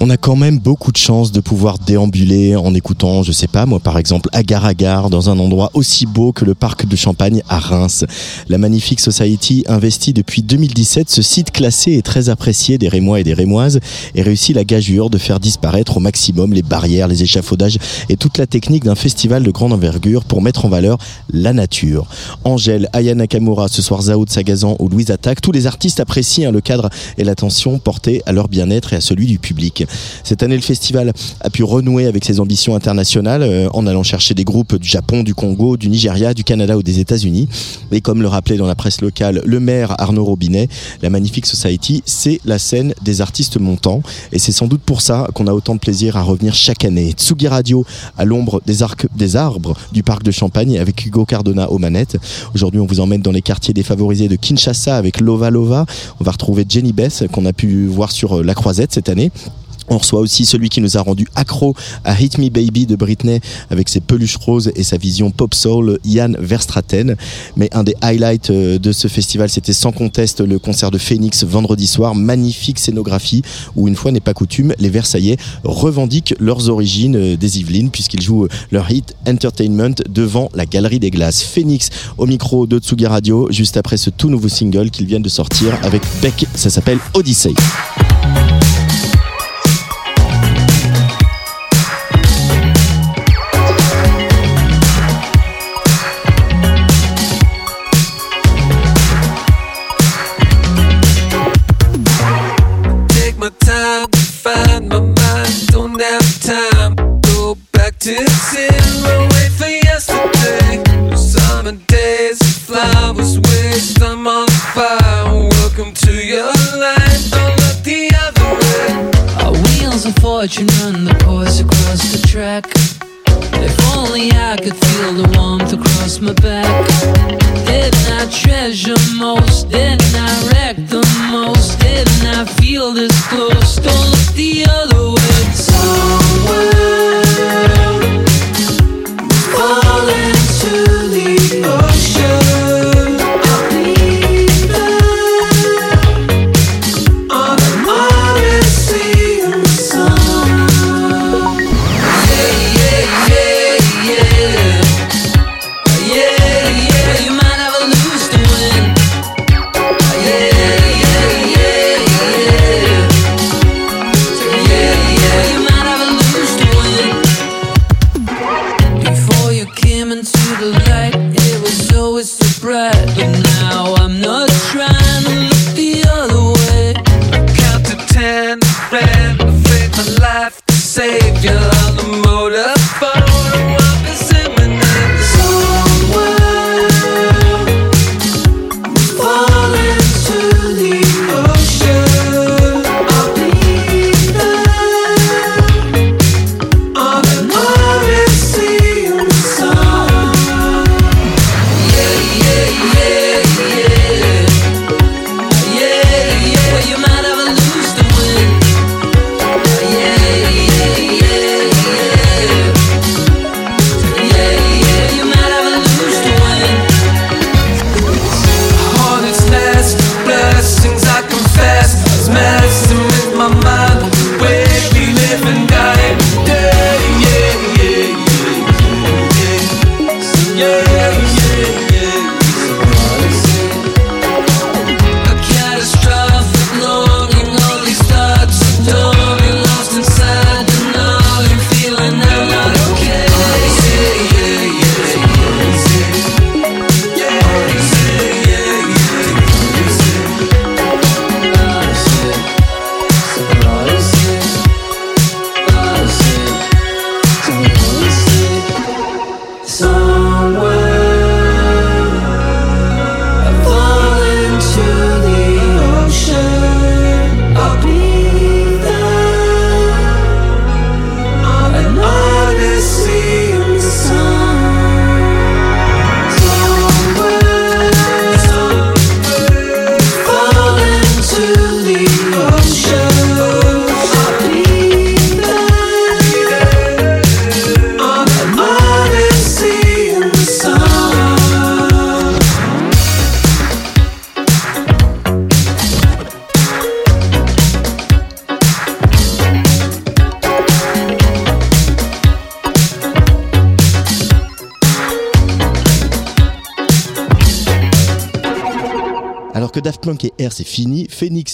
On a quand même beaucoup de chance de pouvoir déambuler en écoutant, je sais pas moi par exemple, Agar Agar dans un endroit aussi beau que le parc de Champagne à Reims. La Magnifique Society investit depuis 2017 ce site classé et très apprécié des Rémois et des Rémoises et réussit la gageure de faire disparaître au maximum les barrières, les échafaudages et toute la technique d'un festival de grande envergure pour mettre en valeur la nature. Angèle, Aya Nakamura, ce soir Zao de Sagazan ou Louise Attaque, tous les artistes apprécient hein, le cadre et l'attention portée à leur bien-être et à celui du public. Cette année, le festival a pu renouer avec ses ambitions internationales euh, en allant chercher des groupes du Japon, du Congo, du Nigeria, du Canada ou des États-Unis. Et comme le rappelait dans la presse locale le maire Arnaud Robinet, la Magnifique Society, c'est la scène des artistes montants. Et c'est sans doute pour ça qu'on a autant de plaisir à revenir chaque année. Tsugi Radio à l'ombre des, des arbres du parc de Champagne avec Hugo Cardona aux manettes. Aujourd'hui, on vous emmène dans les quartiers défavorisés de Kinshasa avec Lova Lova. On va retrouver Jenny Bess qu'on a pu voir sur la Croisette cette année. On reçoit aussi celui qui nous a rendu accro à Hit Me Baby de Britney avec ses peluches roses et sa vision pop soul, Yann Verstraten. Mais un des highlights euh, de ce festival, c'était sans conteste le concert de Phoenix vendredi soir. Magnifique scénographie où, une fois n'est pas coutume, les Versaillais revendiquent leurs origines euh, des Yvelines puisqu'ils jouent euh, leur hit Entertainment devant la Galerie des Glaces. Phoenix au micro de Tsugi Radio juste après ce tout nouveau single qu'ils viennent de sortir avec Beck. Ça s'appelle Odyssey. Fortune run the course across the track. If only I could feel the warmth across my back. Didn't I treasure most? Didn't I wreck the most? Didn't I feel this close? Don't look the other way. Somewhere.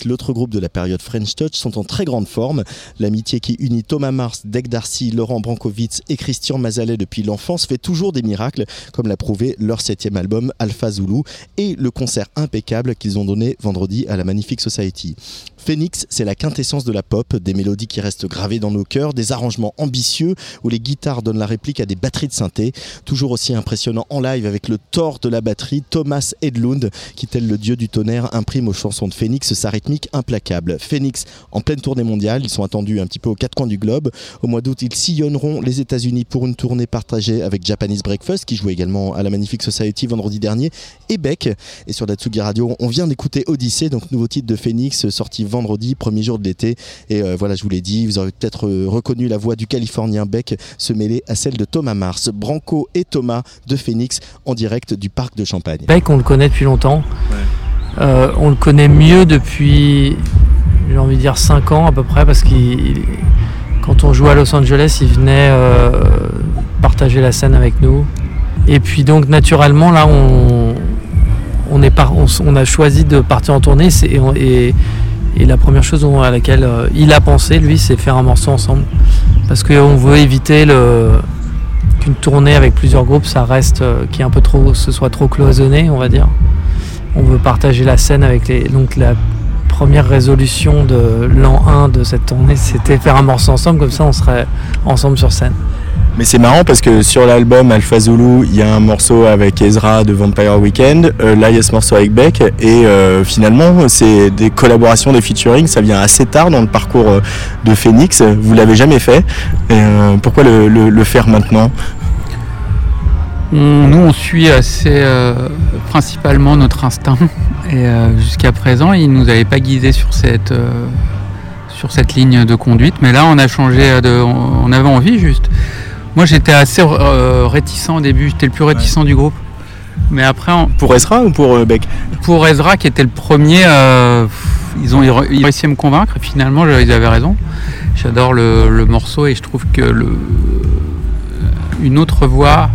L'autre groupe de la période French Touch, sont en très grande forme. L'amitié qui unit Thomas Mars, Dec Darcy, Laurent Brankowitz et Christian Mazalet depuis l'enfance fait toujours des miracles, comme l'a prouvé leur septième album Alpha Zulu et le concert impeccable qu'ils ont donné vendredi à la Magnifique Society. Phoenix, c'est la quintessence de la pop, des mélodies qui restent gravées dans nos cœurs, des arrangements ambitieux où les guitares donnent la réplique à des batteries de synthé, toujours aussi impressionnant en live avec le tort de la batterie, Thomas Edlund, qui tel le dieu du tonnerre imprime aux chansons de Phoenix sa rythmique implacable. Phoenix en pleine tournée mondiale, ils sont attendus un petit peu aux quatre coins du globe. Au mois d'août, ils sillonneront les États-Unis pour une tournée partagée avec Japanese Breakfast, qui jouait également à la Magnifique Society vendredi dernier, et Beck. Et sur la Tsugi Radio, on vient d'écouter Odyssey, donc nouveau titre de Phoenix, sorti vendredi, premier jour de l'été. Et euh, voilà, je vous l'ai dit, vous aurez peut-être euh, reconnu la voix du Californien Beck se mêler à celle de Thomas Mars. Branco et Thomas de Phoenix en direct du parc de Champagne. Beck, on le connaît depuis longtemps. Euh, on le connaît mieux depuis, j'ai envie de dire, 5 ans à peu près, parce qu'il quand on jouait à Los Angeles, il venait euh, partager la scène avec nous. Et puis donc naturellement, là, on, a choisi de partir en tournée. Et, la première chose à laquelle euh, il a pensé, lui, c'est faire un morceau ensemble. Parce qu'on veut éviter qu'une tournée avec plusieurs groupes, ça reste, qui un peu trop, soit trop cloisonné, on va dire. On veut partager la scène avec les. Donc la première résolution de l'an 1 de cette tournée, c'était faire un morceau ensemble, comme ça on serait ensemble sur scène. Mais c'est marrant parce que sur l'album Alpha Zulu, il y a un morceau avec Ezra de Vampire Weekend, euh, là il y a ce morceau avec Beck, et euh, finalement c'est des collaborations, des featuring, ça vient assez tard dans le parcours euh, de Phoenix, vous l'avez jamais fait, Et, pourquoi le faire maintenant? On- nous, on suit assez euh, principalement notre instinct. Et euh, jusqu'à présent, il nous avait pas guidé sur cette, euh, sur cette ligne de conduite. Mais là, on a changé de. On avait envie juste. Moi, j'étais assez réticent au début. J'étais le plus réticent du groupe. Mais après, on- Pour Ezra ou pour Beck? Pour Ezra, qui était le premier, euh, ils ont ils ont réussi à me convaincre. Et finalement, ils avaient raison. J'adore le, le morceau et je trouve que le, une autre voix,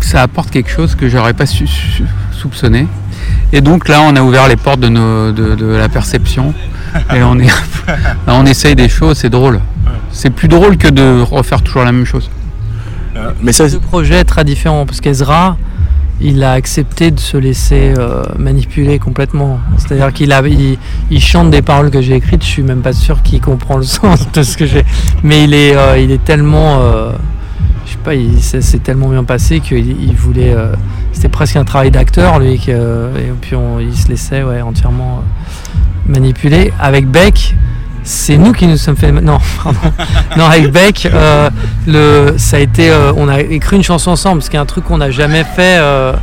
ça apporte quelque chose que j'aurais pas su, su- soupçonné. Et donc là, on a ouvert les portes de, nos, de, de la perception et on, est, là, on essaye des choses. C'est drôle. C'est plus drôle que de refaire toujours la même chose. Mais ça, Le projet est très différent parce qu'Ezra, il a accepté de se laisser euh, manipuler complètement. C'est-à-dire qu'il a, il, il chante des paroles que j'ai écrites. Je suis même pas sûr qu'il comprend le sens de ce que j'ai. Mais il est, euh, il est tellement, euh, je sais pas, il ça s'est tellement bien passé qu'il il voulait. euh, c'était presque un travail d'acteur lui. que- et puis on, il se laissait entièrement euh, manipuler. Avec Beck. C'est nous qui nous sommes fait. Non, pardon. Non, avec Beck, euh, le, ça a été, euh, on a écrit une chanson ensemble, ce qui est un truc qu'on n'a jamais fait euh,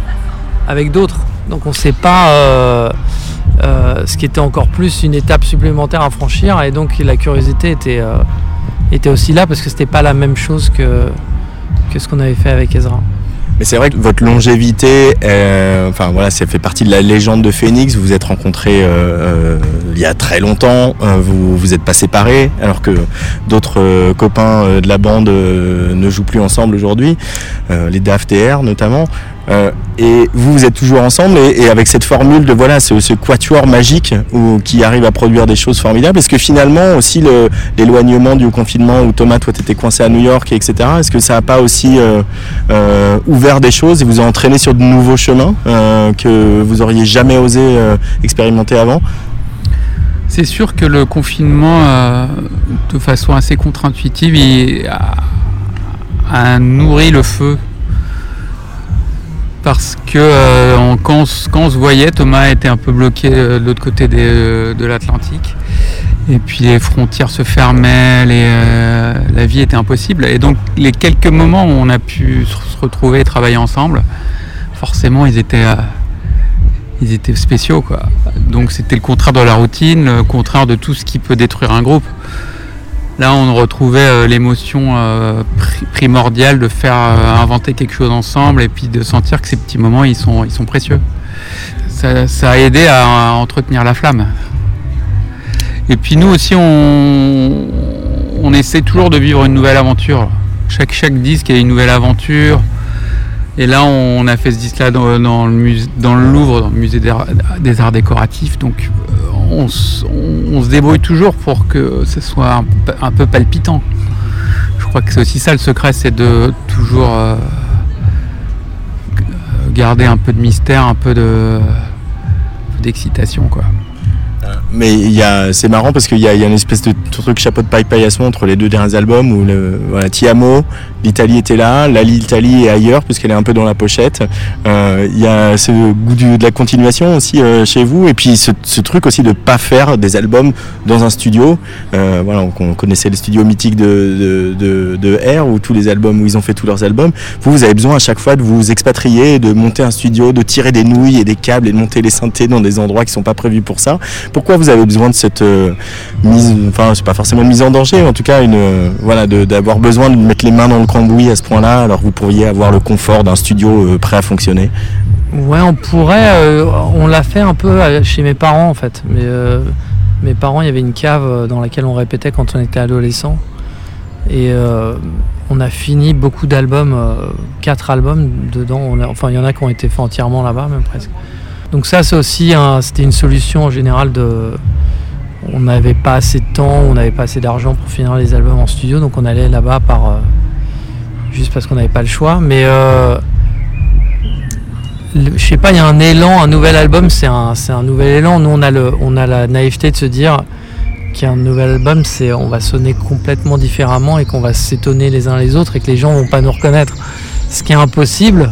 avec d'autres. Donc on sait pas, euh, euh, ce qui était encore plus une étape supplémentaire à franchir, et donc la curiosité était, euh, était aussi là parce que c'était pas la même chose que, que ce qu'on avait fait avec Ezra? Mais c'est vrai que votre longévité, euh, enfin voilà, ça fait partie de la légende de Phoenix. Vous vous êtes rencontrés euh, euh, il y a très longtemps. vous vous êtes pas séparés, alors que d'autres copains de la bande ne jouent plus ensemble aujourd'hui, les Daft et R notamment. Euh, et vous, vous êtes toujours ensemble et, avec cette formule de voilà ce, ce quatuor magique qui arrive à produire des choses formidables. Est-ce que finalement aussi l'éloignement du confinement où Thomas, toi, t'étais coincé à New York, etc. Est-ce que ça n'a pas aussi euh, euh, ouvert des choses et vous a entraîné sur de nouveaux chemins que vous auriez jamais osé expérimenter avant? C'est sûr que le confinement, de façon assez contre-intuitive, a nourri le feu. Parce que euh, quand, on, se- voyait, Thomas était un peu bloqué euh, de l'autre côté euh, de l'Atlantique. Et puis les frontières se fermaient, la vie était impossible. Et donc les quelques moments où on a pu se retrouver et travailler ensemble, forcément ils étaient, spéciaux. Donc c'était le contraire de la routine, le contraire de tout ce qui peut détruire un groupe. Là, on retrouvait euh, l'émotion euh, pri- primordiale de faire euh, inventer quelque chose ensemble et puis de sentir que ces petits moments, ils sont, précieux. Ça, a aidé à, entretenir la flamme. Et puis nous aussi, on, essaie toujours de vivre une nouvelle aventure. Chaque, chaque disque est une nouvelle aventure. Et là, on a fait ce disque-là dans, le, Louvre, dans le musée des arts, décoratifs. On, se débrouille toujours pour que ce soit un, peu- palpitant. Je crois que c'est aussi ça le secret, c'est de toujours euh, garder un peu de mystère, un peu de d'excitation, quoi. Mais il y a, c'est marrant parce qu'il y y a une espèce de truc chapeau de paille paillasson entre les deux derniers albums où le, voilà, Tiamo, l'Italie était là, la l'Italie est ailleurs puisqu'elle est un peu dans la pochette. Euh, Il y a ce goût de la continuation aussi euh, chez vous et puis ce, ce truc aussi de pas faire des albums dans un studio. Euh, voilà, on, on connaissait le studio mythique de, de, de, de R où tous les albums où ils ont fait tous leurs albums. Vous, vous avez besoin à chaque fois de vous expatrier, de monter un studio, de tirer des nouilles et des câbles et de monter les synthés dans des endroits qui sont pas prévus pour ça. Pourquoi vous avez besoin de cette euh, mise, enfin c'est pas forcément mise en danger, mais en tout cas une, euh, d'avoir besoin de mettre les mains dans le cambouis à ce point-là, alors que vous pourriez avoir le confort d'un studio euh, prêt à fonctionner. Ouais, on pourrait. on l'a fait un peu chez mes parents en fait. Mes parents, il y avait une cave dans laquelle on répétait quand on était adolescent. Et on a fini beaucoup d'albums, quatre albums dedans. Enfin, il y en a qui ont été faits entièrement là-bas, même presque. Donc ça, c'est aussi un- c'était une solution en général de. On n'avait pas assez de temps, on n'avait pas assez d'argent pour finir les albums en studio, donc on allait là-bas par euh, juste parce qu'on n'avait pas le choix. Mais euh, le- je sais pas, il y a un élan, un nouvel album, c'est un, c'est un nouvel élan. Nous, on a, le, on a la naïveté de se dire qu'un nouvel album, c'est on va sonner complètement différemment et qu'on va s'étonner les uns les autres et que les gens vont pas nous reconnaître. Ce qui est impossible,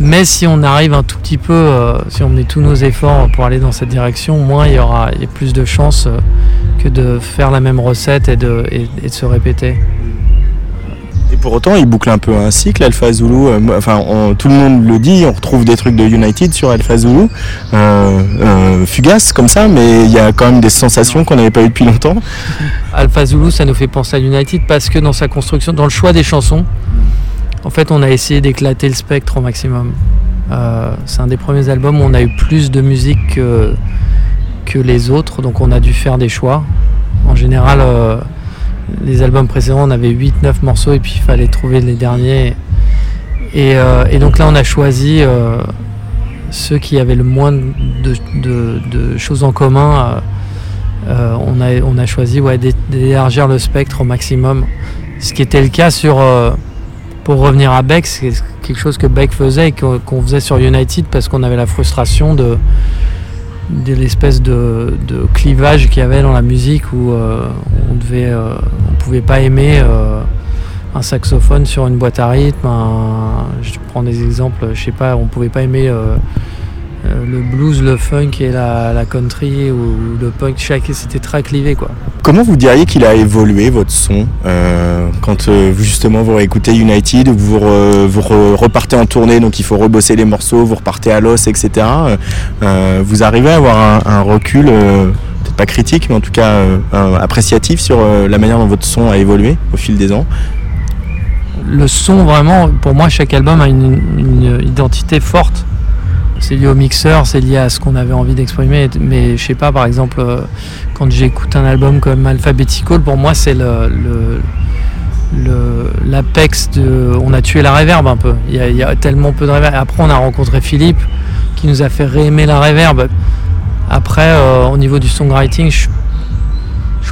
mais si on arrive un tout petit peu, euh, si on met tous nos efforts pour aller dans cette direction, moins il y aura il y a plus de chances euh, que de faire la même recette et de, et- et de se répéter. Et pour autant, il boucle un peu un cycle, Alpha Zulu. euh, enfin, on- tout le monde le dit, on retrouve des trucs de United sur Alpha Zulu, fugaces comme ça, mais il y a quand même des sensations qu'on n'avait pas eues depuis longtemps. Alpha Zulu, ça nous fait penser à United parce que dans sa construction, dans le choix des chansons, en fait, on a essayé d'éclater le spectre au maximum. Euh, c'est un des premiers albums où on a eu plus de musique que, les autres, donc on a dû faire des choix. En général, euh, les albums précédents, on avait 8-9 morceaux et puis il fallait trouver les derniers. Et, euh, donc là, on a choisi ceux qui avaient le moins de, choses en commun. on, a, choisi d'élargir le spectre au maximum. Ce qui était le cas sur. Pour revenir à Beck, c'est quelque chose que Beck faisait et qu'on faisait sur United parce qu'on avait la frustration de, de l'espèce de, de clivage qu'il y avait dans la musique où euh, on devait, euh, on pouvait pas aimer euh, un saxophone sur une boîte à rythme. je prends des exemples, je sais pas, on pouvait pas aimer euh, le blues, le funk et la, la country ou le punk. Chaque, c'était très clivé quoi. Comment vous diriez qu'il a évolué votre son euh, quand euh, vous, justement vous réécoutez United, vous, re- vous re- repartez en tournée, donc il faut rebosser les morceaux, vous repartez à l'os, etc. Euh, vous arrivez à avoir un, un recul, peut-être pas critique, mais en tout cas appréciatif sur la manière dont votre son a évolué au fil des ans? Le son vraiment, pour moi, chaque album a une, une identité forte. C'est lié au mixeur, c'est lié à ce qu'on avait envie d'exprimer. Mais je sais pas, par exemple, euh, quand j'écoute un album comme Alphabetical, pour moi, c'est l'apex de. On a tué la réverb un peu. Il y, a, tellement peu de réverb. Après, on a rencontré Philippe qui nous a fait réaimer la réverb. Après, euh, au niveau du songwriting, je,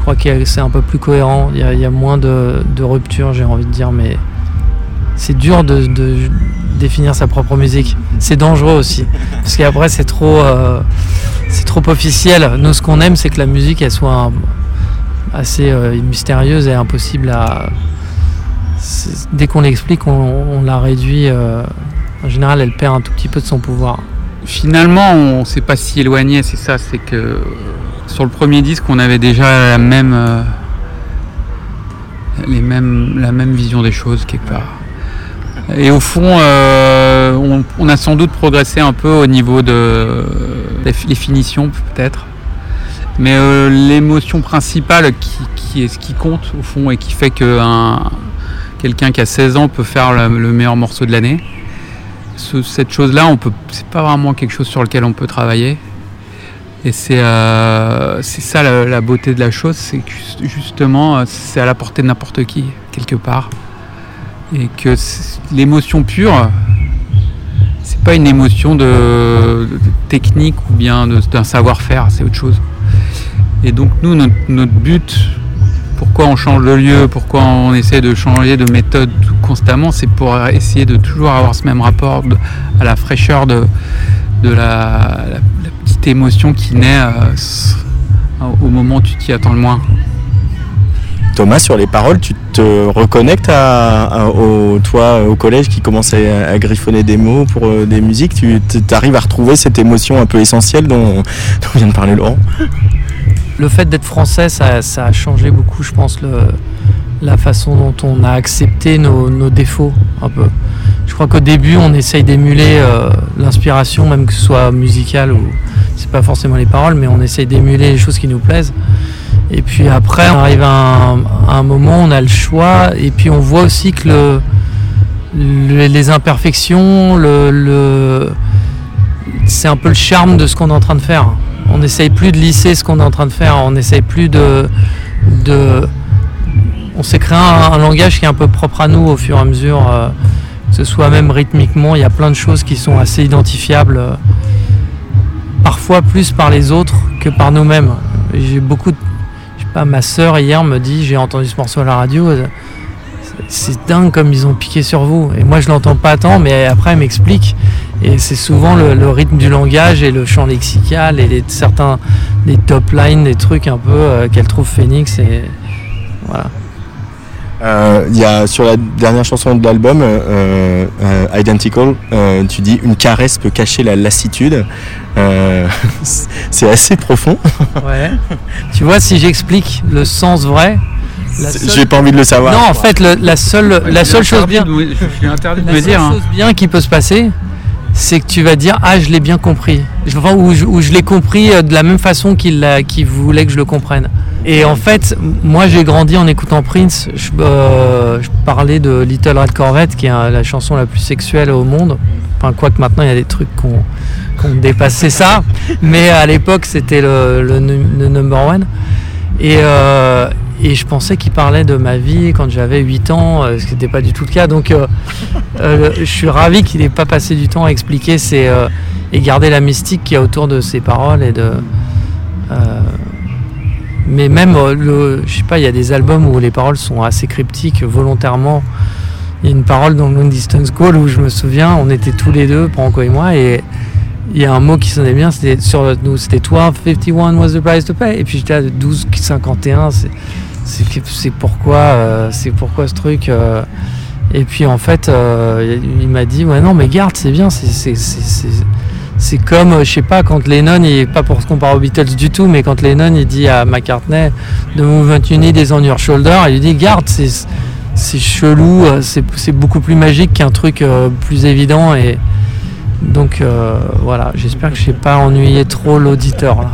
crois que c'est un peu plus cohérent. Il y a, moins de, de ruptures, j'ai envie de dire, mais c'est dur de, définir sa propre musique. C'est dangereux aussi, parce qu'après c'est trop, euh, c'est trop officiel. Nous, ce qu'on aime, c'est que la musique, elle soit assez euh, mystérieuse et impossible à. Dès qu'on l'explique, on, la réduit. euh, en général, elle perd un tout petit peu de son pouvoir. Finalement, on s'est pas si éloigné, c'est ça, c'est que sur le premier disque, on avait déjà la même, les mêmes, la même vision des choses quelque part. Et au fond, euh, on, a sans doute progressé un peu au niveau de des finitions peut-être. Mais euh, l'émotion principale qui, est ce qui compte au fond et qui fait que un- quelqu'un qui a 16 ans peut faire le- le meilleur morceau de l'année, ce- cette chose-là, c'est pas vraiment quelque chose sur lequel on peut travailler. Et c'est euh, ça la, la beauté de la chose, c'est que just- justement, c'est à la portée de n'importe qui quelque part, et que l'émotion pure, c'est pas une émotion de, technique ou bien d'un savoir-faire, c'est autre chose. Et donc nous, notre, but, pourquoi on change de lieu, pourquoi on essaie de changer de méthode constamment, c'est pour essayer de toujours avoir ce même rapport à la fraîcheur de, la, petite émotion qui naît euh, au moment où tu t'y attends le moins. Thomas, sur les paroles, tu te reconnectes à, toi, au collège qui commence à, griffonner des mots pour euh, des musiques? Tu arrives à retrouver cette émotion un peu essentielle dont, vient de parler Laurent? Le fait d'être français, ça, a changé beaucoup, je pense, la façon dont on a accepté nos, nos défauts, un peu. Je crois qu'au début, on essaye d'émuler euh, l'inspiration, même que ce soit musicale ou c'est pas forcément les paroles, mais on essaye d'émuler les choses qui nous plaisent. Et puis après, on arrive à un, à un moment, on a le choix, et puis on voit aussi que le, le- les imperfections, c'est un peu le charme de ce qu'on est en train de faire. On n'essaye plus de lisser ce qu'on est en train de faire, on n'essaye plus de, on s'est créé un, un langage qui est un peu propre à nous au fur et à mesure, euh, que ce soit même rythmiquement, il y a plein de choses qui sont assez identifiables, euh, parfois plus par les autres que par nous-mêmes. J'ai beaucoup de, ma sœur hier me dit, j'ai entendu ce morceau à la radio, euh, c'est- dingue comme ils ont piqué sur vous. Et moi je l'entends pas tant, mais après elle m'explique. Et c'est souvent le, rythme du langage et le champ lexical et certains des top lines, des trucs un peu euh, qu'elle trouve Phoenix. Et voilà. Euh, Il y a sur la dernière chanson de l'album, euh, euh, Identical, euh, tu dis une caresse peut cacher la lassitude. Euh, c'est assez profond. Ouais. tu vois, si j'explique le sens vrai, la seule- J'ai pas envie de le savoir. non, en fait, le- la seule, la seule chose bien, Je suis interdit de la me seule dire. hein. chose bien qui peut se passer, c'est que tu vas dire ah je l'ai bien compris, enfin, ou je, l'ai compris euh, de la même façon qu'il l'a- qu'il voulait que je le comprenne. Et en fait, moi j'ai grandi en écoutant Prince. Je, euh, je parlais de Little Red Corvette, qui est euh, la chanson la plus sexuelle au monde. Enfin, quoique maintenant il y a des trucs qui ont dépassé ça, mais à l'époque c'était le, le nu- le number one. Et, euh, et je pensais qu'il parlait de ma vie quand j'avais 8 ans, euh, ce qui n'était pas du tout le cas. Donc euh, euh, je suis ravi qu'il n'ait pas passé du temps à expliquer euh, et garder la mystique qu'il y a autour de ses paroles. Et mais même, le, je sais pas, il y a des albums où les paroles sont assez cryptiques volontairement. Il y a une parole dans Long Distance Call où je me souviens, on était tous les deux, Branco et moi, et il y a un mot qui sonnait bien, c'était sur nous, c'était 1251 was the price to pay. Et puis j'étais à 1251, c'est c'est pourquoi euh, pourquoi ce truc. euh. et puis en fait, euh, il m'a dit ouais non mais garde c'est bien, c'est comme je sais pas quand Lennon, pas pour se comparer aux Beatles du tout, mais quand Lennon il dit à McCartney de movement you need is on your shoulder, il lui dit garde c'est chelou, c'est beaucoup plus magique qu'un truc plus évident et donc euh, voilà, j'espère que je n'ai pas ennuyé trop l'auditeur.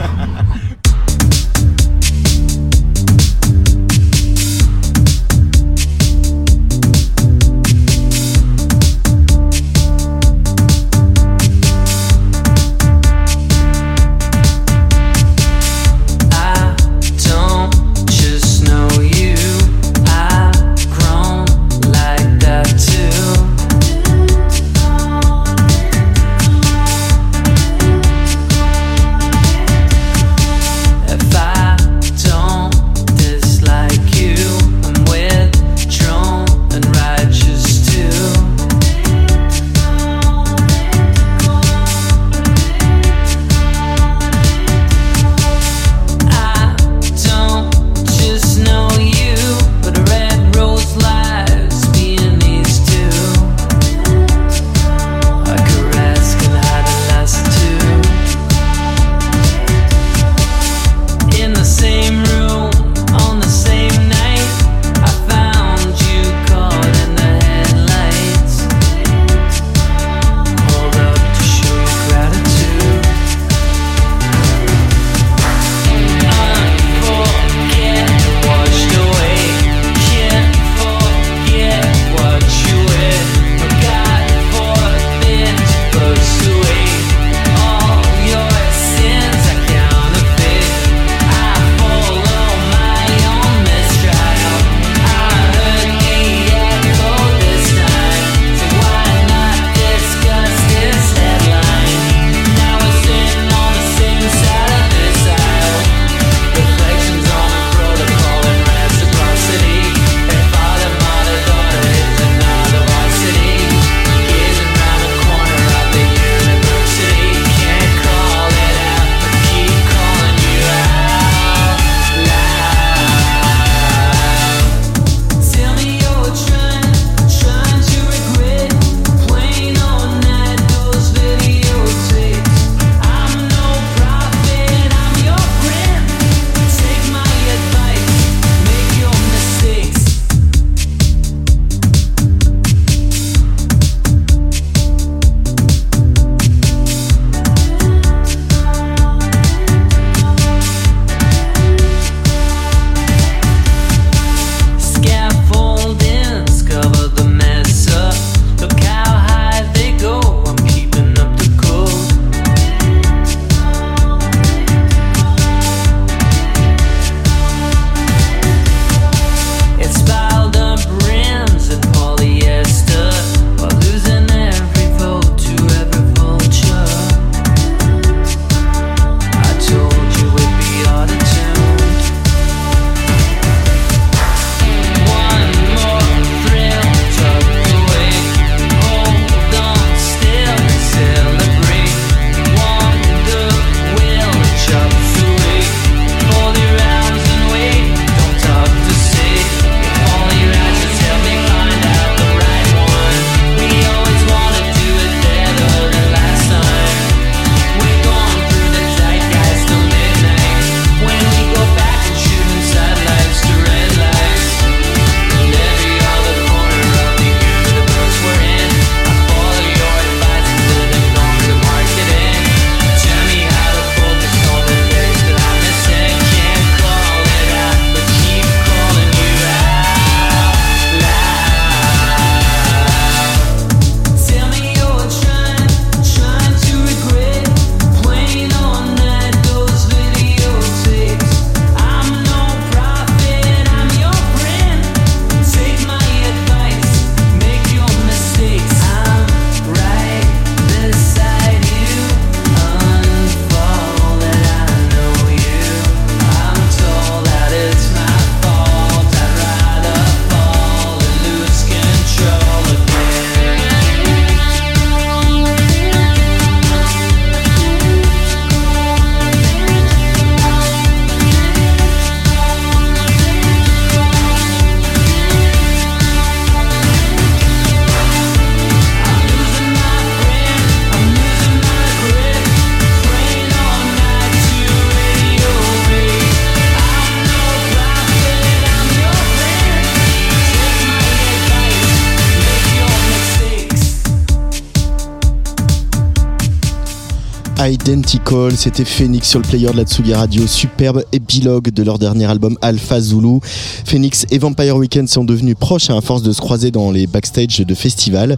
Identical, c'était Phoenix sur le player de la Tsugi Radio, superbe épilogue de leur dernier album Alpha Zulu. Phoenix et Vampire Weekend sont devenus proches à force de se croiser dans les backstage de festivals,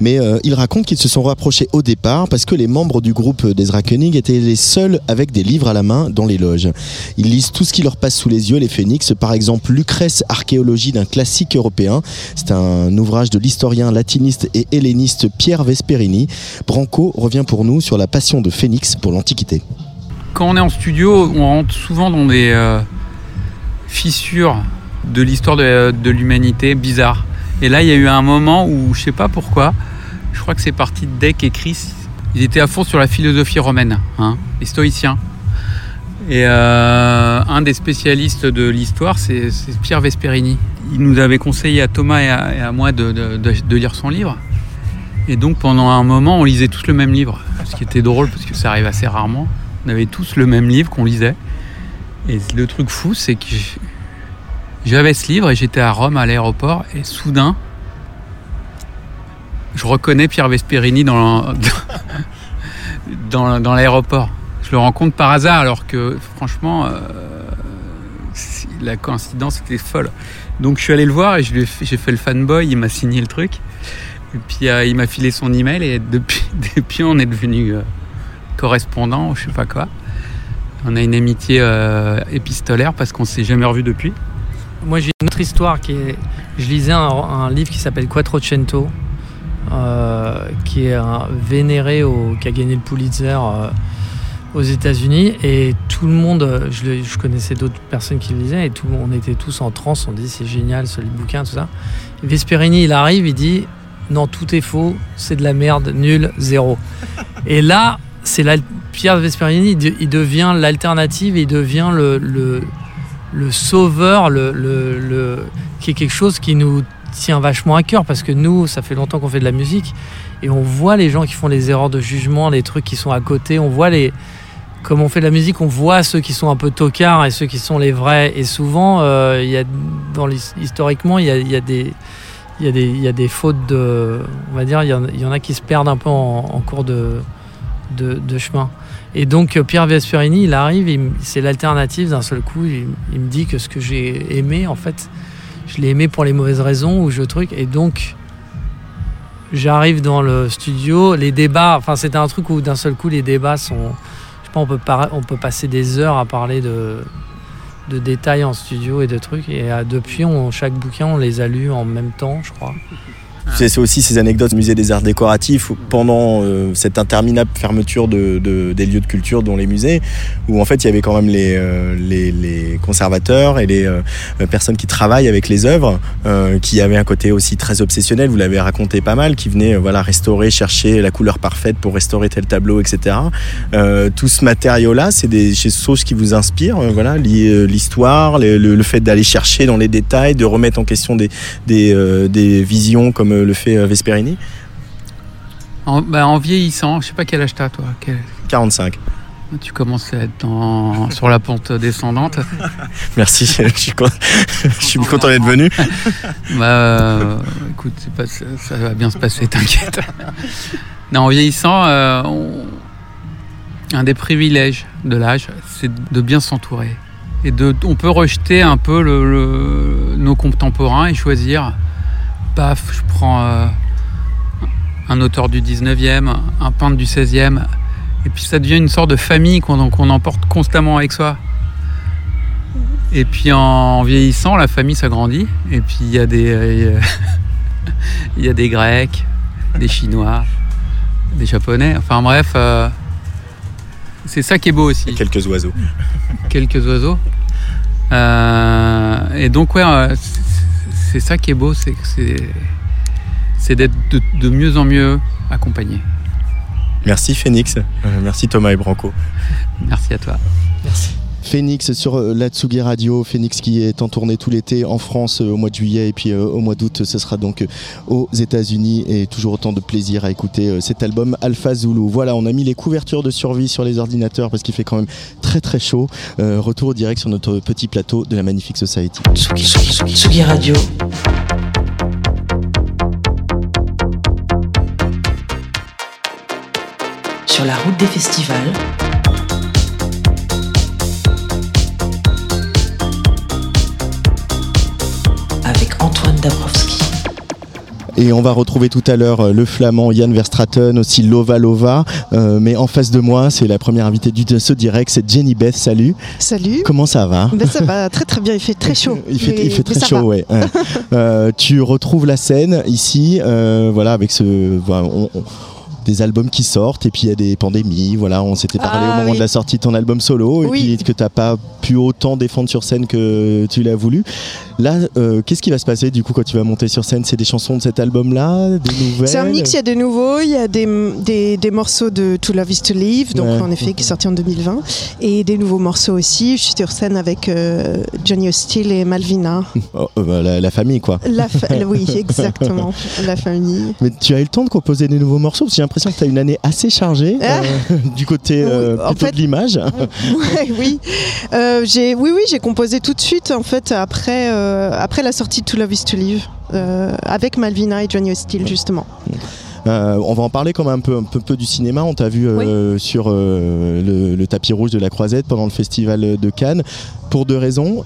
mais euh, ils racontent qu'ils se sont rapprochés au départ parce que les membres du groupe d'Ezra Koenig étaient les seuls avec des livres à la main dans les loges. Ils lisent tout ce qui leur passe sous les yeux, les Phoenix, par exemple Lucrèce, archéologie d'un classique européen. C'est un ouvrage de l'historien latiniste et helléniste Pierre Vesperini. Branco revient pour nous sur la passion de Phoenix pour l'Antiquité. Quand on est en studio, on rentre souvent dans des euh, fissures de l'histoire de, l'humanité bizarres. Et là, il y a eu un moment où, je sais pas pourquoi, je crois que c'est parti de Deck et Chris, ils étaient à fond sur la philosophie romaine, hein, les stoïciens. Et euh, un des spécialistes de l'histoire, c'est Pierre Vesperini. Il nous avait conseillé à Thomas et à, moi de lire son livre. Et donc pendant un moment, on lisait tous le même livre. Ce qui était drôle parce que ça arrive assez rarement. On avait tous le même livre qu'on lisait. Et le truc fou, c'est que j'avais ce livre et j'étais à Rome à l'aéroport et soudain, je reconnais Pierre Vesperini dans dans, l'aéroport. Je le rencontre par hasard alors que franchement, euh, la coïncidence était folle. Donc je suis allé le voir et j'ai fait le fanboy, il m'a signé le truc. Et puis euh, il m'a filé son email et depuis, on est devenu correspondant ou je sais pas quoi. On a une amitié euh, épistolaire parce qu'on s'est jamais revu depuis. Moi, j'ai une autre histoire qui est. Je lisais un, livre qui s'appelle Quattrocento, euh, qui est un vénéré au, qui a gagné le Pulitzer euh, aux États-Unis. Et tout le monde, euh, je, connaissais d'autres personnes qui le lisaient, et tout, on était tous en transe. On dit c'est génial ce bouquin, tout ça. Vesperini, il arrive, il dit non, tout est faux, c'est de la merde, nul, zéro. Et là, c'est Pierre Vesperini, il, de- il devient l'alternative, il devient le, le, le sauveur, le, le, qui est quelque chose qui nous tient vachement à cœur parce que nous, ça fait longtemps qu'on fait de la musique et on voit les gens qui font les erreurs de jugement, les trucs qui sont à côté, on voit les. Comme on fait de la musique, on voit ceux qui sont un peu tocards et ceux qui sont les vrais. Et souvent, euh, il y a, dans historiquement, il y a, il y a des. Il y, a des, y a des fautes de. On va dire, il y en, y en a qui se perdent un peu en, cours de, de, chemin. Et donc Pierre Vesperini, il arrive, c'est l'alternative d'un seul coup. Il, il me dit que ce que j'ai aimé, en fait, je l'ai aimé pour les mauvaises raisons ou je truc. Et donc, j'arrive dans le studio, les débats, enfin, c'était un truc où d'un seul coup, les débats sont. Je sais pas, on peut, on peut passer des heures à parler de, de détails en studio et de trucs. Et euh, depuis, on, chaque bouquin, on les a lus en même temps, je crois. C'est c'est aussi ces anecdotes du musée des arts décoratifs pendant euh, cette interminable fermeture de, de- des lieux de culture dont les musées, où en fait il y avait quand même les, euh, les, les conservateurs et les euh, personnes qui travaillent avec les œuvres, euh, qui avaient un côté aussi très obsessionnel, vous l'avez raconté pas mal, qui venaient euh, voilà, restaurer, chercher la couleur parfaite pour restaurer tel tableau, etc. Euh, tout ce matériau-là, c'est des choses qui vous inspirent, euh, voilà, euh, l'histoire, le, le- fait d'aller chercher dans les détails, de remettre en question des, des, euh, des visions comme le fait euh, Vesperini En, bah, en vieillissant, je sais pas quel âge t'as toi. quel- 45. Tu commences à être dans- sur la pente descendante. Merci, je suis, con- je suis content d'être venu. Bah, euh, écoute, c'est pas, ça, ça va bien se passer, t'inquiète. Non, en vieillissant, euh, on- un des privilèges de l'âge, c'est de bien s'entourer. Et de, on peut rejeter un peu le- le- nos contemporains et choisir. Paf, je prends euh, un auteur du 19e, un peintre du 16e, et puis ça devient une sorte de famille qu'on emporte constamment avec soi. Et puis en vieillissant, la famille s'agrandit. Et puis il y a des, euh, il y a des Grecs, des Chinois, des Japonais. Enfin bref, euh, c'est ça qui est beau aussi. Quelques oiseaux. Quelques oiseaux. Euh, et donc ouais, euh, c'est- ça qui est beau, c'est que c'est c'est d'être de, de mieux en mieux accompagné. Merci Phoenix, Euh, merci Thomas et Branco. Merci à toi. Phoenix sur euh, la Tsugi Radio, Phoenix qui est en tournée tout l'été en France euh, au mois de juillet et puis euh, au mois d'août ce sera donc aux États-Unis et toujours autant de plaisir à écouter cet album Alpha Zulu. Voilà, on a mis les couvertures de survie sur les ordinateurs parce qu'il fait quand même très très chaud. Retour direct sur notre petit plateau de la Magnifique Society. Tsugi, Tsugi, Tsugi Radio. Sur la route des festivals. Dabrowski. Et on va retrouver tout à l'heure euh, le flamand Yann Verstraten, aussi Lova Lova. Euh, mais en face de moi, c'est la première invitée du, de ce direct, c'est Jenny Beth. Salut. Salut. Comment ça va Ben, ça va très très bien, il fait très chaud. Il fait, Mais- il fait mais très chaud, ouais. ouais. Euh, tu retrouves la scène ici, euh, voilà, avec ce, voilà, on- on- des albums qui sortent et puis il y a des pandémies. Voilà, on s'était parlé Ah, au moment oui. de la sortie de ton album solo et Oui. puis que t'as pas pu autant défendre sur scène que tu l'as voulu. Là, euh, qu'est-ce qui va se passer du coup quand tu vas monter sur scène? C'est des chansons de cet album-là, des nouvelles? C'est un mix, il y a des nouveaux, il y a des, des, des morceaux de To Love Is To Live, donc Ouais. en effet qui est sorti en 2020, et des nouveaux morceaux aussi. Je suis sur scène avec euh, Johnny Hostile et Malvina. Oh, euh, la, la famille, quoi. La fa- oui, exactement, la famille. Mais tu as eu le temps de composer des nouveaux morceaux? Parce l'impression que tu as une année assez chargée Ah. euh, du côté euh, Oui, en plutôt fait- de l'image. Ouais, oui, Euh, j'ai, oui, oui, j'ai composé tout de suite en fait après, après la sortie de To Love Is To Live. avec Malvina et Johnny Hostile justement. Euh, on va en parler comme un peu, un peu, peu du cinéma. On t'a vu euh, sur euh, le, le tapis rouge de la Croisette pendant le festival de Cannes. Pour deux raisons.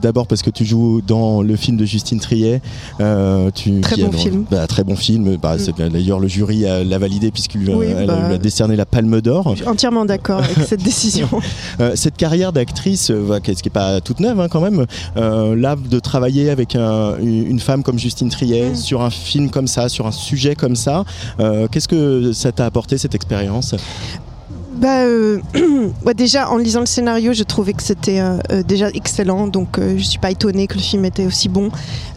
D'abord parce que tu joues dans le film de Justine Triet. Tu, Très qui bon film. bah, très bon film. Bah, c'est- D'ailleurs, le jury l'a validé puisqu'il lui a- Oui, bah. a décerné la Palme d'Or. Je suis entièrement d'accord avec cette décision. Cette carrière d'actrice, voilà, qui n'est pas toute neuve hein, quand même, là de travailler avec un- une femme comme Justine Triet Mm. sur un film comme ça, sur un sujet comme ça, qu'est-ce que ça t'a apporté cette expérience Bah, euh, ouais, déjà, en lisant le scénario, je trouvais que c'était euh, euh, déjà excellent, donc euh, je suis pas étonnée que le film était aussi bon.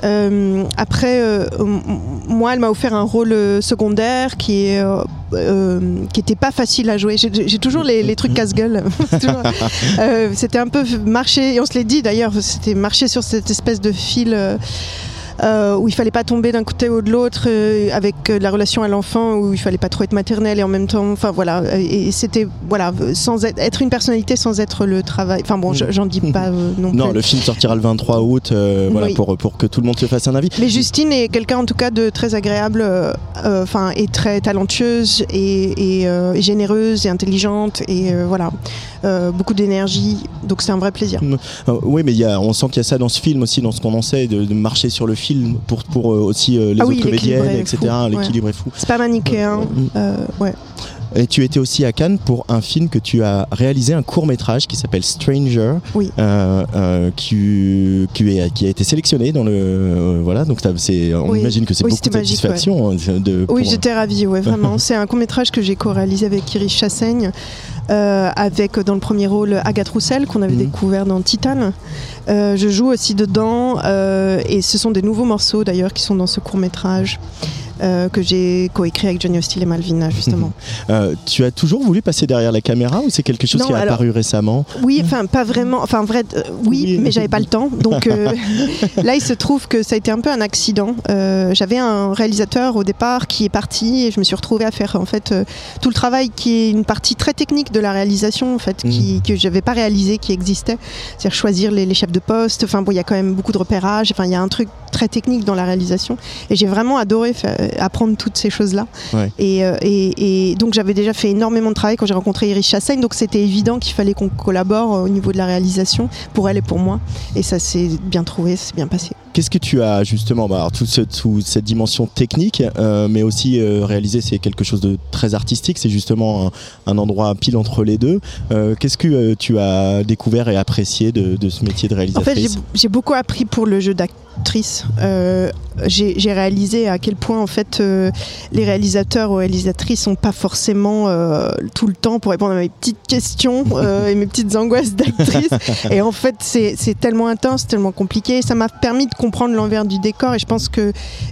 Euh, après, euh, moi, elle m'a offert un rôle euh, secondaire qui est euh, euh, était pas facile à jouer. J'ai toujours les, trucs casse-gueule. Euh, c'était un peu marcher, et on se l'est dit d'ailleurs, c'était marcher sur cette espèce de fil. Euh, où il fallait pas tomber d'un côté ou de l'autre euh, avec euh, la relation à l'enfant où il fallait pas trop être maternel et en même temps enfin voilà. Et, et c'était voilà sans être, être une personnalité sans être le travail. Enfin bon je- j'en dis pas non, Non, plus. le film sortira le 23 août, voilà, Oui. pour, pour que tout le monde se fasse un avis. mais Justine est quelqu'un en tout cas de très agréable enfin et très talentueuse et, généreuse et intelligente et voilà. Beaucoup d'énergie donc c'est un vrai plaisir. Euh, oui, mais il y a, on sent qu'il y a ça dans ce film aussi, dans ce qu'on en sait, de, de marcher sur le film pour, pour euh, aussi euh, les Ah autres oui, comédiennes, etc. ouais. L'équilibre est fou. c'est pas manichéen euh, ouais Et tu étais aussi à Cannes pour un film que tu as réalisé, un court métrage qui s'appelle Stranger, Oui. euh, euh, qui, qui, est- qui a été sélectionné dans le euh, voilà. Donc on Oui. imagine que c'est Oui, beaucoup de magique, satisfaction hein, de. Oui, j'étais ravie, ouais, vraiment. C'est un court-métrage que j'ai co-réalisé avec Iris Chassaigne, avec euh, dans le premier rôle Agathe Roussel, qu'on avait Mhm. découvert dans Titane. Euh, je joue aussi dedans, euh, et ce sont des nouveaux morceaux d'ailleurs qui sont dans ce court-métrage. euh, que j'ai coécrit avec Johnny Hostile et Malvina justement. Euh, tu as toujours voulu passer derrière la caméra ou c'est quelque chose Non, qui est alors- apparu récemment? Oui, enfin pas vraiment, enfin vrai, euh, oui, Oui. mais j'avais pas le temps. Donc là, il se trouve que ça a été un peu un accident. J'avais un réalisateur au départ qui est parti et je me suis retrouvée à faire en fait tout le travail qui est une partie très technique de la réalisation en fait, qui, que j'avais pas réalisé, qui existait, c'est-à-dire choisir les, les chefs de poste. Enfin bon, il y a quand même beaucoup de repérage. Enfin, il y a un truc très technique dans la réalisation et j'ai vraiment adoré fa- apprendre toutes ces choses-là. Ouais. Et, euh, et- et donc j'avais déjà fait énormément de travail quand j'ai rencontré Iris Chassaigne, donc c'était évident qu'il fallait qu'on collabore euh, au niveau de la réalisation pour elle et pour moi. Et ça s'est bien trouvé, c'est bien passé. Qu'est-ce que tu as justement, bah, alors, toute, ce- toute cette dimension technique, euh, mais aussi euh, réaliser, c'est quelque chose de très artistique, c'est justement un, un endroit pile entre les deux. Euh, Qu'est-ce que euh, tu as découvert et apprécié de, de ce métier de En fait, j'ai réalisatrice? beaucoup appris pour le jeu d'actrice. J'ai réalisé à quel point en fait les réalisateurs ou réalisatrices sont pas forcément tout le temps pour répondre à mes petites questions et mes petites angoisses d'actrice. et en fait, c'est c'est tellement intense, tellement compliqué. Ça m'a permis de comprendre l'envers du décor et je pense que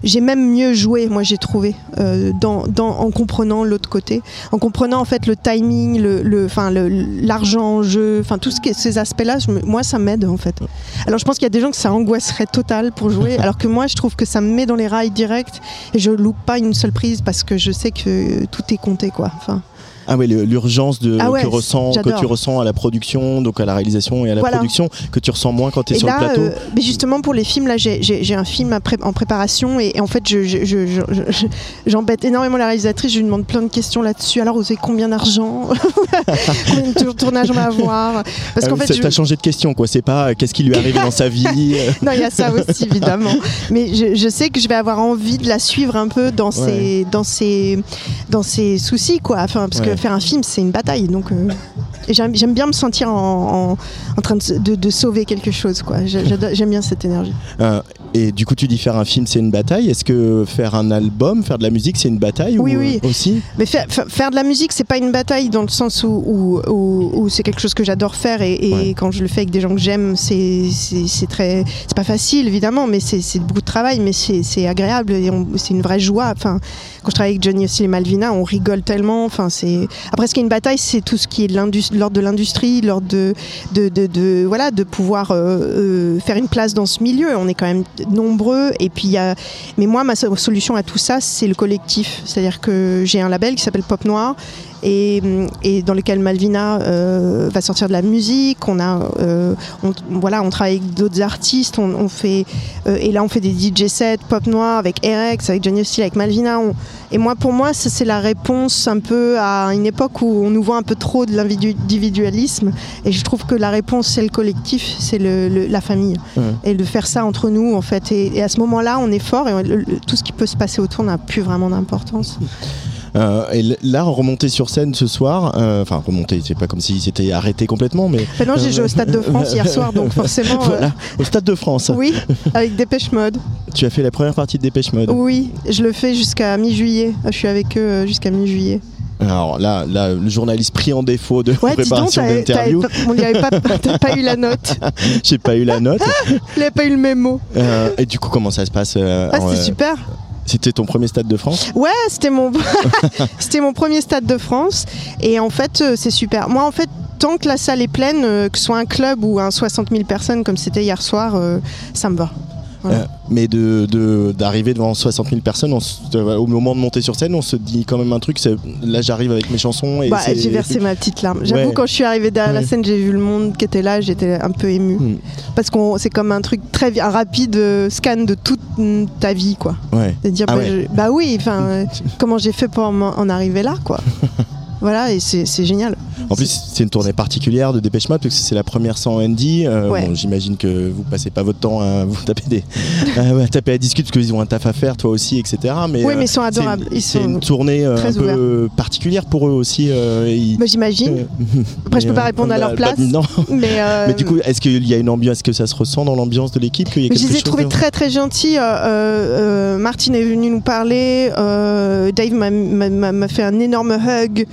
j'ai même mieux joué, moi j'ai trouvé, euh, dans, en comprenant l'autre côté, en comprenant en fait le timing, le, le, le- l'argent en jeu, enfin est, ces aspects-là, moi ça m'aide en fait. Alors je pense qu'il y a des gens que ça angoisserait total pour jouer, alors que moi je trouve que ça me met dans les rails direct et je loupe pas une seule prise parce que je sais que tout est compté quoi. Ah oui, l'urgence de Ah ouais, que ressent que tu ressens à la production, donc à la réalisation et à la Voilà. production, que tu ressens moins quand tu es Et sur là, le plateau. euh, mais justement pour les films, là, j'ai- un film pré- en préparation et, et en fait, je- je- je- je- je- j'embête énormément la réalisatrice. Je lui demande plein de questions là-dessus. Alors, vous avez combien d'argent Combien de tour- tournages on va avoir Parce Ah qu'en oui, fait, t'as changé de question, quoi. C'est pas euh, qu'est-ce qui lui est arrivé dans sa vie. non, il y a ça aussi évidemment. Mais je, sais que je vais avoir envie de la suivre un peu dans ses, dans ses, dans ses soucis, quoi. Enfin, parce Ouais. que faire un film, c'est une bataille. Donc, euh, j'aime bien me sentir en, en, en train de, de- de sauver quelque chose, quoi. J'aime bien cette énergie. euh, et du coup, tu dis faire un film, c'est une bataille. Est-ce que faire un album, faire de la musique, c'est une bataille Oui, ou, oui. Aussi? Mais faire, fa- faire de la musique, c'est pas une bataille dans le sens où, où, où- où c'est quelque chose que j'adore faire et, et Ouais. quand je le fais avec des gens que j'aime, c'est très, c'est pas facile évidemment, mais c'est beaucoup de travail, mais c'est agréable et c'est une vraie joie. Enfin, quand je travaille avec Johnny aussi et Malvina, on rigole tellement. Enfin, c'est après ce qui est une bataille, c'est tout ce qui est de l'indus- l'ordre de l'industrie, l'ordre de, de, voilà, de pouvoir euh, euh, faire une place dans ce milieu. On est quand même nombreux et puis y a mais moi, ma so- solution à tout ça, c'est le collectif. C'est-à-dire que j'ai un label qui s'appelle Pop Noir et, et dans lequel Malvina euh, va sortir de la musique. On a, euh, on, voilà, on travaille avec d'autres artistes. On, on fait euh, et là, on fait des DJ sets Pop Noir avec Erex, avec Johnny Hostile, avec Malvina. On- et moi, pour moi, c'est la réponse un peu à une époque où on nous voit un peu trop de l'individualisme. Et je trouve que la réponse, c'est le collectif, c'est le, le- la famille et de faire ça entre nous en fait. Et, et à ce moment-là, on est fort et on- le- le- tout ce qui peut se passer autour n'a plus vraiment d'importance. Euh, et là, remonter sur scène ce soir, euh, enfin remonter, c'est pas comme si c'était arrêté complètement, mais Maintenant, j'ai joué au Stade de France hier soir, donc forcément, euh, voilà, au Stade de France. oui, avec Dépêche Mode. Tu as fait la première partie de Dépêche Mode. Oui, je le fais jusqu'à mi-juillet. Je suis avec eux euh, jusqu'à mi-juillet. Alors là, là, le journaliste pris en défaut de Ouais, préparation d'interview, on n'y avait pas, pas eu la note. j'ai pas eu la note. Il n'avait pas eu le mémo. Euh, et du coup, comment ça se passe euh, Ah, euh, super. C'était ton premier Stade de France Ouais, c'était mon, premier stade de France. Et en fait, euh, c'est super. Moi, en fait, tant que la salle est pleine, euh, que ce soit un club ou un 60 000 personnes comme c'était hier soir, euh, ça me va. Voilà. Euh, mais de de- d'arriver devant 60 000 personnes, on se- au moment de monter sur scène, on se dit quand même un truc. Là, j'arrive avec mes chansons et Bah, j'ai versé ma petite larme. J'avoue, Ouais. quand je suis arrivée derrière Ouais. la scène, j'ai vu le monde qui était là, j'étais un peu émue. Hmm. Parce que c'est comme un truc très un rapide euh, scan de toute ta vie, quoi. Ouais. De dire, Ah bah, je- bah oui, enfin, comment j'ai fait pour m'en- en arriver là, quoi. voilà, et c'est génial. En plus, c'est une tournée particulière de Dépêche Mode parce que c'est la première sans Andy. Euh, Ouais. bon, J'imagine que vous passez pas votre temps à vous taper des à, taper à discuter parce qu'ils ont un taf à faire, toi aussi, etc. Mais oui, euh, mais ils sont adorables. C'est une tournée euh, un peu particulière pour eux aussi. euh, ils- Bah, J'imagine. Après, je peux pas répondre à leur place. bah, non. Mais, euh, Mais du coup, est-ce qu'il y a une ambiance, est-ce que ça se ressent dans l'ambiance de l'équipe je les ai trouvés de- très très gentils. Martine est venue nous parler. Dave m'a fait un énorme hug.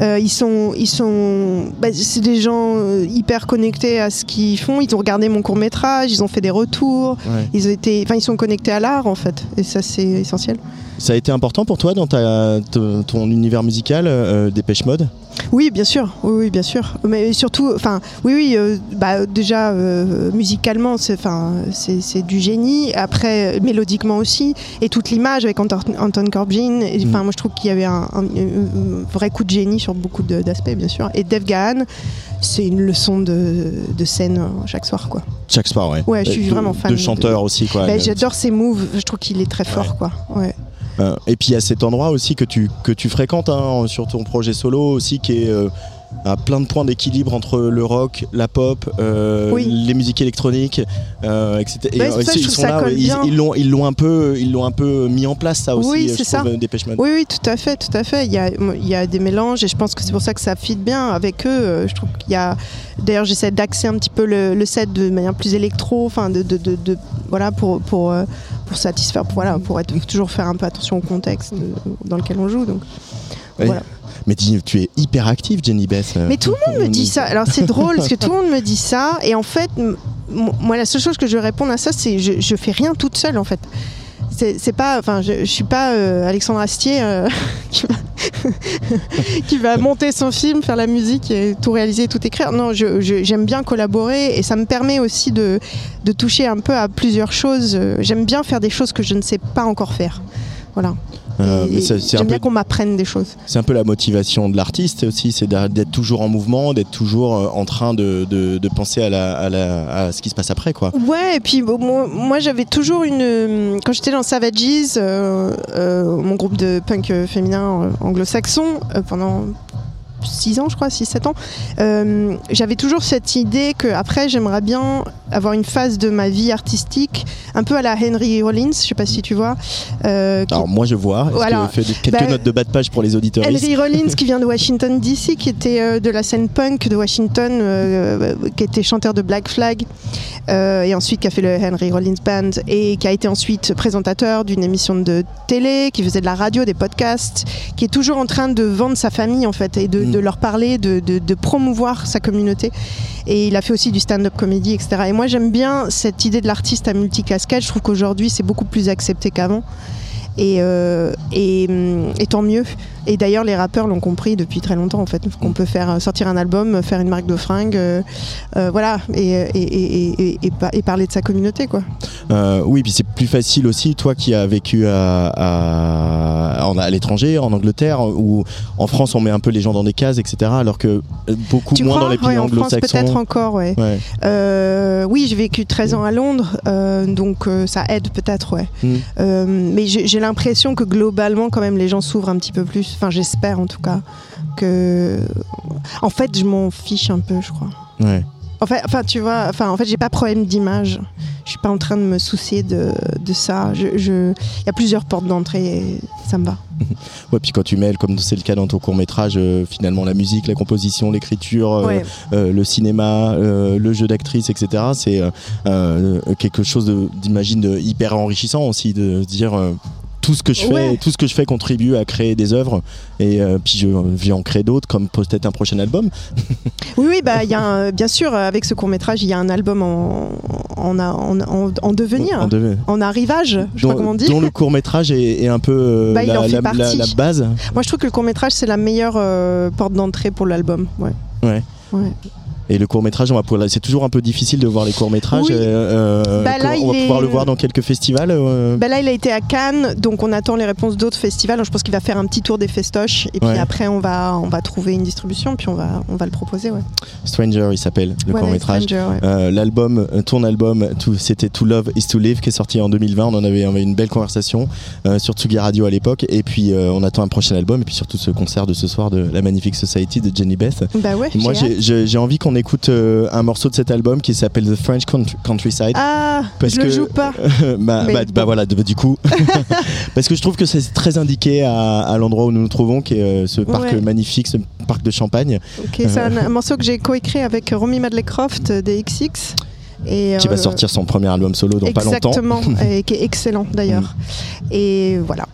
Euh, ils sont, ils sont, bah, c'est des gens euh, hyper connectés à ce qu'ils font. Ils ont regardé mon court métrage, ils ont fait des retours. Ouais. Ils ont été, enfin, ils sont connectés à l'art en fait. Et ça, c'est essentiel. Ça a été important pour toi dans ta, ton univers musical, euh, Dépêche Mode? Oui, bien sûr. Oui, oui, bien sûr. Mais surtout, enfin, oui, oui. euh, bah, déjà, euh, musicalement, c'est, enfin, c'est, c'est du génie. Après, mélodiquement aussi, et toute l'image avec Anton, Anton Corbijn. Et, Enfin, Mm. moi, je trouve qu'il y avait un, un- un vrai coup de génie sur beaucoup d'aspects, bien sûr. Et Dave Gahan, c'est une leçon de, de scène euh, chaque soir, quoi. Chaque soir, ouais. Ouais, je suis De- vraiment fan De de- chanteur aussi, quoi. Bah, j'adore ses moves. Je trouve qu'il est très fort, quoi. Ouais. Euh, et puis il y a cet endroit aussi que tu, que tu fréquentes hein, sur ton projet solo aussi qui est euh, à plein de points d'équilibre entre le rock, la pop, euh, Oui. les musiques électroniques, etc. Ouais, ça ils trouve sont là, l'ont ils l'ont un peu ils l'ont un peu mis en place ça aussi. Oui, c'est trouve, ça. Mode. Oui, oui, tout à fait, tout à fait. Il y a, il y a des mélanges et je pense que c'est pour ça que ça fit bien avec eux. Je trouve qu'il y a. D'ailleurs, j'essaie d'axer un petit peu le, le set de manière plus électro, enfin, de, de, de- de- voilà, pour, pour, pour satisfaire, pour, voilà, pour être, toujours faire un peu attention au contexte dans lequel on joue. Donc, Oui. voilà. Mais tu es hyper active, Jenny Beth. euh. Mais tout le monde me dit ça. Alors c'est drôle parce que tout le monde me dit ça et en fait, moi la seule chose que je réponds à ça, c'est je, je fais rien toute seule en fait. C'est pas, enfin, je, je suis pas euh, Alexandre Astier euh, qui, va, monter son film, faire la musique et tout réaliser, tout écrire. Non, j'aime bien collaborer et ça me permet aussi de, de toucher un peu à plusieurs choses. J'aime bien faire des choses que je ne sais pas encore faire. Voilà. Euh, mais c'est- bien qu'on m'apprenne des choses. C'est un peu la motivation de l'artiste aussi, c'est d'être toujours en mouvement, d'être toujours euh, en train de, de- de penser à, la, à, la- à ce qui se passe après, quoi. Ouais, et puis bon, moi, moi, j'avais toujours une. euh, Quand j'étais dans Savages, euh, euh, mon groupe de punk féminin anglo-saxon, pendant 6 ans, je crois, 6-7 ans, euh, j'avais toujours cette idée que après j'aimerais bien avoir une phase de ma vie artistique, un peu à la Henry Rollins, je sais pas si tu vois. euh, qui- Alors moi je vois, Voilà. que fait de- quelques Bah, notes de bas de page pour les auditeurs Henry Rollins qui vient de Washington DC, qui était euh, de la scène punk de Washington, qui était chanteur de Black Flag, et ensuite qui a fait le Henry Rollins Band, et qui a été ensuite présentateur d'une émission de télé, qui faisait de la radio, des podcasts, qui est toujours en train de vendre sa famille en fait, et de. De leur parler, de, de- promouvoir sa communauté. Et il a fait aussi du stand-up comédie, etc. Et moi j'aime bien cette idée de l'artiste à multicasquette. Je trouve qu'aujourd'hui c'est beaucoup plus accepté qu'avant. Et, euh, et tant mieux. Et d'ailleurs, les rappeurs l'ont compris depuis très longtemps, en fait, qu'on peut faire euh, sortir un album, faire une marque de fringues, euh, euh, voilà, et, et, et, et, et, pa- et parler de sa communauté, quoi. Euh, oui, puis c'est plus facile aussi, toi qui as vécu à, à, en- à l'étranger, en Angleterre, où en France on met un peu les gens dans des cases, etc. Alors que euh, beaucoup tu moins dans les? Pays Ouais, anglo-saxons. peut-être encore, ouais. Ouais. Euh, oui, j'ai vécu 13 ans à Londres, euh, donc euh, ça aide peut-être, ouais. Mm. Euh, mais j'ai l'impression que globalement, quand même, les gens s'ouvrent un petit peu plus. Enfin, j'espère en tout cas que. En fait, je m'en fiche un peu, je crois. Ouais. Enfin, enfin, tu vois, enfin, en fait, j'ai pas problème d'image. Je suis pas en train de me soucier de, de ça. Je- il y a plusieurs portes d'entrée et ça me va. Ouais, puis quand tu mêles, comme c'est le cas dans ton court métrage, finalement la musique, la composition, l'écriture, euh, Ouais. euh, le cinéma, euh, le jeu d'actrice, etc. C'est euh, euh, quelque chose d'imagine hyper enrichissant aussi de se dire euh, tout ce que je fais, Ouais. tout ce que je fais contribue à créer des œuvres et euh, puis je vais en créer d'autres comme peut-être un prochain album. Oui, oui, bah, il y a un- bien sûr, avec ce court métrage, il y a un album en, en, en, en- en devenir, En arrivage, je dont, comment on dit. dont le court métrage est, est un peu euh, Bah, la, la- la- la base. Moi, je trouve que le court métrage, c'est la meilleure euh, porte d'entrée pour l'album. Ouais. Ouais. Ouais. Et le court métrage, on va pouvoir- c'est toujours un peu difficile de voir les courts métrages. Oui. Bah, là, on va pouvoir est- le voir dans quelques festivals. euh, Bah là, il a été à Cannes, donc on attend les réponses d'autres festivals. Je pense qu'il va faire un petit tour des festoches, et puis Ouais. après, on va, on va trouver une distribution, puis on va, on va le proposer. Ouais. Stranger, il s'appelle le court métrage. Euh, l'album, euh, ton album, c'était To Love Is To Live qui est sorti en 2020. On en avait, on avait une belle conversation euh, sur Tsugi Radio à l'époque. Et puis euh, on attend un prochain album et puis surtout ce concert de ce soir de la Magnifique Society de Jenny Beth. Bah ouais, Moi j'ai envie qu'on écoute euh, un morceau de cet album qui s'appelle The French Country- Countryside. Ah, Parce je que- le joue pas. bah, bah- bah voilà, du coup. Parce que je trouve que c'est très indiqué à, à l'endroit où nous nous trouvons, qui est euh, ce parc Ouais. magnifique, ce parc de Champagne, c'est un, un morceau que j'ai coécrit avec Romy Madlecroft euh, des XX. Et, qui va euh, sortir son premier album solo dans pas longtemps. Exactement, et qui est excellent d'ailleurs. Et voilà.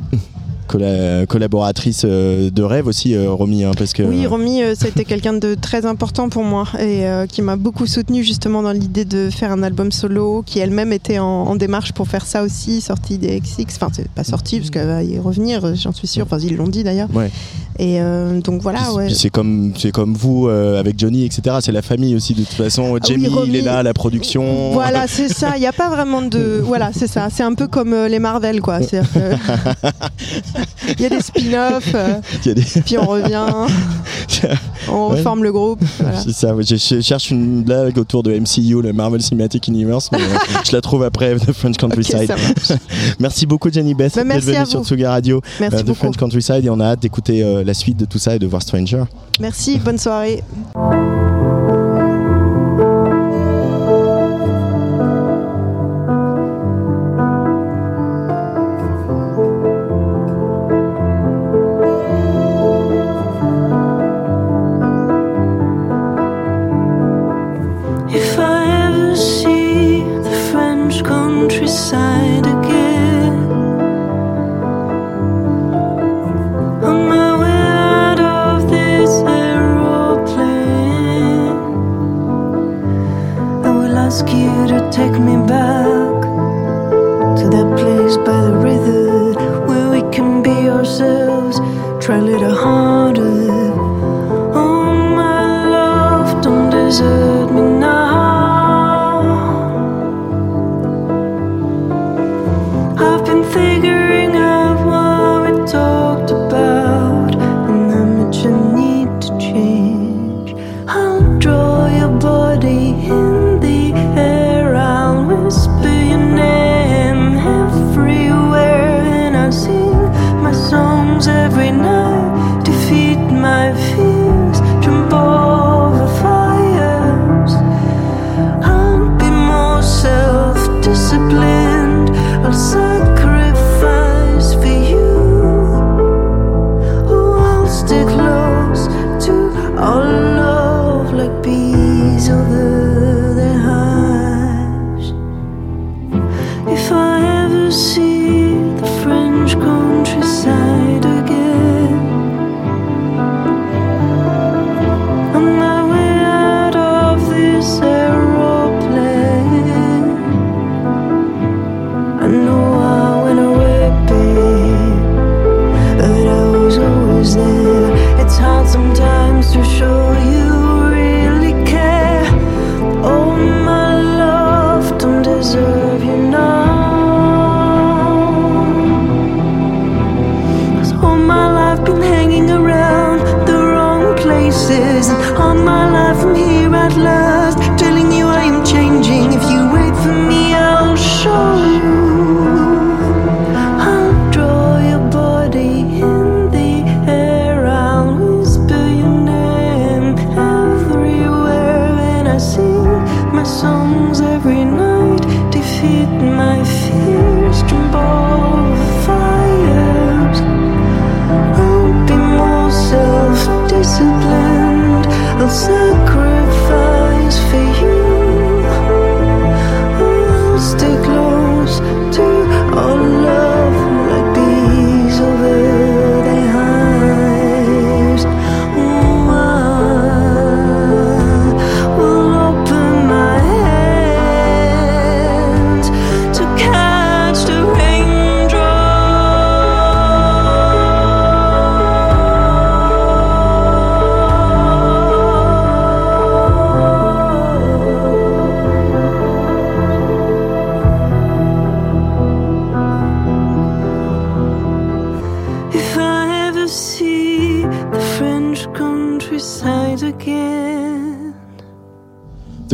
Colla- collaboratrice euh, de rêve aussi, euh, Romy, hein, parce que. Oui, Romy, euh, c'était quelqu'un de très important pour moi et euh, qui m'a beaucoup soutenu justement dans l'idée de faire un album solo, qui elle-même était en, en démarche pour faire ça aussi, sortie des XX. Enfin, c'est pas sorti parce qu'elle va y revenir, j'en suis sûre. Enfin, ils l'ont dit d'ailleurs. Ouais. Et euh, donc voilà, ouais. c'est comme c'est comme vous euh, avec Johnny etc c'est la famille aussi de toute façon Ah oui, Jamie il est là à la production Voilà, c'est ça. Il n'y a pas vraiment de. Voilà, c'est ça. C'est un peu comme euh, les Marvel, quoi. Il y a des spin-offs, euh, des- puis on revient, on Ouais. reforme le groupe. voilà. c'est ça ouais, je, je cherche une blague autour de MCU le Marvel Cinematic Universe mais euh, je la trouve après The French Countryside marche. merci beaucoup Jenny Beth Bah, d'être venue sur. Tsuga Radio Merci euh, The beaucoup. French Countryside et on a hâte d'écouter euh, la suite de tout ça et de voir Stranger Merci, bonne soirée.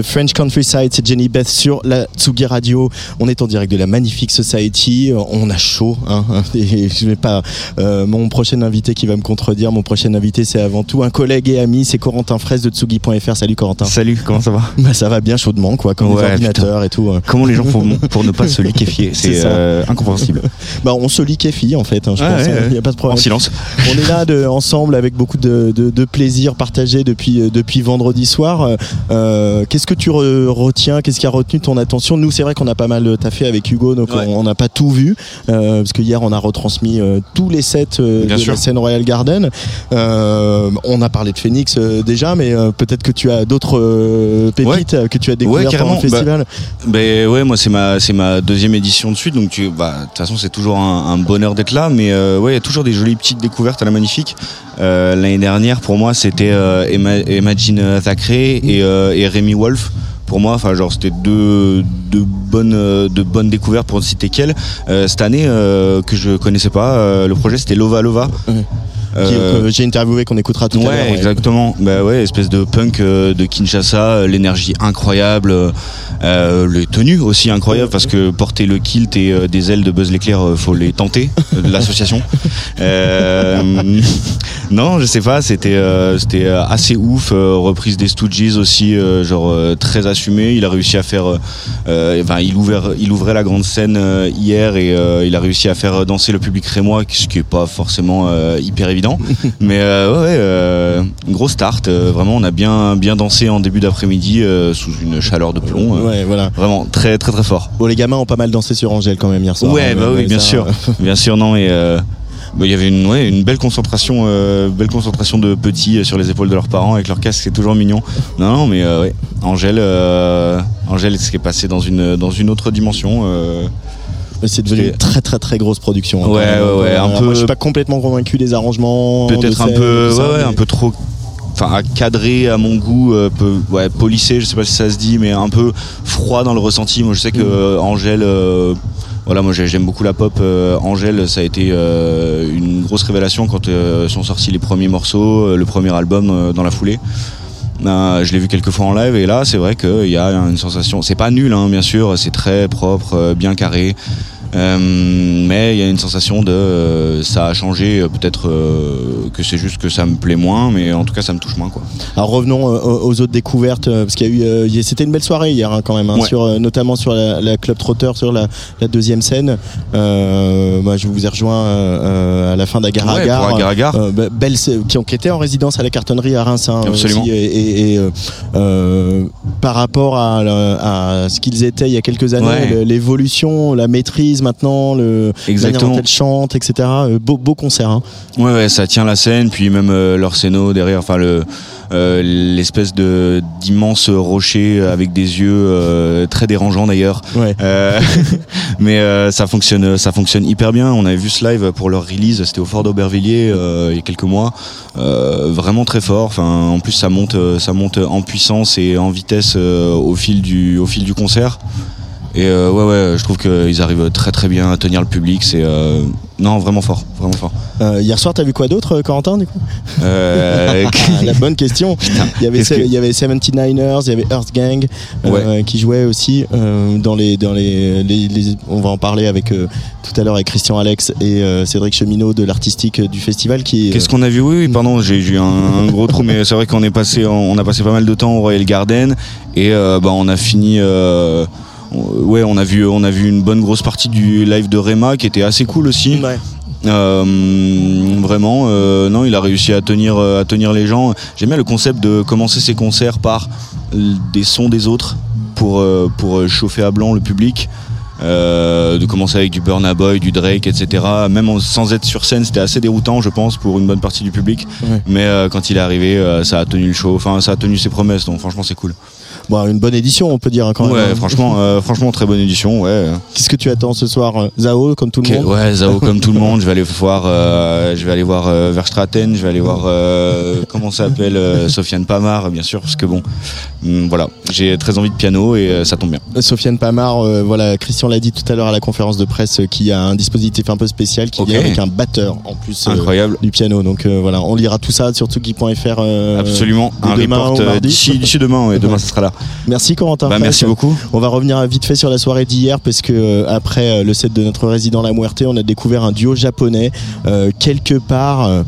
French Countryside, c'est Jenny Beth sur la Tsugi Radio. On est en direct de la Magnifique Society. On a chaud. Hein, et je vais pas. euh, mon prochain invité qui va me contredire. Mon prochain invité, c'est avant tout un collègue et ami. C'est Corentin Fraisse de Tsugi.fr. Salut Corentin. Salut, comment ça va? Bah, ça va bien chaudement, quoi, comme Ouais, les ordinateurs et tout. hein. Comment les gens font pour ne pas se liquéfier? C'est euh, incompréhensible. Bah, on se liquéfie en fait. hein, je pense. Il ouais. n'y a pas de En problème. silence. On est là de, ensemble avec beaucoup de, de, de plaisir partagé depuis, euh, depuis vendredi soir. Euh, Qu'est-ce que tu re- retiens Qu'est-ce qui a retenu ton attention? Nous, c'est vrai qu'on a pas mal taffé avec Hugo, donc Ouais. on n'a pas tout vu. euh, parce que hier, on a retransmis euh, tous les sets euh, de sûr. la scène Royal Garden. Euh, on a parlé de Phoenix euh, déjà, mais euh, peut-être que tu as d'autres euh, pépites euh, que tu as découvertes pendant le festival. Ben ouais, moi c'est ma ma deuxième édition de suite, donc bah de toute façon c'est toujours un, un bonheur d'être là, mais euh, ouais il y a toujours des jolies petites découvertes à la magnifique. Euh, L'année dernière pour moi c'était euh, Ima- Imagine Thackeray et, euh, et Rémi Wolf. Pour moi, enfin c'était deux, bonnes euh, de bonnes découvertes pour ne citer qu'elles. Euh, cette année euh, que je connaissais pas, le projet c'était Lova Lova. Qui- Euh, que J'ai interviewé, qu'on écoutera tout à l'heure. Ouais, ouais. exactement. Bah ouais, espèce de punk euh, de Kinshasa, euh, l'énergie incroyable, euh, les tenues aussi incroyables parce que porter le kilt et des ailes de Buzz l'éclair, faut les tenter. de L'association. Euh, non, je sais pas. C'était c'était assez ouf. reprise des Stooges aussi, genre très assumé. Il a réussi à faire. Enfin, il ouvert, il ouvrait la grande scène hier et il a réussi à faire danser le public rémois, ce qui est pas forcément hyper évident. Mais euh, ouais, ouais, euh, une grosse start. euh, vraiment, on a bien bien dansé en début d'après-midi sous une chaleur de plomb. Ouais, voilà. Vraiment très très très fort. Bon, les gamins ont pas mal dansé sur Angèle quand même hier soir. ouais, hein, bah mais oui, bien ça, sûr, bien sûr, non et. bah, il y avait une, ouais, une belle concentration, euh, belle concentration de petits sur les épaules de leurs parents avec leur casque, c'est toujours mignon. Non, non, mais euh, ouais, Angèle, euh, Angèle, ce qui est passé dans une dans une autre dimension. C'est devenu une très très très grosse production. hein, Ouais, même. ouais, ouais, un peu- Moi, je suis pas complètement convaincu des arrangements. peut-être de un peu ça, ouais, ouais, mais- un peu trop enfin à cadrer à mon goût euh, peu ouais polissé je sais pas si ça se dit mais un peu froid dans le ressenti moi je sais que Mm. euh, Angèle euh, voilà moi j'ai- j'aime beaucoup la pop euh, Angèle ça a été une grosse révélation quand sont sortis les premiers morceaux le premier album dans la foulée je l'ai vu quelques fois en live et là c'est vrai qu'il y a une sensation. C'est pas nul hein, bien sûr, c'est très propre, euh, bien carré. Euh, mais il y a une sensation de euh, ça a changé, euh, peut-être euh, que c'est juste que ça me plaît moins, mais en tout cas ça me touche moins quoi. Alors revenons aux autres découvertes parce qu'il y a eu, c'était une belle soirée hier hein, quand même, hein, Ouais. sur, notamment sur la, la club trotteur sur la, la deuxième scène. Moi, je vous ai rejoint à la fin d'Agar Ouais, Agar. belle, qui ont qui étaient en résidence à la cartonnerie à Reims hein, Absolument. aussi, et, et- et, par rapport à, ce qu'ils étaient il y a quelques années, Ouais. l'évolution, la maîtrise maintenant, le manière Exactement. chantent, etc. Euh, beau, beau concert. hein. Ouais, ouais, ça tient la scène, puis même euh, leur scéno derrière, enfin le euh, l'espèce de d'immense rocher avec des yeux euh, très dérangeants d'ailleurs. Ouais. Mais ça fonctionne, ça fonctionne hyper bien. On avait vu ce live pour leur release, c'était au Fort d'Aubervilliers il y a quelques mois. Vraiment très fort. Enfin, en plus ça monte, ça monte en puissance et en vitesse au fil du, au fil du concert. Et euh, ouais, ouais, je trouve qu'ils arrivent très très bien à tenir le public. C'est euh, non vraiment fort, vraiment fort. Euh, hier soir, t'as vu quoi d'autre, Corentin, du coup? Ah, la bonne question. il y avait que- il y avait 79ers, il y avait Earth Gang qui jouait aussi dans les dans les, les- les- on va en parler avec tout à l'heure avec Christian Alex et Cédric Cheminot de l'artistique du festival qui Qu'est-ce qu'on a vu? Oui, oui, pardon, j'ai eu un, un gros trou, mais c'est vrai qu'on est passé, on a passé pas mal de temps au Royal Garden et bah, on a fini. Euh, on- ouais, on a vu, on a vu une bonne grosse partie du live de Rema qui était assez cool aussi. Ouais. Euh, vraiment, euh, non, il a réussi à tenir, à tenir les gens. J'aime bien le concept de commencer ses concerts par des sons des autres pour, pour chauffer à blanc le public. Euh, de commencer avec du Burna Boy, du Drake, etc. Même sans être sur scène, c'était assez déroutant, je pense, pour une bonne partie du public. Ouais. Mais quand il est arrivé, ça a tenu le show. Enfin, ça a tenu ses promesses. Donc, franchement, c'est cool. Bon, une bonne édition, on peut dire hein, quand ouais, même. hein. franchement, euh, franchement, très bonne édition. Ouais. Qu'est-ce que tu attends ce soir, euh, Zao, comme tout le monde ouais, Zao comme tout le monde. Je vais aller voir, euh, je vais aller voir euh, Verstraten, je vais aller voir euh, comment ça s'appelle euh, Sofiane Pamar, bien sûr, parce que bon, hum, voilà, j'ai très envie de piano et ça tombe bien. Sofiane Pamar, euh, voilà, Christian l'a dit tout à l'heure à la conférence de presse, qui a un dispositif un peu spécial qui Ok. vient avec un batteur en plus Incroyable. du piano. Donc euh, voilà, on lira tout ça sur Tsugi.fr. Absolument, un demain report d'ici demain, ouais, demain ça sera là. Merci Corentin. Bah, merci beaucoup. On va revenir vite fait sur la soirée d'hier parce que euh, après euh, le set de notre résident La Muerte, on a découvert un duo japonais euh, quelque part.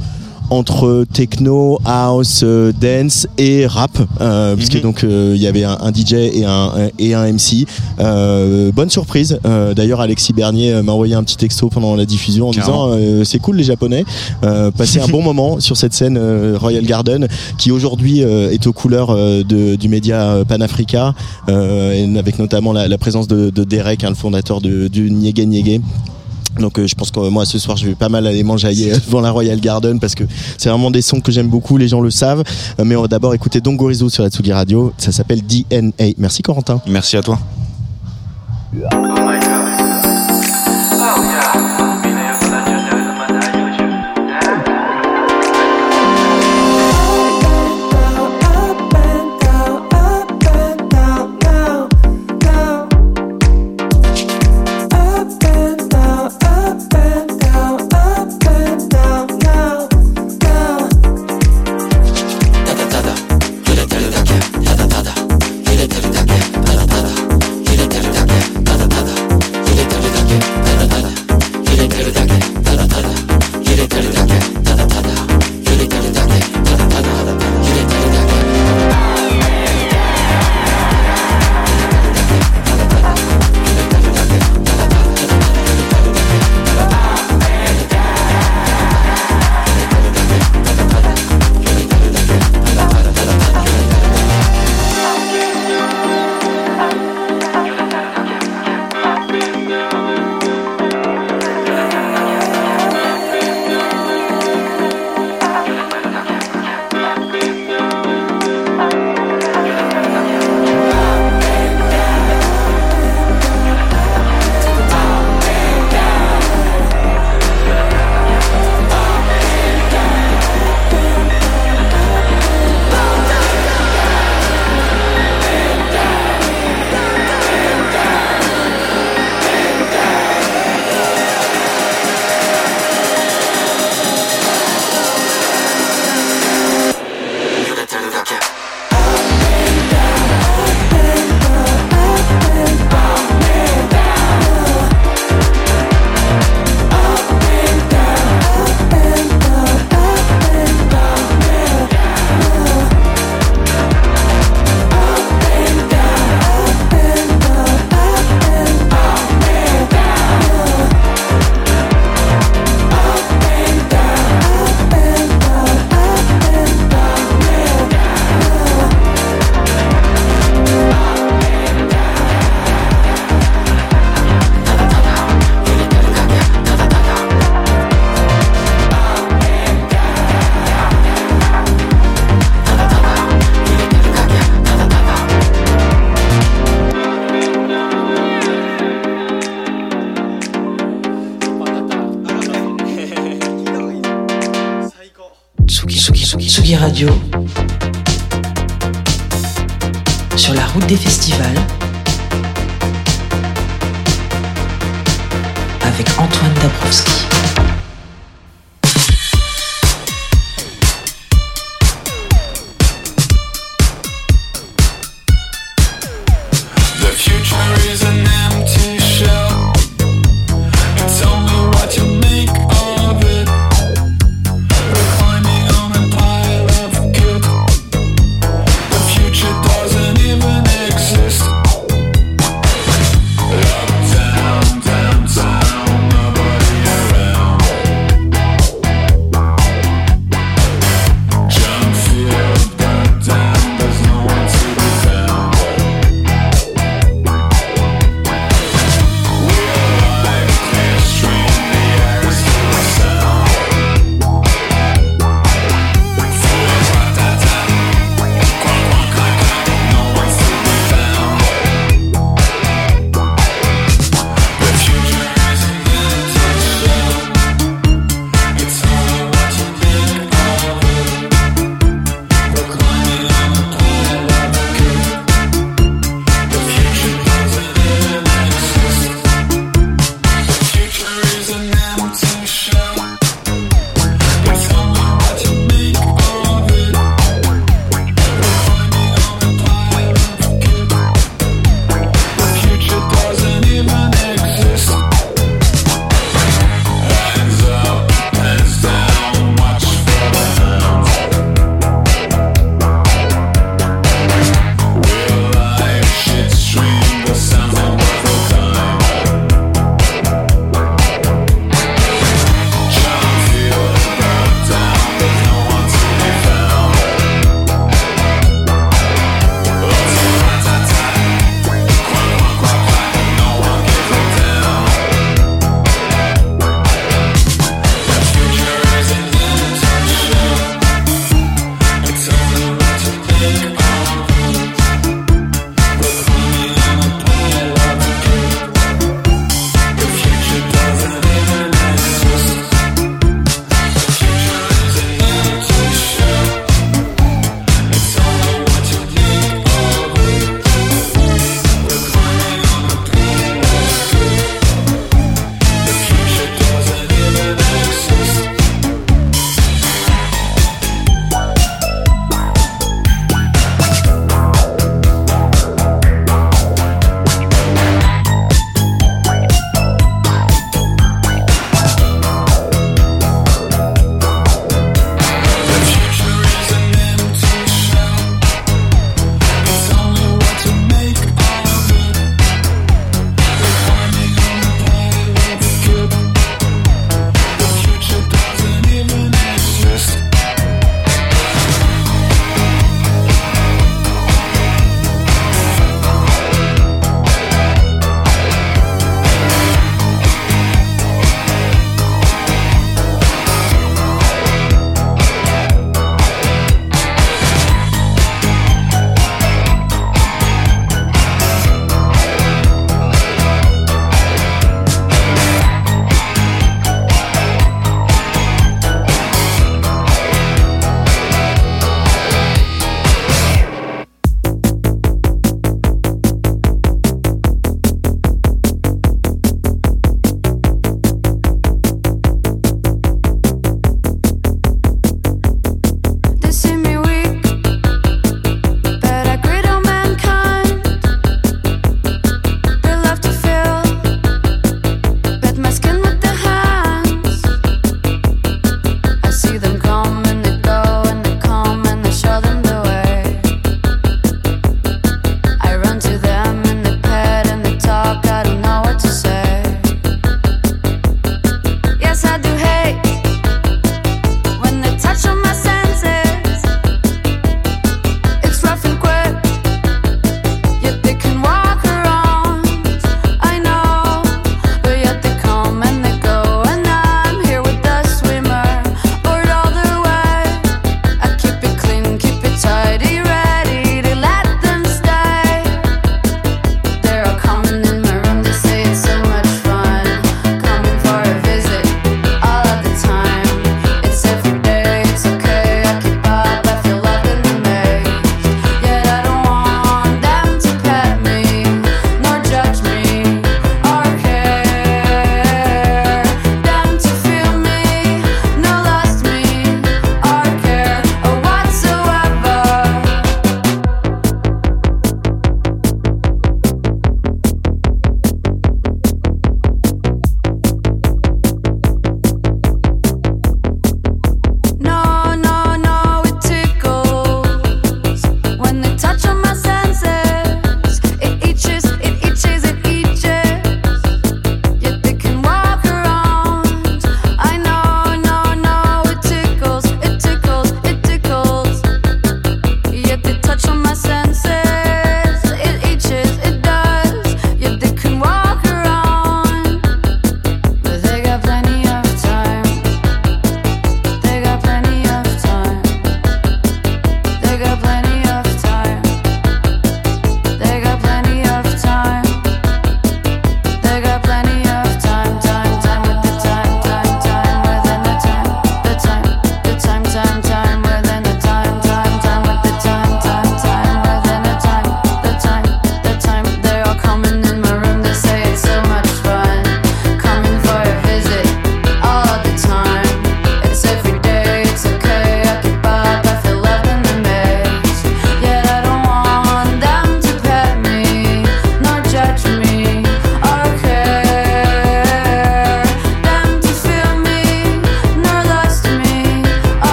Entre techno, house, euh, dance et rap, euh, puisque Mhm. donc euh, il y avait un, un DJ et un, et un MC. Euh, bonne surprise. Euh, D'ailleurs, Alexis Bernier m'a envoyé un petit texto pendant la diffusion en Carrément. disant euh, c'est cool les Japonais. Euh, passer un bon moment sur cette scène euh, Royal Garden qui aujourd'hui euh, est aux couleurs euh, de- du média Panafrica euh, avec notamment la, la présence de, de Derek, hein, le fondateur de, du Niégué Niégué. Donc euh, je pense que moi ce soir je vais pas mal aller manger devant la Royal Garden parce que c'est vraiment des sons que j'aime beaucoup, les gens le savent. Euh, mais on va d'abord écouter Dongorizo sur la Tsugi Radio, ça s'appelle DNA. Merci Corentin. Merci à toi. Sur la route des festivals,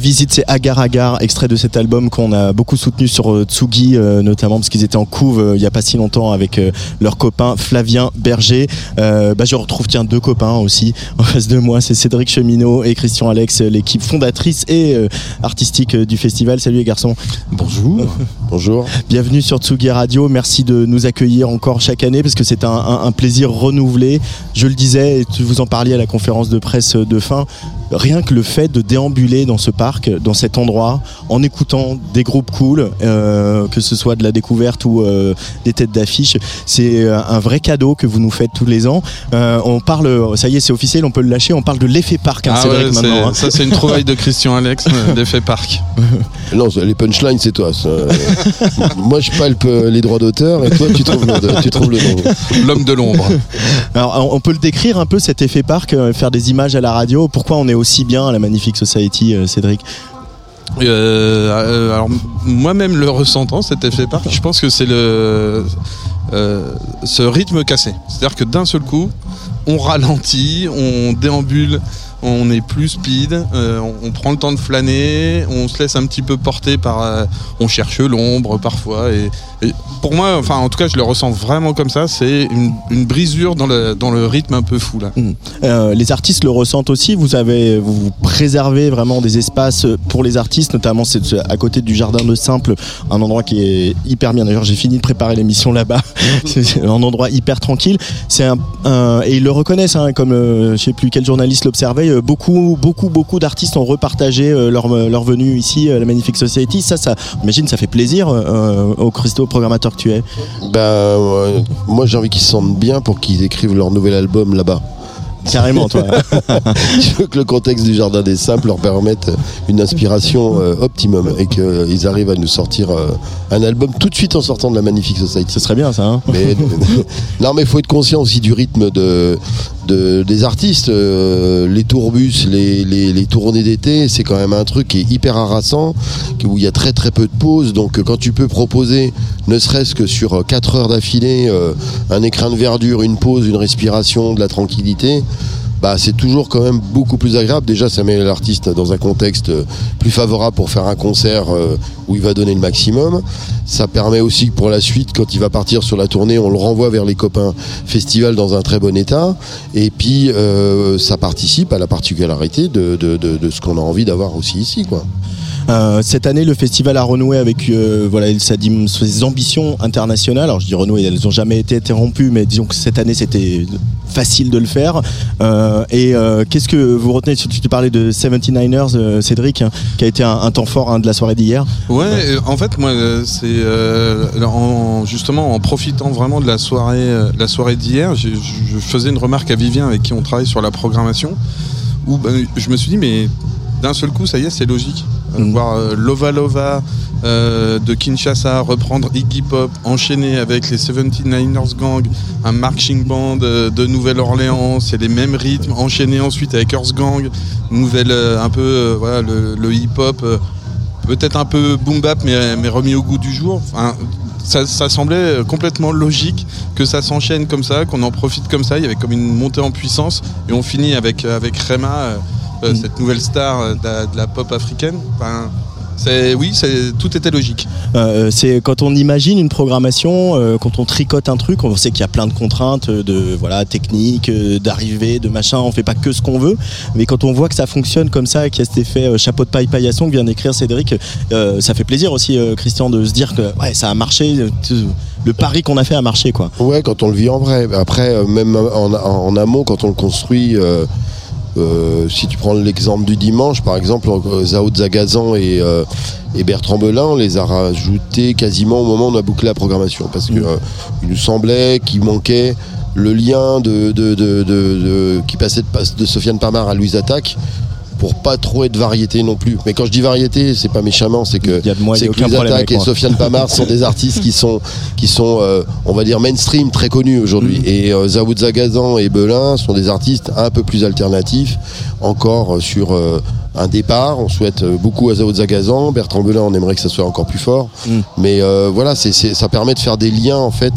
The Visit, c'est Agar Agar, extrait de cet album qu'on a beaucoup soutenu sur euh, Tsugi, euh, notamment parce qu'ils étaient en couve euh, il y a pas si longtemps avec leur copain Flavien Berger. Euh, bah, je retrouve tiens deux copains aussi en face de moi, c'est Cédric Cheminot et Christian Alex, l'équipe fondatrice et euh, artistique du festival. Salut les garçons. Bonjour. Bonjour. Bienvenue sur Tsugi Radio. Merci de nous accueillir encore chaque année parce que c'est un, un- un plaisir renouvelé. Je le disais, et tu vous en parliez à la conférence de presse de fin. Rien que le fait de déambuler dans ce parc, dans cet endroit, en écoutant des groupes cool, euh, que ce soit de la découverte ou euh, des têtes d'affiche, c'est euh, un vrai cadeau que vous nous faites tous les ans. Euh, on parle, ça y est, c'est officiel, on peut le lâcher. On parle de l'effet parc, hein, Ah maintenant. hein. Ça, c'est une trouvaille de Christian Alex d'effet parc. Non, c'est- les punchlines, c'est toi. ça. Moi, je palpe les droits d'auteur et toi, tu trouves le, tu trouves le nom. L'homme de l'ombre. Alors, on- peut le décrire un peu cet effet parc, faire des images à la radio. Pourquoi on est aussi bien à la Magnifique Society, Cédric? Euh, euh, alors moi-même le ressentant cet effet parc, je pense que c'est le euh, ce rythme cassé. C'est-à-dire que d'un seul coup, on ralentit, on déambule, on est plus speed, euh, on, on prend le temps de flâner, on se laisse un petit peu porter par, euh, on cherche l'ombre parfois. Et, et pour moi, enfin en tout cas, je le ressens vraiment comme ça. C'est une, une brisure dans le dans le rythme un peu fou là. Euh, les artistes le ressentent aussi. Vous avez, vous, vous préservez vraiment des espaces pour les artistes, notamment c'est à côté du jardin de Simple, un endroit qui est hyper bien. D'ailleurs, j'ai fini de préparer l'émission là-bas. c'est un endroit hyper tranquille. C'est un, un- et ils le reconnaissent, hein, comme je sais plus quel journaliste l'observait. Euh, beaucoup, beaucoup, beaucoup d'artistes ont repartagé euh, leur, leur venue ici à la Magnifique Society. Ça, ça, imagine, ça fait plaisir euh, au Christo programmateur que tu es. Ouais, moi, j'ai envie qu'ils se sentent bien pour qu'ils écrivent leur nouvel album là-bas. Carrément, toi. Je veux que le contexte du Jardin des Simples leur permette une inspiration euh, optimum et qu'ils arrivent à nous sortir euh, un album tout de suite en sortant de la Magnifique Society. Ce serait bien, ça. Hein mais, non, mais il faut être conscient aussi du rythme de, de- des artistes. Euh, les tourbus, les, tournées d'été, c'est quand même un truc qui est hyper harassant, où il y a très très peu de pauses. Donc euh, quand tu peux proposer, ne serait-ce que sur 4 heures d'affilée, euh, un écrin de verdure, une pause, une respiration, de la tranquillité, bah, c'est toujours quand même beaucoup plus agréable. Déjà, ça met l'artiste dans un contexte euh, plus favorable pour faire un concert euh, où il va donner le maximum. Ça permet aussi que pour la suite, quand il va partir sur la tournée, on le renvoie vers les copains festivals dans un très bon état. Et puis, euh, ça participe à la particularité de, de- de- de ce qu'on a envie d'avoir aussi ici. Quoi. Euh, cette année, le festival a renoué avec euh, voilà, ses ambitions internationales. Alors, je dis renoué, elles n'ont jamais été interrompues, mais disons que cette année, c'était facile de le faire. Euh, et qu'est-ce que vous retenez? Tu tu parlais de 79ers, euh, Cédric, hein, qui a été un, un temps fort hein, de la soirée d'hier. Ouais, en fait, moi, c'est euh, en, justement en profitant vraiment de la soirée, euh, la soirée d'hier, je faisais une remarque à Vivien avec qui on travaille sur la programmation, où ben, je me suis dit, mais d'un seul coup, ça y est, c'est logique. Euh, Mhm. Voir euh, Lova Lova euh, de Kinshasa reprendre Iggy Pop, enchaîner avec les 79ers Gang, un marching band euh, de Nouvelle-Orléans, c'est les mêmes rythmes, enchaîner ensuite avec Earth Gang, nouvelle, un peu, voilà, le, le hip-hop. peut-être un peu boom bap mais, mais remis au goût du jour. Enfin, ça, ça semblait complètement logique que ça s'enchaîne comme ça, qu'on en profite comme ça. Il y avait comme une montée en puissance et on finit avec, avec Rema, euh, euh, cette nouvelle star euh, de la, de la pop africaine. Enfin, oui, c'est, tout était logique. Euh, c'est quand on imagine une programmation, euh, quand on tricote un truc, on sait qu'il y a plein de contraintes, de voilà techniques, euh, d'arrivée, de machin. On fait pas que ce qu'on veut, mais quand on voit que ça fonctionne comme ça, qu'il y a cet effet euh, chapeau de paille paillasson que vient d'écrire Cédric, euh, ça fait plaisir aussi, euh, Christian, de se dire que ouais, ça a marché. Le pari qu'on a fait a marché, quoi. Ouais, quand on le vit en vrai. Après, euh, même en, en- en amont, quand on le construit, euh, si tu prends l'exemple du dimanche, par exemple, euh, Zao Zagazan et, euh, et Bertrand Belin, on les a rajoutés quasiment au moment où on a bouclé la programmation. Parce que euh, il nous semblait qu'il manquait le lien de, de- de- de- de- qui passait de, pas- de Sofiane Pamar à Louise Attaque pour pas trop être variété non plus. Mais quand je dis variété, c'est pas méchamment, c'est que c'est que et. Sofiane Pamar sont des artistes qui sont, qui sont euh, on va dire, mainstream, très connus aujourd'hui. Mm. Et euh, Zawoud Zagazan et Belin sont des artistes un peu plus alternatifs, encore euh, sur euh, un départ. On souhaite euh, beaucoup à Zawoud Zagazan. Bertrand Belin, on aimerait que ça soit encore plus fort. Mm. Mais euh, voilà, c'est, c'est- ça permet de faire des liens, en fait,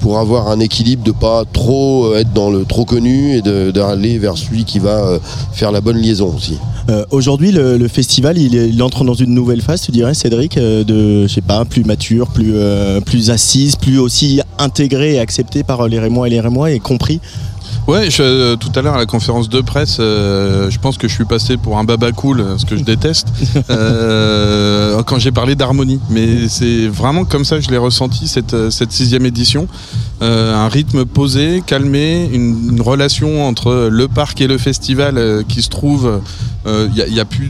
pour avoir un équilibre, de pas trop euh, être dans le trop connu et de- d'aller vers celui qui va faire la bonne liaison aussi. Euh, Aujourd'hui, le, le festival, il, entre dans une nouvelle phase, tu dirais, Cédric, de, je sais pas, plus mature, plus, euh, plus assise, plus aussi intégrée et acceptée par les Rémois et les Rémois et compris. Ouais, je- euh, tout à l'heure à la conférence de presse, euh, je pense que je suis passé pour un baba cool, euh, ce que je déteste, euh, quand j'ai parlé d'harmonie. Mais c'est vraiment comme ça que je l'ai ressenti cette, euh, cette sixième édition. Euh, un rythme posé, calmé, une, une relation entre le parc et le festival euh, qui se trouve. Il n'y a, y a plus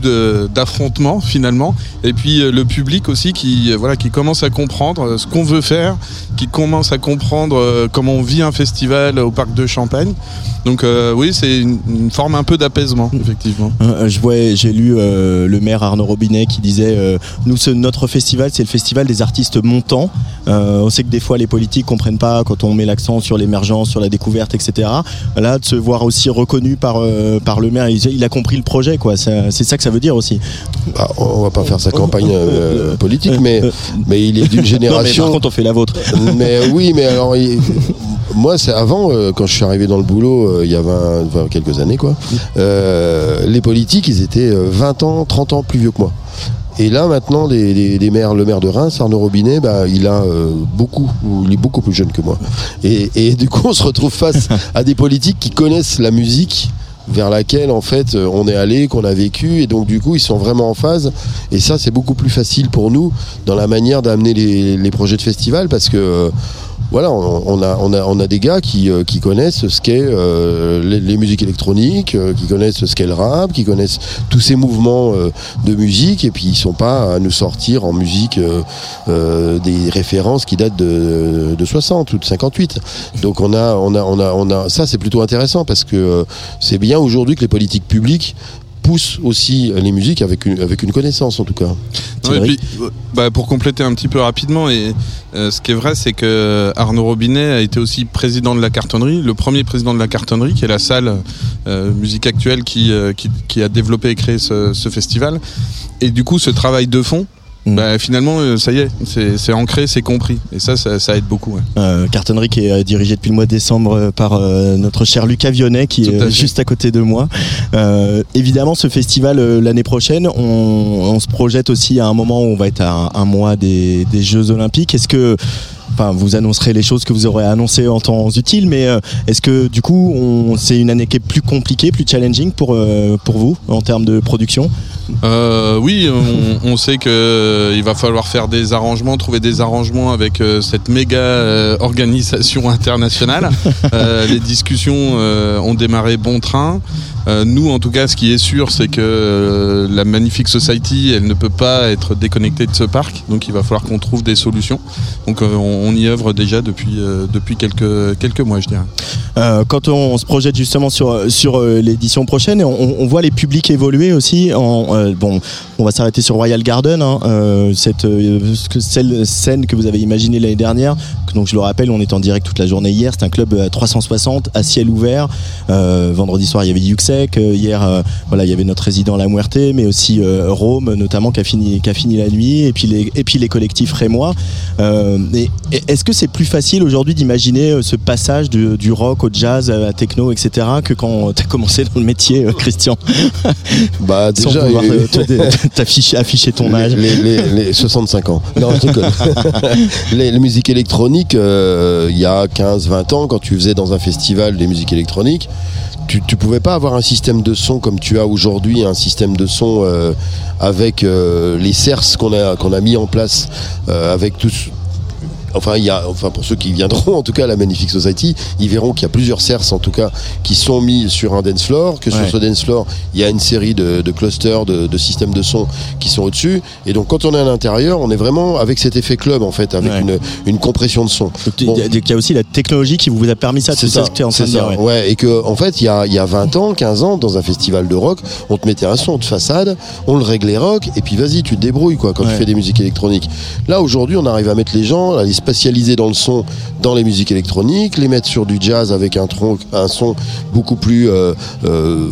d'affrontement finalement. Et puis euh, le public aussi qui, euh, voilà, qui commence à comprendre euh, ce qu'on veut faire, qui commence à comprendre euh, comment on vit un festival au parc de Champagne. Donc euh, oui, c'est une, une forme un peu d'apaisement, effectivement. Euh, je vois, j'ai lu euh, le maire Arnaud Robinet qui disait euh, nous ce- notre festival c'est le festival des artistes montants. Euh, on sait que des fois les politiques comprennent pas quand on met l'accent sur l'émergence, sur la découverte, etc. Là de se voir aussi reconnu par euh, par le maire, il, il a compris le projet quoi. Ça- C'est ça que ça veut dire aussi. Bah, on va pas faire sa campagne euh, politique, mais, mais il est d'une Non, mais génération. par contre on fait la vôtre. mais euh, oui, mais alors, il- moi, c'est avant, euh, quand je suis arrivé dans le boulot, euh, il y a 20, 20 quelques années, quoi. euh, les politiques, ils étaient euh, 20 ans, 30 ans plus vieux que moi. Et là, maintenant, les, maires, le maire de Reims, Arnaud Robinet, bah, il a euh, beaucoup, il est beaucoup plus jeune que moi. Et, du coup, on se retrouve face à des politiques qui connaissent la musique vers laquelle en fait euh, on est allé, qu'on a vécu et donc du coup ils sont vraiment en phase et ça c'est beaucoup plus facile pour nous dans la manière d'amener les, les projets de festival parce que euh, voilà, on, a, des gars qui, euh, connaissent ce qu'est euh, les, musiques électroniques, euh, qui connaissent ce qu'est le rap, qui connaissent tous ces mouvements de musique, et puis ils sont pas à nous sortir en musique des références qui datent de, de 60 ou de 58. Donc on a, on a, on a, on a, ça c'est plutôt intéressant parce que c'est bien aujourd'hui que les politiques publiques poussent aussi les musiques avec une, avec une connaissance en tout cas. Ouais, et puis, euh, bah, pour compléter un petit peu rapidement, et euh, ce qui est vrai, c'est que Arnaud Robinet a été aussi président de la cartonnerie, le premier président de la cartonnerie, qui est la salle euh, musique actuelle qui, euh, qui, qui a développé et créé ce, ce festival. Et du coup, ce travail de fond, bah, finalement, euh, ça y est, c'est ancré, c'est compris. Et ça, ça, ça aide beaucoup. ouais. Euh, cartonnerie qui est euh, dirigée depuis le mois de décembre par euh, notre cher Lucas Vionnet qui Tout est à juste à côté de moi. Euh, évidemment, ce festival l'année prochaine, on, on se projette aussi à un moment où on va être à un, un mois des, des Jeux Olympiques. Est-ce que Enfin, vous annoncerez les choses que vous aurez annoncées en temps utile, mais est-ce que du coup, on, c'est une année qui est plus compliquée, plus challenging pour, pour vous en termes de production? Euh, oui, on, on sait que euh, va falloir faire des arrangements, trouver des arrangements avec euh, cette méga euh, organisation internationale. Les discussions ont démarré bon train. Nous, en tout cas, ce qui est sûr, c'est que la Magnifique Society, elle ne peut pas être déconnectée de ce parc. Donc, il va falloir qu'on trouve des solutions. Donc, on, on y œuvre déjà depuis depuis quelques quelques mois, je dirais. Quand on se projette justement sur, sur l'édition prochaine, on, on voit les publics évoluer aussi. En, euh, bon, on va s'arrêter sur Royal Garden, hein, euh, cette euh, celle- scène que vous avez imaginée l'année dernière. Donc je le rappelle, on est en direct toute la journée hier. C'est un club à 360 à ciel ouvert. Vendredi soir, il y avait Yuxek. Hier, voilà, il y avait notre résident La Muerte, mais aussi Rome notamment qui a fini qui a fini la nuit. Et puis les et puis les collectifs rémois. Est-ce que c'est plus facile aujourd'hui d'imaginer ce passage du, du rock au jazz, à la techno, etc., que quand tu as commencé dans le métier, Christian? Bah déjà, t'afficher afficher ton âge. Les, les- les 65 ans. Non, je déconne. les, les musiques électroniques, euh, il y a 15-20 ans, quand tu faisais dans un festival des musiques électroniques, tu, tu pouvais pas avoir un système de son comme tu as aujourd'hui, un système de son euh, avec euh, les CERS qu'on a, qu'on a mis en place, avec tous. Enfin, il y a, enfin, pour ceux qui viendront, en tout cas, à la Magnifique Society, ils verront qu'il y a plusieurs CERS, en tout cas, qui sont mis sur un dance floor, que Ouais. sur ce dance floor, il y a une série de, de clusters, de, de systèmes de son qui sont au-dessus. Et donc, quand on est à l'intérieur, on est vraiment avec cet effet club, en fait, avec Ouais. une, une compression de son. Il y, a- il y a aussi la technologie qui vous a permis ça, c'est ça, ce que tu es en train de dire. ouais. Ouais, et que en fait, il y a, y a 20 ans, 15 ans, dans un festival de rock, on te mettait un son de façade, on le réglait rock, et puis vas-y, tu te débrouilles quoi quand tu fais des musiques électroniques. Là, aujourd'hui, on arrive à mettre les gens, à les spatialiser dans le son dans les musiques électroniques, les mettre sur du jazz avec un tronc, un son beaucoup plus, euh, euh,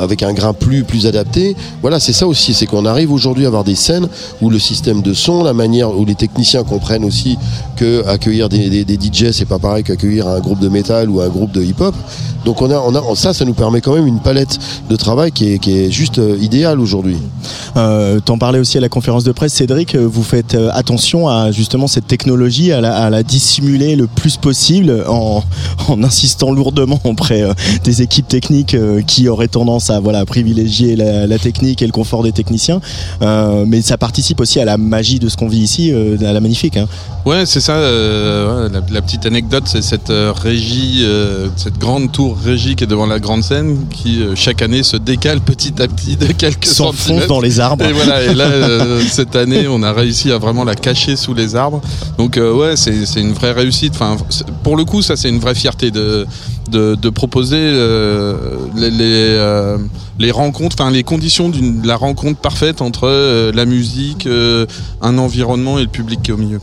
avec un grain plus plus adapté. Voilà, c'est ça aussi, c'est qu'on arrive aujourd'hui à avoir des scènes où le système de son, la manière où les techniciens comprennent aussi que accueillir des, des, des DJ, c'est pas pareil qu'accueillir un groupe de métal ou un groupe de hip-hop. Donc on a, on a, ça, ça nous permet quand même une palette de travail qui est, qui est juste euh, idéale aujourd'hui. T'en parlais aussi à la conférence de presse, Cédric. Vous faites attention à justement cette technologie, à la, à la dissimuler le plus possible en, en insistant lourdement auprès euh, des équipes techniques euh, qui auraient tendance à voilà privilégier la, la technique et le confort des techniciens. Euh, mais ça participe aussi à la magie de ce qu'on vit ici, à la magnifique. Hein. Ouais, c'est ça. ouais, la, la petite anecdote, c'est cette régie, cette grande tour régie qui est devant la grande scène, qui chaque année se décale petit à petit de quelques S'enfonce centimètres. dans les arbres. Et voilà. Et là, cette année, on a réussi à vraiment la cacher sous les arbres. Donc euh, ouais, c'est une vraie réussite. Enfin, pour le coup, ça c'est une vraie fierté de de, proposer euh, les euh, les rencontres, enfin les conditions d'une la rencontre parfaite entre la musique, un environnement et le public qui est au milieu.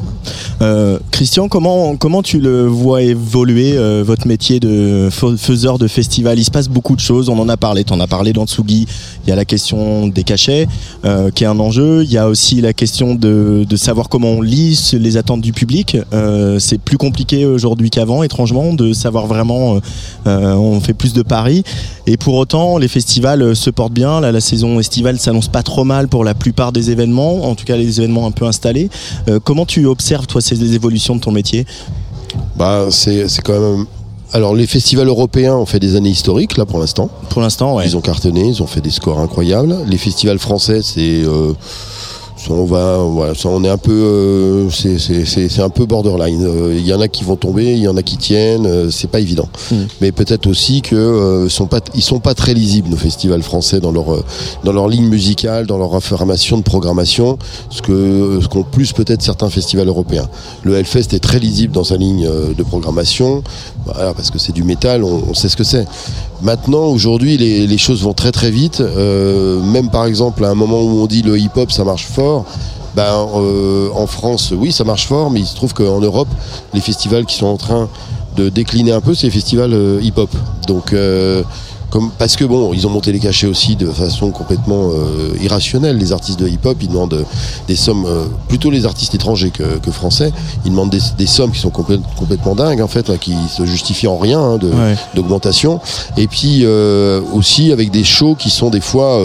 Christian, comment, comment tu le vois évoluer votre métier de fa- faiseur de festival? Il se passe beaucoup de choses, on en a parlé, tu en as parlé dans Tsugi, il y a la question des cachets qui est un enjeu, il y a aussi la question de, de savoir comment on lit les attentes du public, Euh, c'est plus compliqué aujourd'hui qu'avant étrangement de savoir vraiment, euh, euh, on fait plus de paris et pour autant les festivals se portent bien, Là, la saison estivale s'annonce pas trop mal pour la plupart des événements, en tout cas les événements un peu installés. Euh, comment tu observes toi ces évolutions de ton métier? Bah, c'est quand même. Alors, les festivals européens ont fait des années historiques, là, pour l'instant. Pour l'instant, ouais. Ils ont cartonné, ils ont fait des scores incroyables. Les festivals français, c'est. euh, on va, voilà, ça, on est un peu, euh, c'est- un peu borderline. Euh, Il y en a qui vont tomber, il y en a qui tiennent. euh, c'est pas évident. Mm. Mais peut-être aussi que euh, sont pas, ils sont pas très lisibles nos festivals français dans leur, euh, dans leur ligne musicale, dans leur affirmation de programmation, ce que, ce qu'ont plus peut-être certains festivals européens. Le Hellfest est très lisible dans sa ligne euh, de programmation, voilà, parce que c'est du métal, on, sait ce que c'est. Maintenant, aujourd'hui, les, choses vont très très vite. Euh, même par exemple, à un moment où on dit le hip-hop, ça marche fort. Ben, en France, oui, ça marche fort, mais il se trouve qu'en Europe, les festivals qui sont en train de décliner un peu, c'est les festivals euh, hip-hop. Donc, comme, parce que bon, ils ont monté les cachets aussi de façon complètement euh, irrationnelle. Les artistes de hip-hop, ils demandent euh, des sommes, euh, plutôt les artistes étrangers que, que français, ils demandent des, des sommes qui sont complè- complètement dingues en fait, hein, qui se justifient en rien hein, Ouais. d'augmentation. Et puis euh, aussi avec des shows qui sont des fois.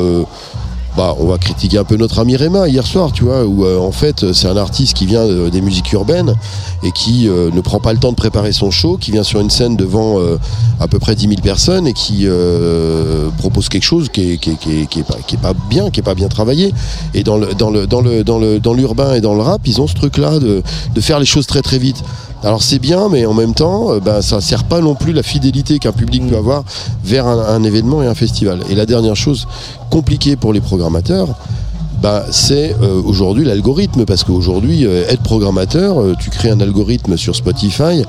Bah, on va critiquer un peu notre ami Réma hier soir, tu vois, où euh, en fait c'est un artiste qui vient euh, des musiques urbaines et qui euh, ne prend pas le temps de préparer son show, qui vient sur une scène devant à peu près 10 000 personnes et qui propose quelque chose qui est, qui, est, qui, est, pas, qui est pas bien, qui est pas bien travaillé. Et dans dans le dans le dans le dans l'urbain et dans le rap, ils ont ce truc-là de, de faire les choses très très vite. Alors c'est bien, mais en même temps, euh, ben, ça sert pas non plus la fidélité qu'un public peut avoir vers un, événement et un festival. Et la dernière chose compliquée pour les programmateurs, bah, c'est euh, aujourd'hui l'algorithme, parce qu'aujourd'hui, euh, être programmateur, tu crées un algorithme sur Spotify,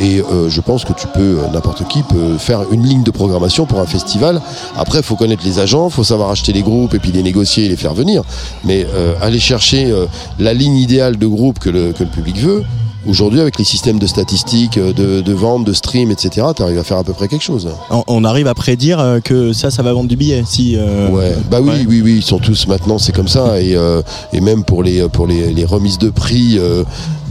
et je pense que tu peux, n'importe qui peut faire une ligne de programmation pour un festival. Après, il faut connaître les agents, il faut savoir acheter les groupes et puis les négocier et les faire venir. Mais aller chercher la ligne idéale de groupe que le public veut, aujourd'hui, avec les systèmes de statistiques, euh, de, de vente, de stream, etc., tu arrives à faire à peu près quelque chose. On, on arrive à prédire euh, que ça, ça va vendre du billet. Si, euh, Ouais, bah oui, ouais. oui, oui, ils sont tous maintenant, c'est comme ça, et, euh, et même pour les pour les, les remises de prix euh,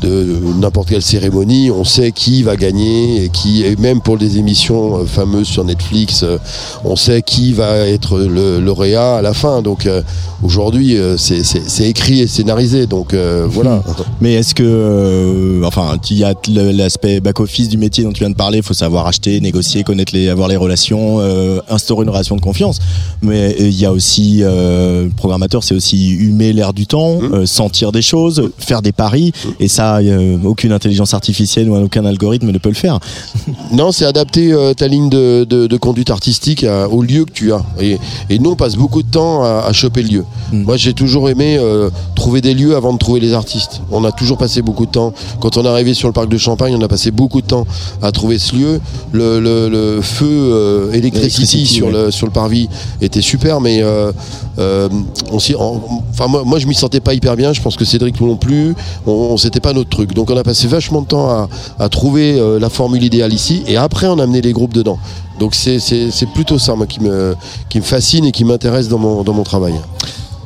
de n'importe quelle cérémonie, on sait qui va gagner et qui, et même pour des émissions euh, fameuses sur Netflix, euh, on sait qui va être le lauréat à la fin. Donc euh, aujourd'hui, c'est écrit et scénarisé, donc euh, voilà. Mais est-ce que, euh, enfin, il y a l'aspect back-office du métier dont tu viens de parler, il faut savoir acheter, négocier, connaître les, avoir les relations, euh, instaurer une relation de confiance. Mais il y a aussi, le programmateur, c'est aussi humer l'air du temps, Mmh. euh, sentir des choses, faire des paris. Et ça, euh, aucune intelligence artificielle ou aucun algorithme ne peut le faire. Non, c'est adapter euh, ta ligne de, de- de conduite artistique à- au lieu que tu as. Et, et nous, on passe beaucoup de temps à, à choper le lieu. Mm. Moi, j'ai toujours aimé euh, trouver des lieux avant de trouver les artistes. On a toujours passé beaucoup de temps. Quand on est arrivé sur le parc de Champagne, on a passé beaucoup de temps à trouver ce lieu. Le, le- le feu euh, Electricity, sur, ouais. le, sur le parvis était super, mais euh, euh, on enfin, moi, moi, je m'y sentais pas hyper bien. Je pense que Cédric non plus. On, on s'était pas no- Donc on a passé vachement de temps à, trouver euh, la formule idéale ici et après on a amené les groupes dedans. Donc c'est- plutôt ça moi qui me, fascine et qui m'intéresse dans mon travail.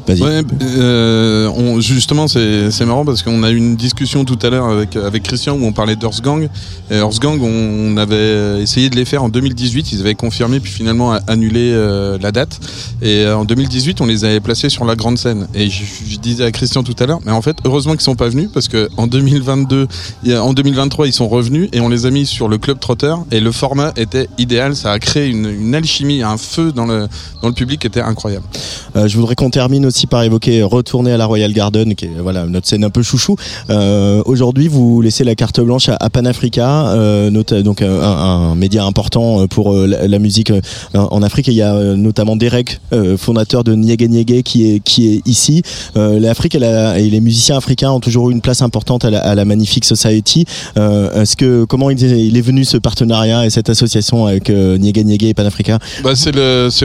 Vas-y. Ouais, euh, on- justement, c'est c'est marrant parce qu'on a eu une discussion tout à l'heure avec, avec Christian où on parlait d'Earth Gang. Et Earth Gang, on, on avait essayé de les faire en 2018. Ils avaient confirmé puis finalement annulé euh, la date. Et euh, en 2018, on les avait placés sur la grande scène. Et je, je disais à Christian tout à l'heure, mais en fait, heureusement qu'ils sont pas venus parce que en 2022, il y a- en 2023, ils sont revenus et on les a mis sur le club Trotter. Et le format était idéal. Ça a créé une, une alchimie, un feu dans le dans le public qui était incroyable. Je voudrais qu'on termine aussi par évoquer retourner à la Royal Garden, qui est voilà notre scène un peu chouchou. Euh, Aujourd'hui, vous laissez la carte blanche à, à Panafrica, euh, donc euh, un, média important euh, pour euh, la, musique euh, en Afrique. Il y a euh, notamment Derek, euh, fondateur de Niégué Niégué, qui est qui est ici. Euh, L'Afrique et les musiciens africains ont toujours eu une place importante à la, Magnifique Society. Euh, Est-ce que comment il est, venu ce partenariat et cette association avec euh, Niégué Niégué et Panafrica? Bah, c'est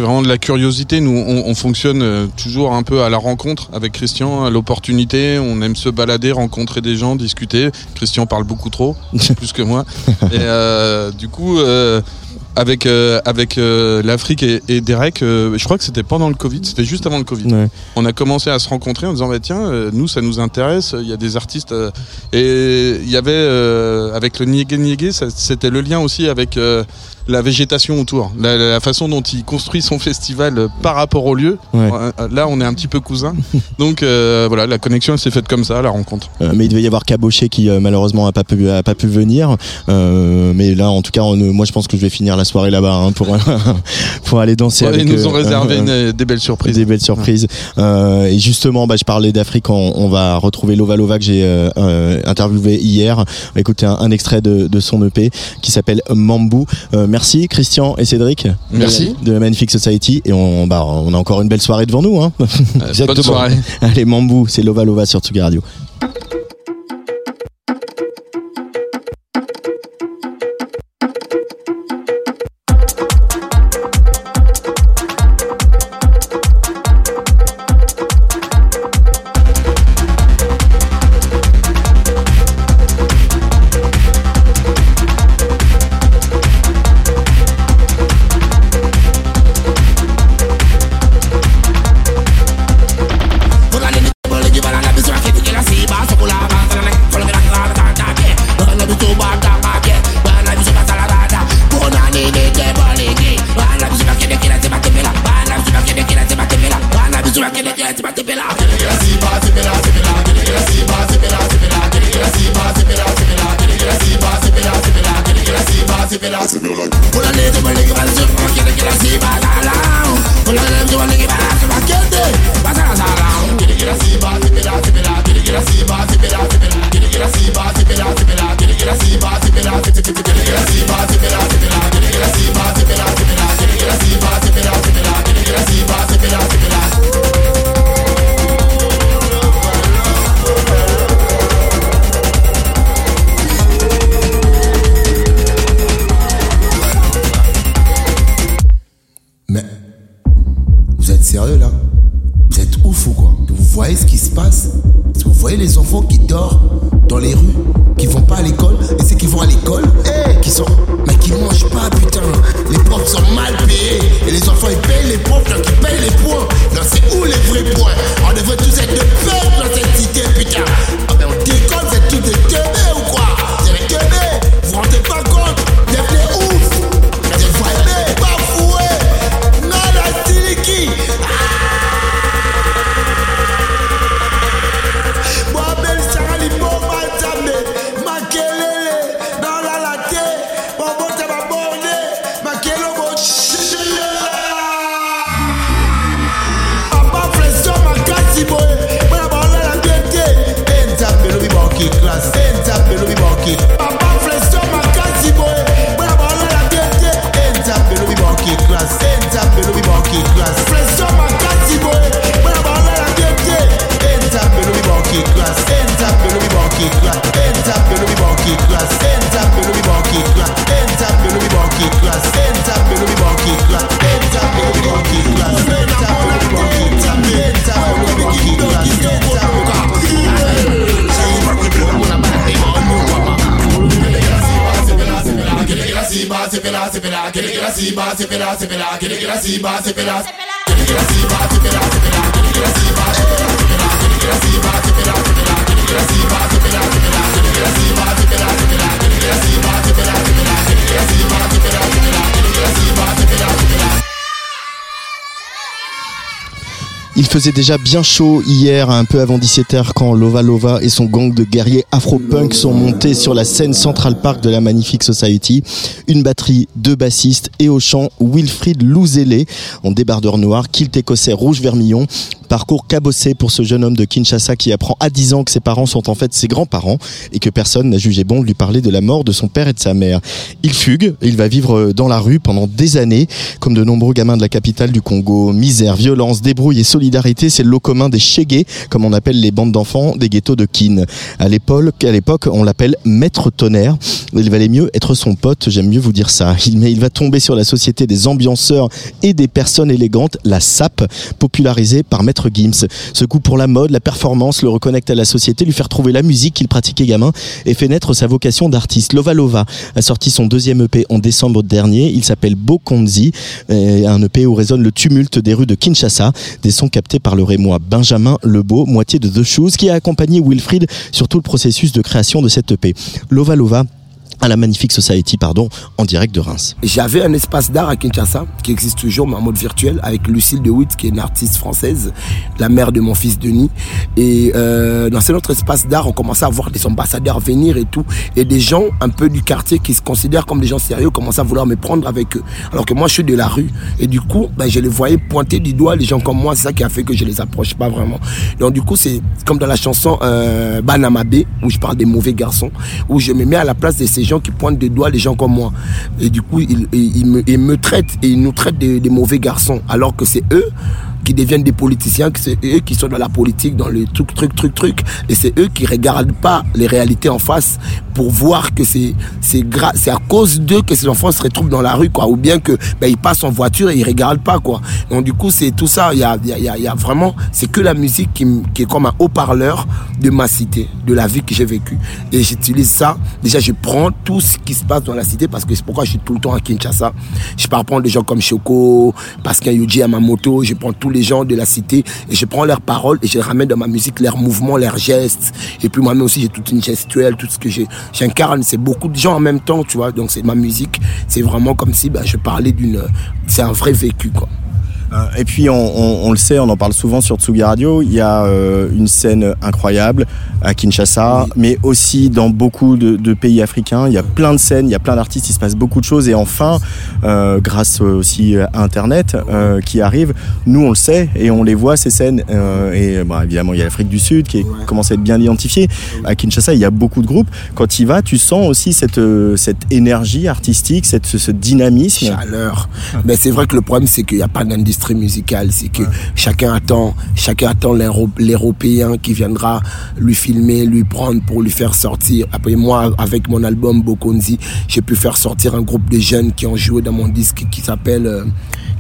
vraiment de la curiosité. Nous, on, on fonctionne euh, toujours un peu à la rencontre avec Christian, à l'opportunité. On aime se balader, rencontrer des gens, discuter. Christian parle beaucoup trop, plus que moi. Et euh, du coup, euh, avec euh, avec l'Afrique et, et Derek, je crois que c'était pendant le Covid. C'était juste avant le Covid. Ouais. On a commencé à se rencontrer en disant bah tiens, nous ça nous intéresse. Il y a des artistes et il y avait avec le Niégué Niégué, c'était le lien aussi avec la végétation autour, la, la façon dont il construit son festival euh, par rapport au lieu. Ouais. Euh, Là, on est un petit peu cousins. Donc euh, voilà, la connexion elle s'est faite comme ça, la rencontre. Euh, mais il devait y avoir Cabochet qui euh, malheureusement a pas pu a pas pu venir. Euh, mais là, en tout cas, on, euh, moi, je pense que je vais finir la soirée là-bas hein, pour pour aller danser Ouais, avec. ils nous ont euh, réservé euh, une- des belles surprises. Des belles surprises. Euh, et justement, bah, je parlais d'Afrique. On, on va retrouver Lova Lova que j'ai euh, euh, interviewé hier. Écouter un, un extrait de, de son EP qui s'appelle Mambou. Merci Christian et Cédric. Merci. De la Magnifique Society. Et on, bah, on a encore une belle soirée devant nous. Hein. Euh, bonne soirée. Allez, Mambou, c'est Lova Lova sur Tsugi Radio. Il faisait déjà bien chaud hier, un peu avant 17h, quand Lova Lova et son gang de guerriers afro-punk sont montés sur la scène Central Park de la Magnifique Society. Une batterie, deux bassistes et au chant Wilfried Louzélé en débardeur noir, kilt écossais rouge vermillon. Parcours cabossé pour ce jeune homme de Kinshasa qui apprend à 10 ans que ses parents sont en fait ses grands-parents et que personne n'a jugé bon de lui parler de la mort de son père et de sa mère. Il fugue, il va vivre dans la rue pendant des années, comme de nombreux gamins de la capitale du Congo. Misère, violence, débrouille et solidarité, c'est le lot commun des Chégués, comme on appelle les bandes d'enfants des ghettos de Kin. À l'époque, on l'appelle Maître Tonnerre. Il valait mieux être son pote, j'aime mieux vous dire ça. Mais il va tomber sur la société des ambianceurs et des personnes élégantes, la SAP, popularisée par Maître Gims. Ce goût pour la mode, la performance, le reconnecte à la société, lui faire trouver la musique qu'il pratiquait gamin et fait naître sa vocation d'artiste. Lova Lova a sorti son deuxième EP en décembre dernier. Il s'appelle Bokonzi, et un EP où résonne le tumulte des rues de Kinshasa, des sons captés par le rémois Benjamin Lebeau, moitié de The Shoes, qui a accompagné Wilfried sur tout le processus de création de cette EP. Lova Lova à la Magnifique Society, pardon, en direct de Reims. J'avais un espace d'art à Kinshasa qui existe toujours, mais en mode virtuel, avec Lucille de Witt, qui est une artiste française, la mère de mon fils Denis. Et euh, dans cet autre espace d'art, on commençait à voir des ambassadeurs venir et tout, et des gens un peu du quartier qui se considèrent comme des gens sérieux commençaient à vouloir me prendre avec eux. Alors que moi, je suis de la rue. Et du coup, ben, je les voyais pointer du doigt les gens comme moi. C'est ça qui a fait que je les approche pas vraiment. Donc du coup, c'est comme dans la chanson euh, Banamabe, où je parle des mauvais garçons, où je me mets à la place de ces gens qui pointent du doigt les gens comme moi. Et du coup, ils, me, traitent et ils nous traitent de, de mauvais garçons, alors que c'est eux qui deviennent des politiciens, que c'est eux qui sont dans la politique, dans le truc, truc, truc, truc. Et c'est eux qui regardent pas les réalités en face pour voir que c'est c'est c'est à cause d'eux que ces enfants se retrouvent dans la rue, quoi. Ou bien que ben, ils passent en voiture et ils regardent pas, quoi. Donc du coup, c'est tout ça. Il y a, y a- y a- vraiment, c'est que la musique qui, qui est comme un haut-parleur de ma cité, de la vie que j'ai vécue. Et j'utilise ça. Déjà, je prends tout ce qui se passe dans la cité parce que c'est pourquoi je suis tout le temps à Kinshasa. Je pars prendre des gens comme Choco, Pascal Yuji Amamoto, je prends tous les gens de la cité et je prends leurs paroles et je ramène dans ma musique, leurs mouvements, leurs gestes. Et puis moi-même aussi, j'ai toute une gestuelle, tout ce que j'incarne, c'est beaucoup de gens en même temps, tu vois. Donc c'est ma musique, c'est vraiment comme si ben, je parlais d'une... C'est un vrai vécu, quoi. Euh, Et puis on, on- on le sait, on en parle souvent sur Tsugi Radio, il y a euh, une scène incroyable à Kinshasa, mais aussi dans beaucoup de, de pays africains. Il y a plein de scènes, il y a plein d'artistes, il se passe beaucoup de choses. Et enfin, euh, grâce aussi à Internet euh, qui arrive, nous on le sait et on les voit ces scènes. Et bah, évidemment, il y a l'Afrique du Sud qui commence à être bien identifiée. À Kinshasa, il y a beaucoup de groupes. Quand y vas, tu sens aussi cette, cette énergie artistique, cette, ce, ce dynamisme. Chaleur. Mais c'est vrai que le problème, c'est qu'il n'y a pas d'industrie musicale. C'est que chacun attend, chacun attend l'Euro- l'Européen qui viendra lui filmer, lui prendre pour lui faire sortir. Après moi, avec mon album Bokonzi, j'ai pu faire sortir un groupe de jeunes qui ont joué dans mon disque qui s'appelle euh,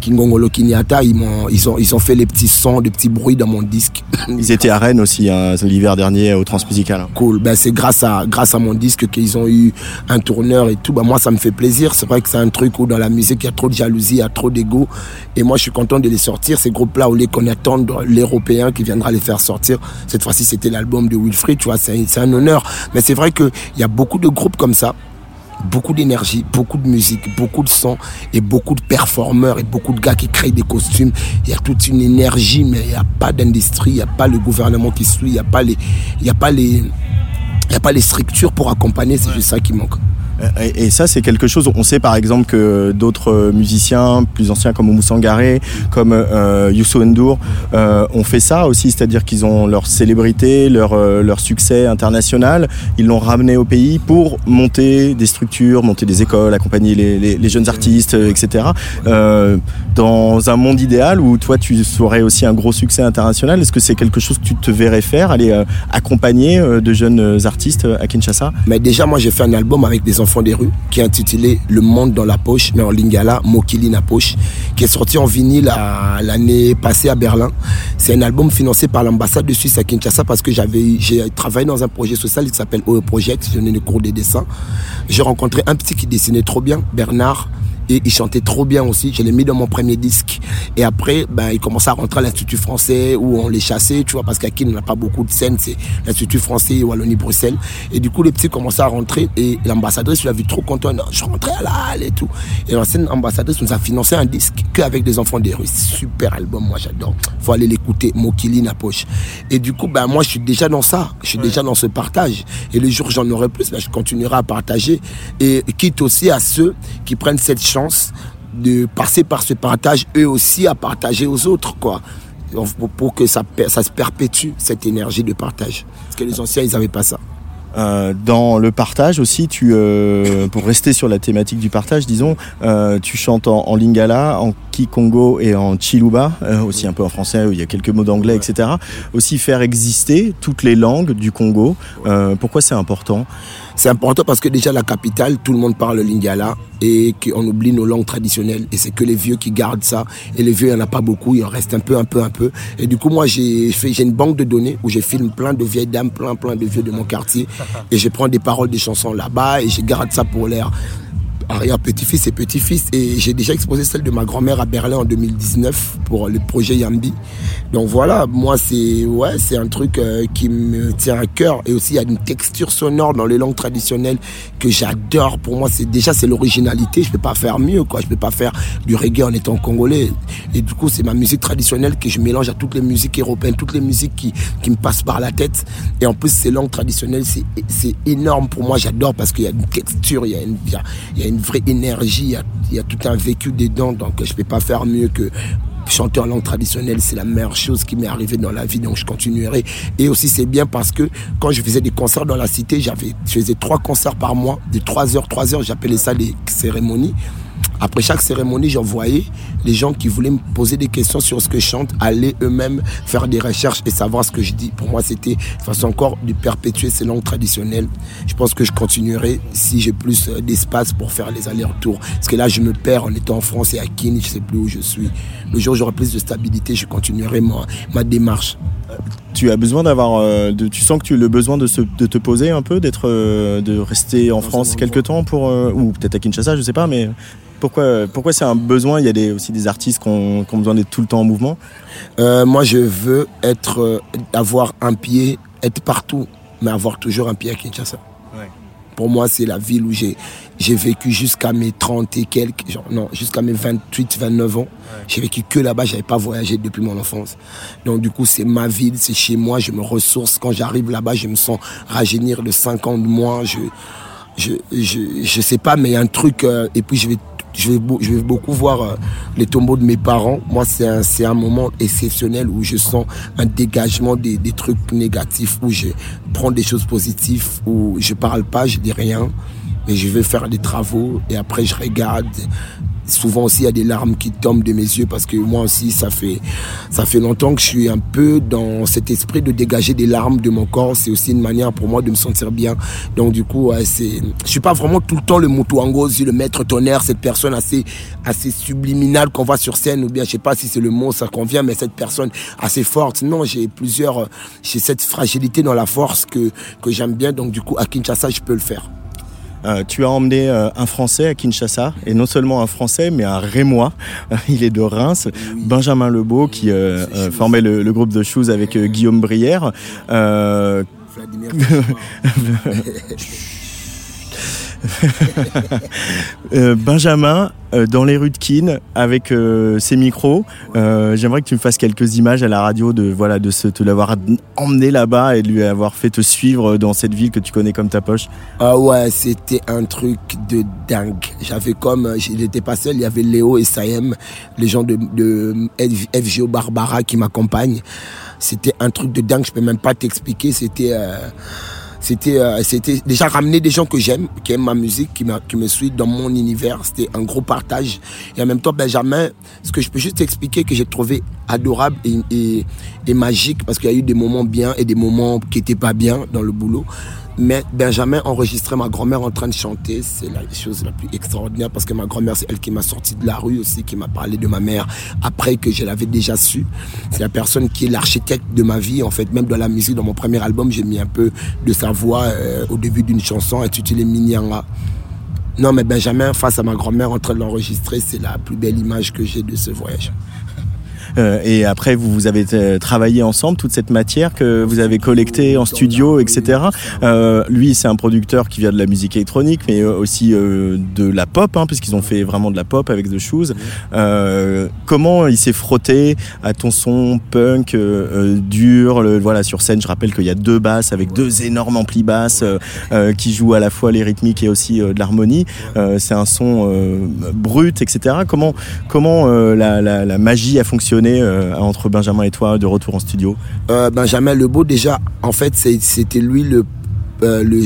Kingongolo Kinyata. Ils, m'ont- ils, ont, ils ont fait les petits sons, des petits bruits dans mon disque. Ils étaient à Rennes aussi hein, l'hiver dernier au Transmusical. Cool. Ben, c'est grâce à, grâce à mon disque qu'ils ont eu un tourneur et tout. Ben, moi, ça me fait plaisir. C'est vrai que c'est un truc où dans la musique, il y a trop de jalousie, il y a trop d'ego. Et moi, je suis content de les sortir. Ces groupes-là, au lieu qu'on attende l'Européen qui viendra les faire sortir. Cette fois-ci, c'était l'album de Wilfried, tu vois. C'est c'est un honneur. Mais c'est vrai qu'il y a beaucoup de groupes comme ça beaucoup d'énergie, beaucoup de musique, beaucoup de son et beaucoup de performeurs et beaucoup de gars qui créent des costumes. Il y a toute une énergie, mais il n'y a pas d'industrie, il n'y a pas le gouvernement qui suit, il n'y a pas les, il y a pas les, il y a pas les structures pour accompagner. C'est juste ça qui manque. Et, et ça, c'est quelque chose. On sait par exemple que d'autres euh, musiciens plus anciens comme Oumou Sangaré, comme euh, Youssou N'Dour, euh, ont fait ça aussi, c'est-à-dire qu'ils ont leur célébrité, leur, euh, leur succès international, ils l'ont ramené au pays pour monter des structures, monter des écoles, accompagner les, les- jeunes artistes, euh, etc. Euh, dans un monde idéal où toi tu aurais aussi un gros succès international, est-ce que c'est quelque chose que tu te verrais faire, aller euh, accompagner euh, de jeunes artistes à Kinshasa? Mais déjà, moi, j'ai fait un album avec des enfants des rues qui est intitulé Le monde dans la poche, mais en lingala, Mokili na poche, qui est sorti en vinyle à- l'année passée à Berlin. C'est un album financé par l'ambassade de Suisse à Kinshasa parce que j'avais, j'ai travaillé dans un projet social qui s'appelle OE Project. Je donnais des cours de dessin. J'ai rencontré un petit qui dessinait trop bien, Bernard. Et il chantait trop bien aussi. Je l'ai mis dans mon premier disque. Et après, ben, il commençait à rentrer à l'Institut français où on les chassait, tu vois, parce qu'à Kin, on n'a pas beaucoup de scènes. C'est l'Institut français et Wallonie-Bruxelles. Et du coup, les petits commençaient à rentrer. Et l'ambassadrice, je l'ai vu trop content. Je rentrais à la halle et tout. Et l'ancienne ambassadrice nous a financé un disque qu'avec des enfants des Russes. Super album, moi j'adore. Faut aller l'écouter. Mokili Napoche. Et du coup, ben, moi, je suis déjà dans ça. Je suis déjà dans ce partage. Et le jour où j'en aurai plus, ben, je continuerai à partager. Et quitte aussi à ceux qui prennent cette chance de passer par ce partage, eux aussi à partager aux autres, quoi. Pour- que ça, ça se perpétue, cette énergie de partage. Parce que les anciens, ils n'avaient pas ça. Euh, dans le partage aussi, tu, euh, pour rester sur la thématique du partage, disons, euh, tu chantes en, en lingala, en kikongo et en chiluba, euh, aussi un peu en français, où il y a quelques mots d'anglais, etc. Aussi faire exister toutes les langues du Congo. Euh, pourquoi c'est important? C'est important parce que déjà la capitale, tout le monde parle le lingala et qu'on oublie nos langues traditionnelles. Et c'est que les vieux qui gardent ça. Et les vieux, il n'y en a pas beaucoup, il en reste un peu, un peu, un peu. Et du coup, moi, j'ai fait, j'ai une banque de données où je filme plein de vieilles dames, plein, plein de vieux de mon quartier. Et je prends des paroles des chansons là-bas et je garde ça pour l'air arrière-petit-fils et petit-fils. Et j'ai déjà exposé celle de ma grand-mère à Berlin en 2019 pour le projet Yambi. Donc voilà, moi, c'est ouais, un truc euh, qui me tient à cœur. Et aussi, il y a une texture sonore dans les langues traditionnelles que j'adore. Pour moi, c'est déjà, c'est l'originalité. Je peux pas faire mieux, quoi. Je peux pas faire du reggae en étant congolais. Et du coup, c'est ma musique traditionnelle que je mélange à toutes les musiques européennes, toutes les musiques qui, qui me passent par la tête. Et en plus, ces langues traditionnelles, c'est, énorme pour moi. J'adore parce qu'il y a une texture, il y a une, il y a une vraie énergie, il y a, tout un vécu dedans. Donc, je peux pas faire mieux que chanter en langue traditionnelle, c'est la meilleure chose qui m'est arrivée dans la vie, donc je continuerai. Et aussi, c'est bien parce que quand je faisais des concerts dans la cité, j'avais, je faisais trois concerts par mois, de trois heures, trois heures, j'appelais ça des cérémonies. Après chaque cérémonie, j'envoyais les gens qui voulaient me poser des questions sur ce que je chante, aller eux-mêmes faire des recherches et savoir ce que je dis. Pour moi, c'était une façon encore de perpétuer ces langues traditionnelles. Je pense que je continuerai si j'ai plus euh, d'espace pour faire les allers-retours. Parce que là, je me perds en étant en France et à Kine, je sais plus où je suis. Le jour où j'aurai plus de stabilité, je continuerai ma, ma démarche. Tu as besoin d'avoir, euh, de, tu sens que tu as le besoin de, se, de te poser un peu, d'être, euh, de rester en France quelques temps pour, euh, ou peut-être à Kinshasa, je sais pas, mais pourquoi, pourquoi c'est un besoin? Il y a des, aussi des artistes qui ont, qui ont besoin d'être tout le temps en mouvement. Euh, moi, je veux être, euh, avoir un pied, être partout, mais avoir toujours un pied à Kinshasa. Pour moi, c'est la ville où j'ai, j'ai vécu jusqu'à mes 30 et quelques, genre, non, jusqu'à mes 28, 29 ans. J'ai vécu que là-bas, j'avais pas voyagé depuis mon enfance. Donc, du coup, c'est ma ville, c'est chez moi, je me ressource. Quand j'arrive là-bas, je me sens rajeunir de 5 ans de moins. Je, je, je, je sais pas, mais il y a un truc, euh, et puis je vais je vais, je vais beaucoup voir euh, les tombeaux de mes parents. Moi, c'est un, un moment exceptionnel où je sens un dégagement des, des trucs négatifs, où je prends des choses positives, où je parle pas, je dis rien, mais je vais faire des travaux et après je regarde. Souvent aussi, il y a des larmes qui tombent de mes yeux parce que moi aussi, ça fait, ça fait longtemps que je suis un peu dans cet esprit de dégager des larmes de mon corps. C'est aussi une manière pour moi de me sentir bien. Donc, du coup, c'est, suis pas vraiment tout le temps le Mutuangozi, le maître tonnerre, cette personne assez, assez subliminale qu'on voit sur scène, ou bien, je sais pas si c'est le mot, ça convient, mais cette personne assez forte. Non, j'ai plusieurs, j'ai cette fragilité dans la force que, que j'aime bien. Donc, du coup, à Kinshasa, je peux le faire. Euh, tu as emmené euh, un Français à Kinshasa, et non seulement un Français, mais un Rémois. Il est de Reims, Benjamin Lebeau, qui euh, formait le, le groupe de Shoes avec Guillaume Brière. Euh, Euh, Benjamin, euh, dans les rues de Keene, avec euh, ses micros, j'aimerais que tu me fasses quelques images à la radio de voilà de te l'avoir emmené là-bas et de lui avoir fait te suivre dans cette ville que tu connais comme ta poche. Ah ouais, c'était un truc de dingue. J'avais comme, il n'était pas seul, il y avait Léo et Saem, les gens de, de FGO Barbara qui m'accompagnent. C'était un truc de dingue, je peux même pas t'expliquer. C'était, c'était, euh, c'était déjà ramener des gens que j'aime, qui aiment ma musique, qui, me suivent dans mon univers. C'était un gros partage. Et en même temps, Benjamin, ce que je peux juste expliquer que j'ai trouvé adorable et, magique, parce qu'il y a eu des moments bien et des moments qui étaient pas bien dans le boulot. Mais Benjamin enregistrait ma grand-mère en train de chanter. C'est la chose la plus extraordinaire parce que ma grand-mère, c'est elle qui m'a sorti de la rue aussi, qui m'a parlé de ma mère après que je l'avais déjà su. C'est la personne qui est l'architecte de ma vie. En fait, même dans la musique, dans mon premier album, j'ai mis un peu de sa voix euh, au début d'une chanson intitulée Minyanga. Non, mais Benjamin, face à ma grand-mère en train de l'enregistrer, c'est la plus belle image que j'ai de ce voyage. Euh, et après, vous, vous avez euh, travaillé ensemble toute cette matière que vous avez collectée en studio, etc. Euh, lui, c'est un producteur qui vient de la musique électronique, mais aussi de la pop, hein, puisqu'ils ont fait vraiment de la pop avec The Shoes. Comment il s'est frotté à ton son punk dur le, Voilà, sur scène, je rappelle qu'il y a deux basses avec deux énormes amplis basses euh, qui jouent à la fois les rythmiques et aussi de l'harmonie. Euh, c'est un son brut, etc. Comment comment la, la, la magie a fonctionné euh, entre Benjamin et toi de retour en studio? Euh, Benjamin Lebeau, déjà, en fait, c'était lui le, euh, le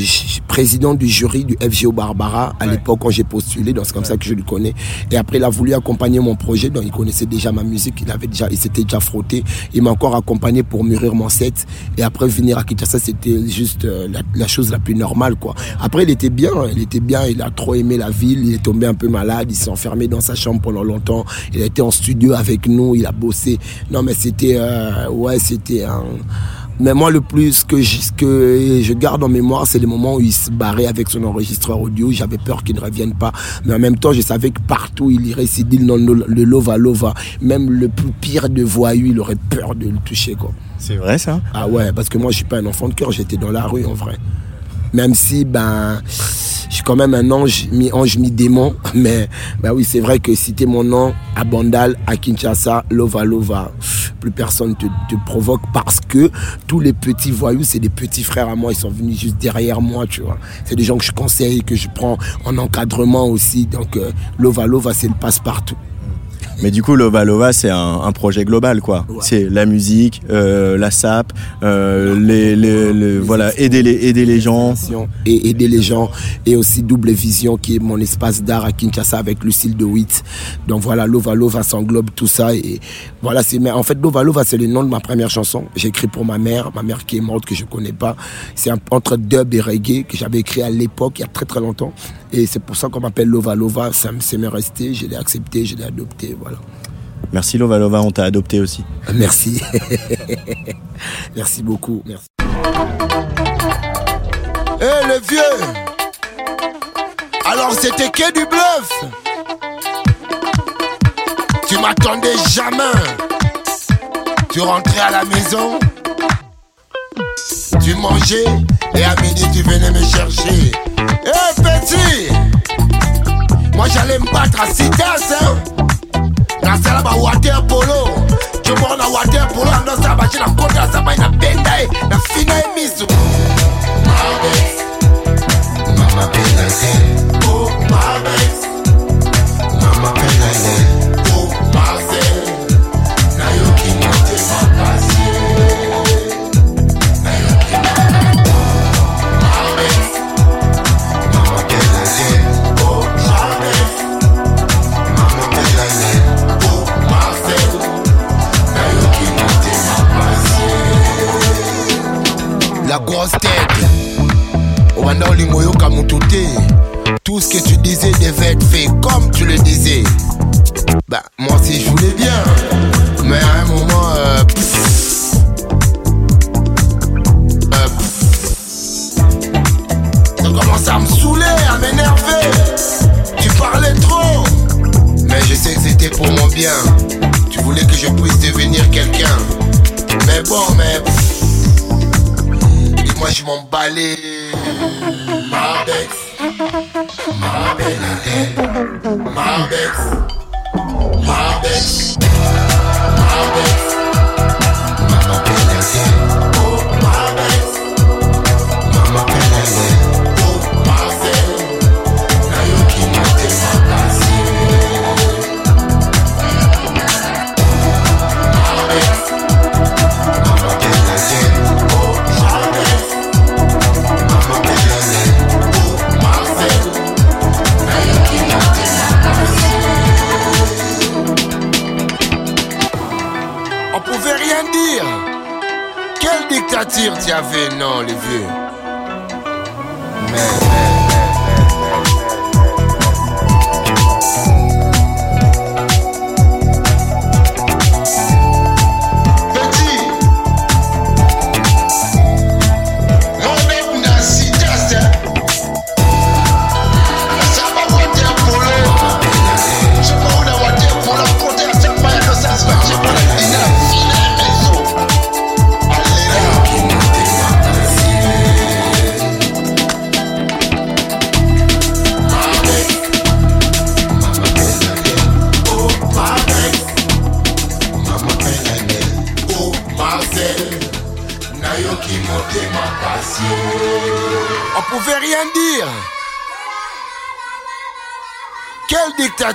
président du jury du FGO Barbara à l'époque quand j'ai postulé, donc c'est comme ça que je le connais. Et après, il a voulu accompagner mon projet, donc il connaissait déjà ma musique, il avait déjà, il s'était déjà frotté. Il m'a encore accompagné pour mûrir mon set. Et après, venir à Kinshasa, c'était juste euh, la, la chose la plus normale, quoi. Après, il était bien, il était bien, il a trop aimé la ville, il est tombé un peu malade, il s'est enfermé dans sa chambre pendant longtemps. Il a été en studio avec nous, il a bossé. Non, mais c'était, euh, ouais, c'était un, mais moi, le plus que je, que je garde en mémoire, c'est les moments où il se barrait avec son enregistreur audio. J'avais peur qu'il ne revienne pas. Mais en même temps, je savais que partout, il irait s'il dit le lova lova. Même le plus pire de voyou, il aurait peur de le toucher, quoi. C'est vrai, ça? Ah ouais, parce que moi, je suis pas un enfant de cœur. J'étais dans la rue, en vrai. Même si, ben, je suis quand même un ange, mi-ange, mi-démon. Mais, ben oui, c'est vrai que citer mon nom à Bandal, à Kinshasa, Lova Lova, plus personne te, te provoque parce que tous les petits voyous, c'est des petits frères à moi. Ils sont venus juste derrière moi, tu vois. C'est des gens que je conseille, que je prends en encadrement aussi. Donc, euh, Lova Lova, c'est le passe-partout. Mais du coup, Lova Lova, c'est un, un projet global, quoi. C'est la musique, euh, la SAP, euh, les, les, les- voilà, aider les, aider les gens. et aider les gens et aussi Double Vision qui est mon espace d'art à Kinshasa avec Lucille de Witt. Donc voilà, Lova Lova s'englobe tout ça et voilà, c'est mais en fait Lova Lova c'est le nom de ma première chanson. J'ai écrit pour ma mère, ma mère qui est morte que je connais pas. C'est un- entre dub et reggae que j'avais écrit à l'époque il y a très très longtemps et c'est pour ça qu'on m'appelle Lova Lova, ça me c'est m'est resté, je l'ai accepté, je l'ai adopté, voilà. Merci Lova Lova, on t'a adopté aussi. Merci. Merci beaucoup. Merci. Eh le vieux Alors c'était que du bluff Tu m'attendais jamais Tu rentrais à la maison Tu mangeais Et à midi tu venais me chercher Eh petit Moi j'allais me battre à Citas hein nasala ba water polo comoko na water polo andosala batie na kota na sabai na benda ye na fina ye miso Mama te, oh Marvex. Mama penda grosse tête. Obanda olingo oyoka moto te tout ce que tu disais devait être fait comme tu le disais. Bah moi aussi je voulais bien mais à un moment euh, euh, ça commence à me saouler à m'énerver. Tu parlais trop mais je sais que c'était pour mon bien. Tu voulais que je puisse devenir quelqu'un. Mais bon mais moi je m'en balais. Marbex Marbex Marbex Marbex Marbex Dictature tu avais, non, les vieux. Mais,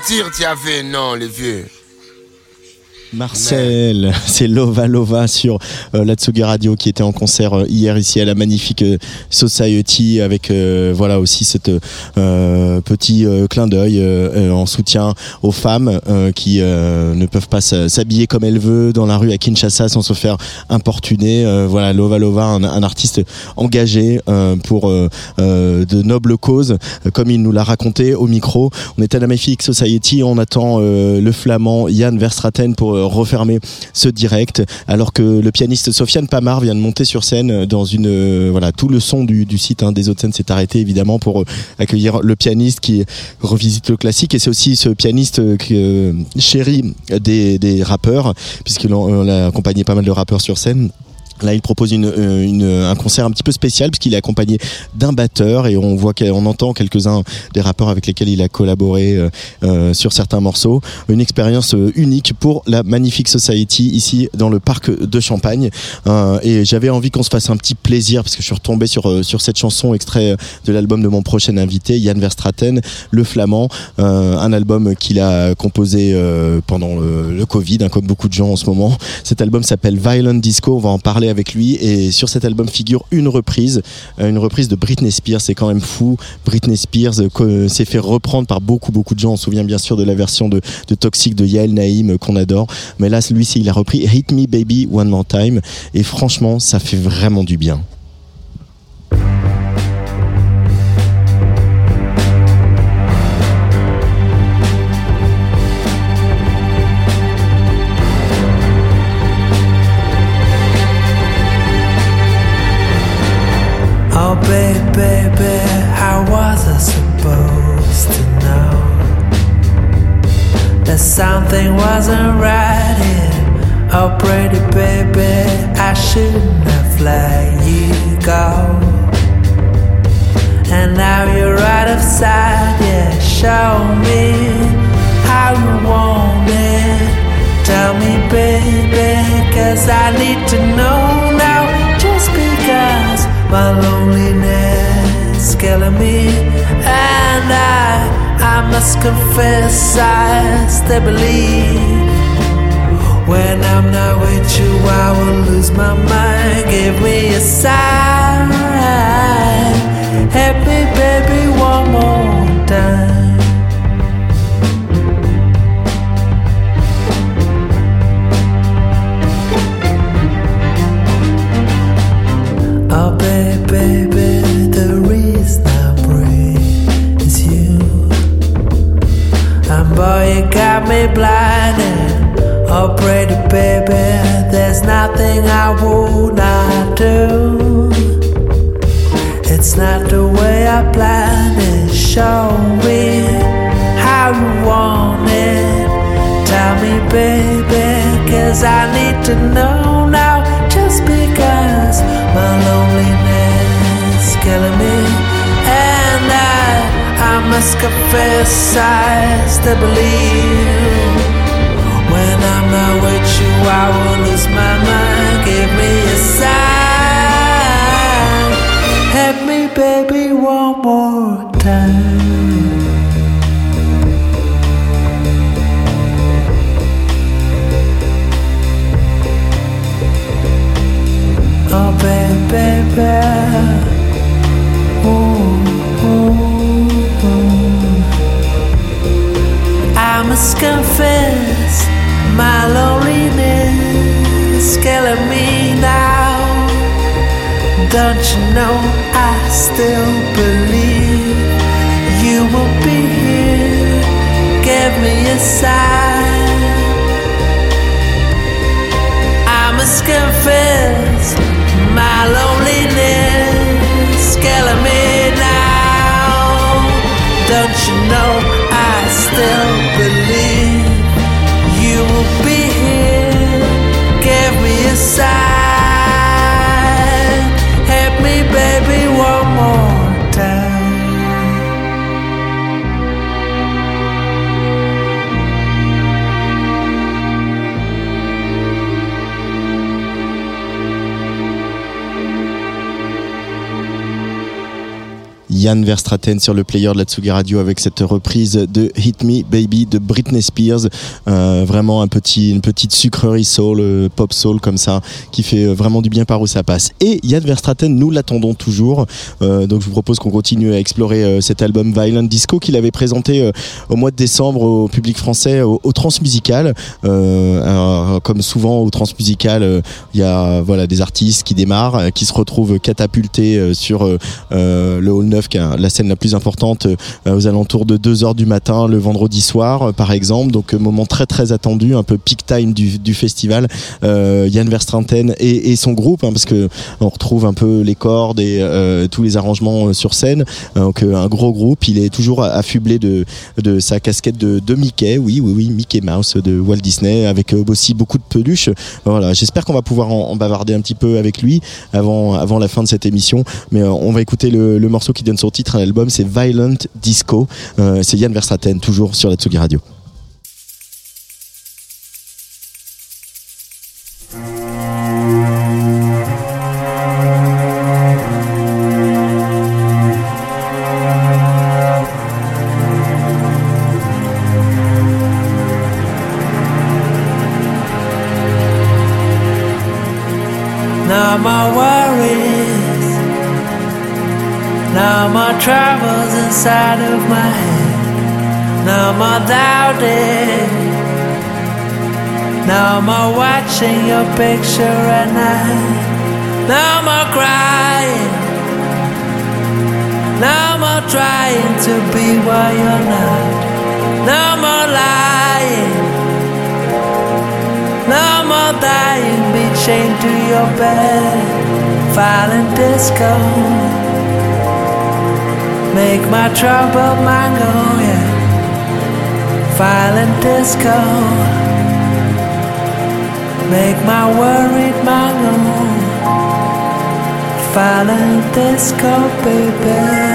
Dictature tu as fait, non, les vieux Marcel, c'est Lova Lova sur euh, la Tsugi Radio qui était en concert euh, hier ici à la magnifique euh, Society avec euh, voilà aussi cette euh, petit clin d'œil en soutien aux femmes qui ne peuvent pas s'habiller comme elles veulent dans la rue à Kinshasa sans se faire importuner. Voilà Lova Lova, un, artiste engagé pour de nobles causes, comme il nous l'a raconté au micro. On est à la Magnifique Society, on attend le flamand Yann Verstraten pour refermer ce direct, alors que le pianiste Sofiane Pamar vient de monter sur scène euh, dans une euh, voilà tout le son du, site hein, des autres scènes s'est arrêté évidemment pour euh, accueillir le pianiste qui revisite le classique et c'est aussi ce pianiste euh, euh, chéri des, des rappeurs puisqu'il en- on a accompagné pas mal de rappeurs sur scène. Là, il propose une, euh, une- un concert un petit peu spécial puisqu'il est accompagné d'un batteur et on voit qu'on entend quelques-uns des rappeurs avec lesquels il a collaboré euh, euh, sur certains morceaux. Une expérience euh, unique pour la Magnifique Society ici dans le parc de Champagne. Euh, et j'avais envie qu'on se fasse un petit plaisir parce que je suis retombé sur euh, sur cette chanson extrait de l'album de mon prochain invité Yann Verstraten, Le Flamand, euh, un album qu'il a composé euh, pendant le, le Covid, hein, comme beaucoup de gens en ce moment. Cet album s'appelle Violent Disco. On va en parler avec lui et sur cet album figure une reprise, euh, une reprise de Britney Spears. C'est quand même fou. Britney Spears euh, que- s'est fait reprendre par beaucoup beaucoup de gens. On se souvient bien sûr de la version de, de Toxic de Yael Naïm euh, qu'on adore. Mais là, celui-ci, il a repris Hit Me Baby One More Time et franchement, ça fait vraiment du bien. Wasn't right here? Oh, pretty baby, I shouldn't have let you go. And now you're out of sight, yeah. Show me how you want it. Tell me, baby, cause I need to know now. Just because my loneliness is killing me, and I must confess, I still believe. When I'm not with you, I will lose my mind. Give me a sign. Me, baby, one more time. Boy, you got me blinded. Oh, pretty baby, there's nothing I would not do. It's not the way I planned it. Show me how you want it. Tell me, baby, cause I need to know now. Just because my loneliness must confess, I still believe. When I'm not with you, I will lose my mind. Give me a sign. Help me, baby, one more time. Confess, my loneliness killing me now. Don't you know I still believe you will be here? Give me a sign. I must confess, my loneliness killing me Yann Verstraten sur le player de la Tsugi Radio avec cette reprise de Hit Me Baby de Britney Spears. Euh, vraiment un petit, une petite sucrerie soul, euh, pop soul comme ça, qui fait euh, vraiment du bien par où ça passe. Et Yann Verstraten, nous l'attendons toujours. Donc je vous propose qu'on continue à explorer cet album Violent Disco qu'il avait présenté au mois de décembre au public français au, Transmusical. Comme souvent au Transmusical, il y a voilà des artistes qui démarrent, qui se retrouvent catapultés sur le Hall 9, la scène la plus importante, euh, aux alentours de 2h du matin le vendredi soir, euh, par exemple. Donc euh, moment très très attendu, un peu peak time du, festival. Yann Verstraeten et, son groupe, hein, parce que on retrouve un peu les cordes et tous les arrangements sur scène. Donc un gros groupe. Il est toujours affublé de, sa casquette de, Mickey, oui, oui, Mickey Mouse de Walt Disney, avec aussi beaucoup de peluches. Voilà, j'espère qu'on va pouvoir en, bavarder un petit peu avec lui avant, avant la fin de cette émission. Mais on va écouter le, le morceau qui donne son titre à l'album, c'est Violent Disco. Euh, c'est Yann Verstraeten, toujours sur la Tsugi Radio. Picture at night, no more crying, no more trying to be what you're not, no more lying. No more dying, be chained to your bed. Violent disco. Make my troubled mind go, oh yeah. Violent disco. Make my worried mind go. Violent disco, baby.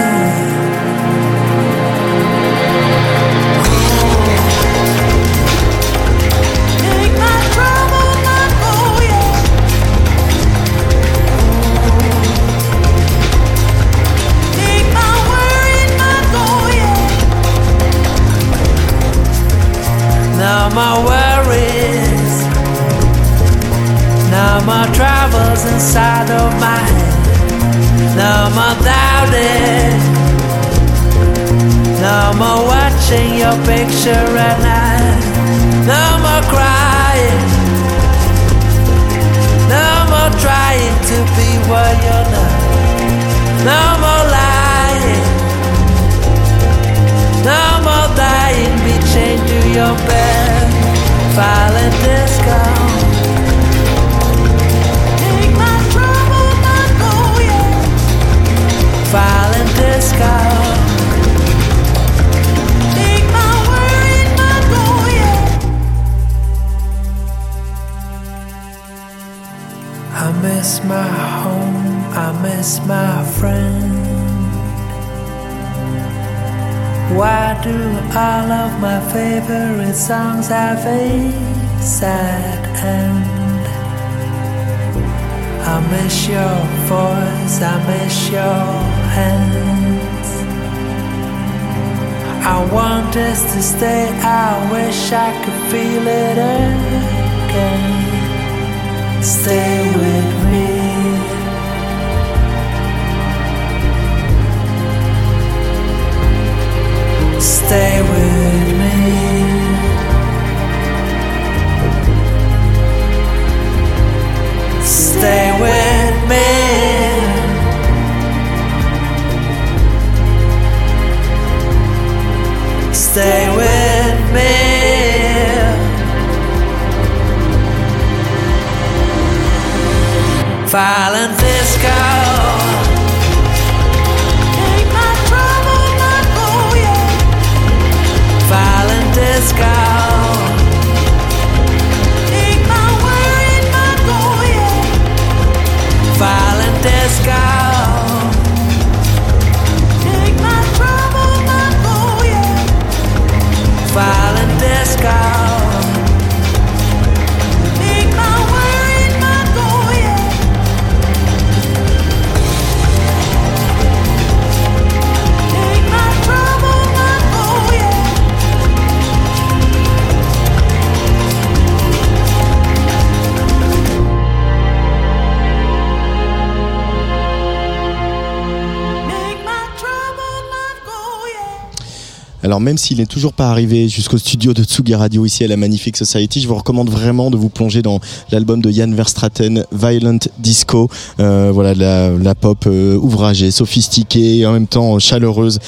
Même s'il n'est toujours pas arrivé jusqu'au studio de Tsugi Radio ici à la Magnifique Society, je vous recommande vraiment de vous plonger dans l'album de Jan Verstraten, Violent Disco. Euh, voilà, la, pop euh, ouvragée, sophistiquée, en même temps chaleureuse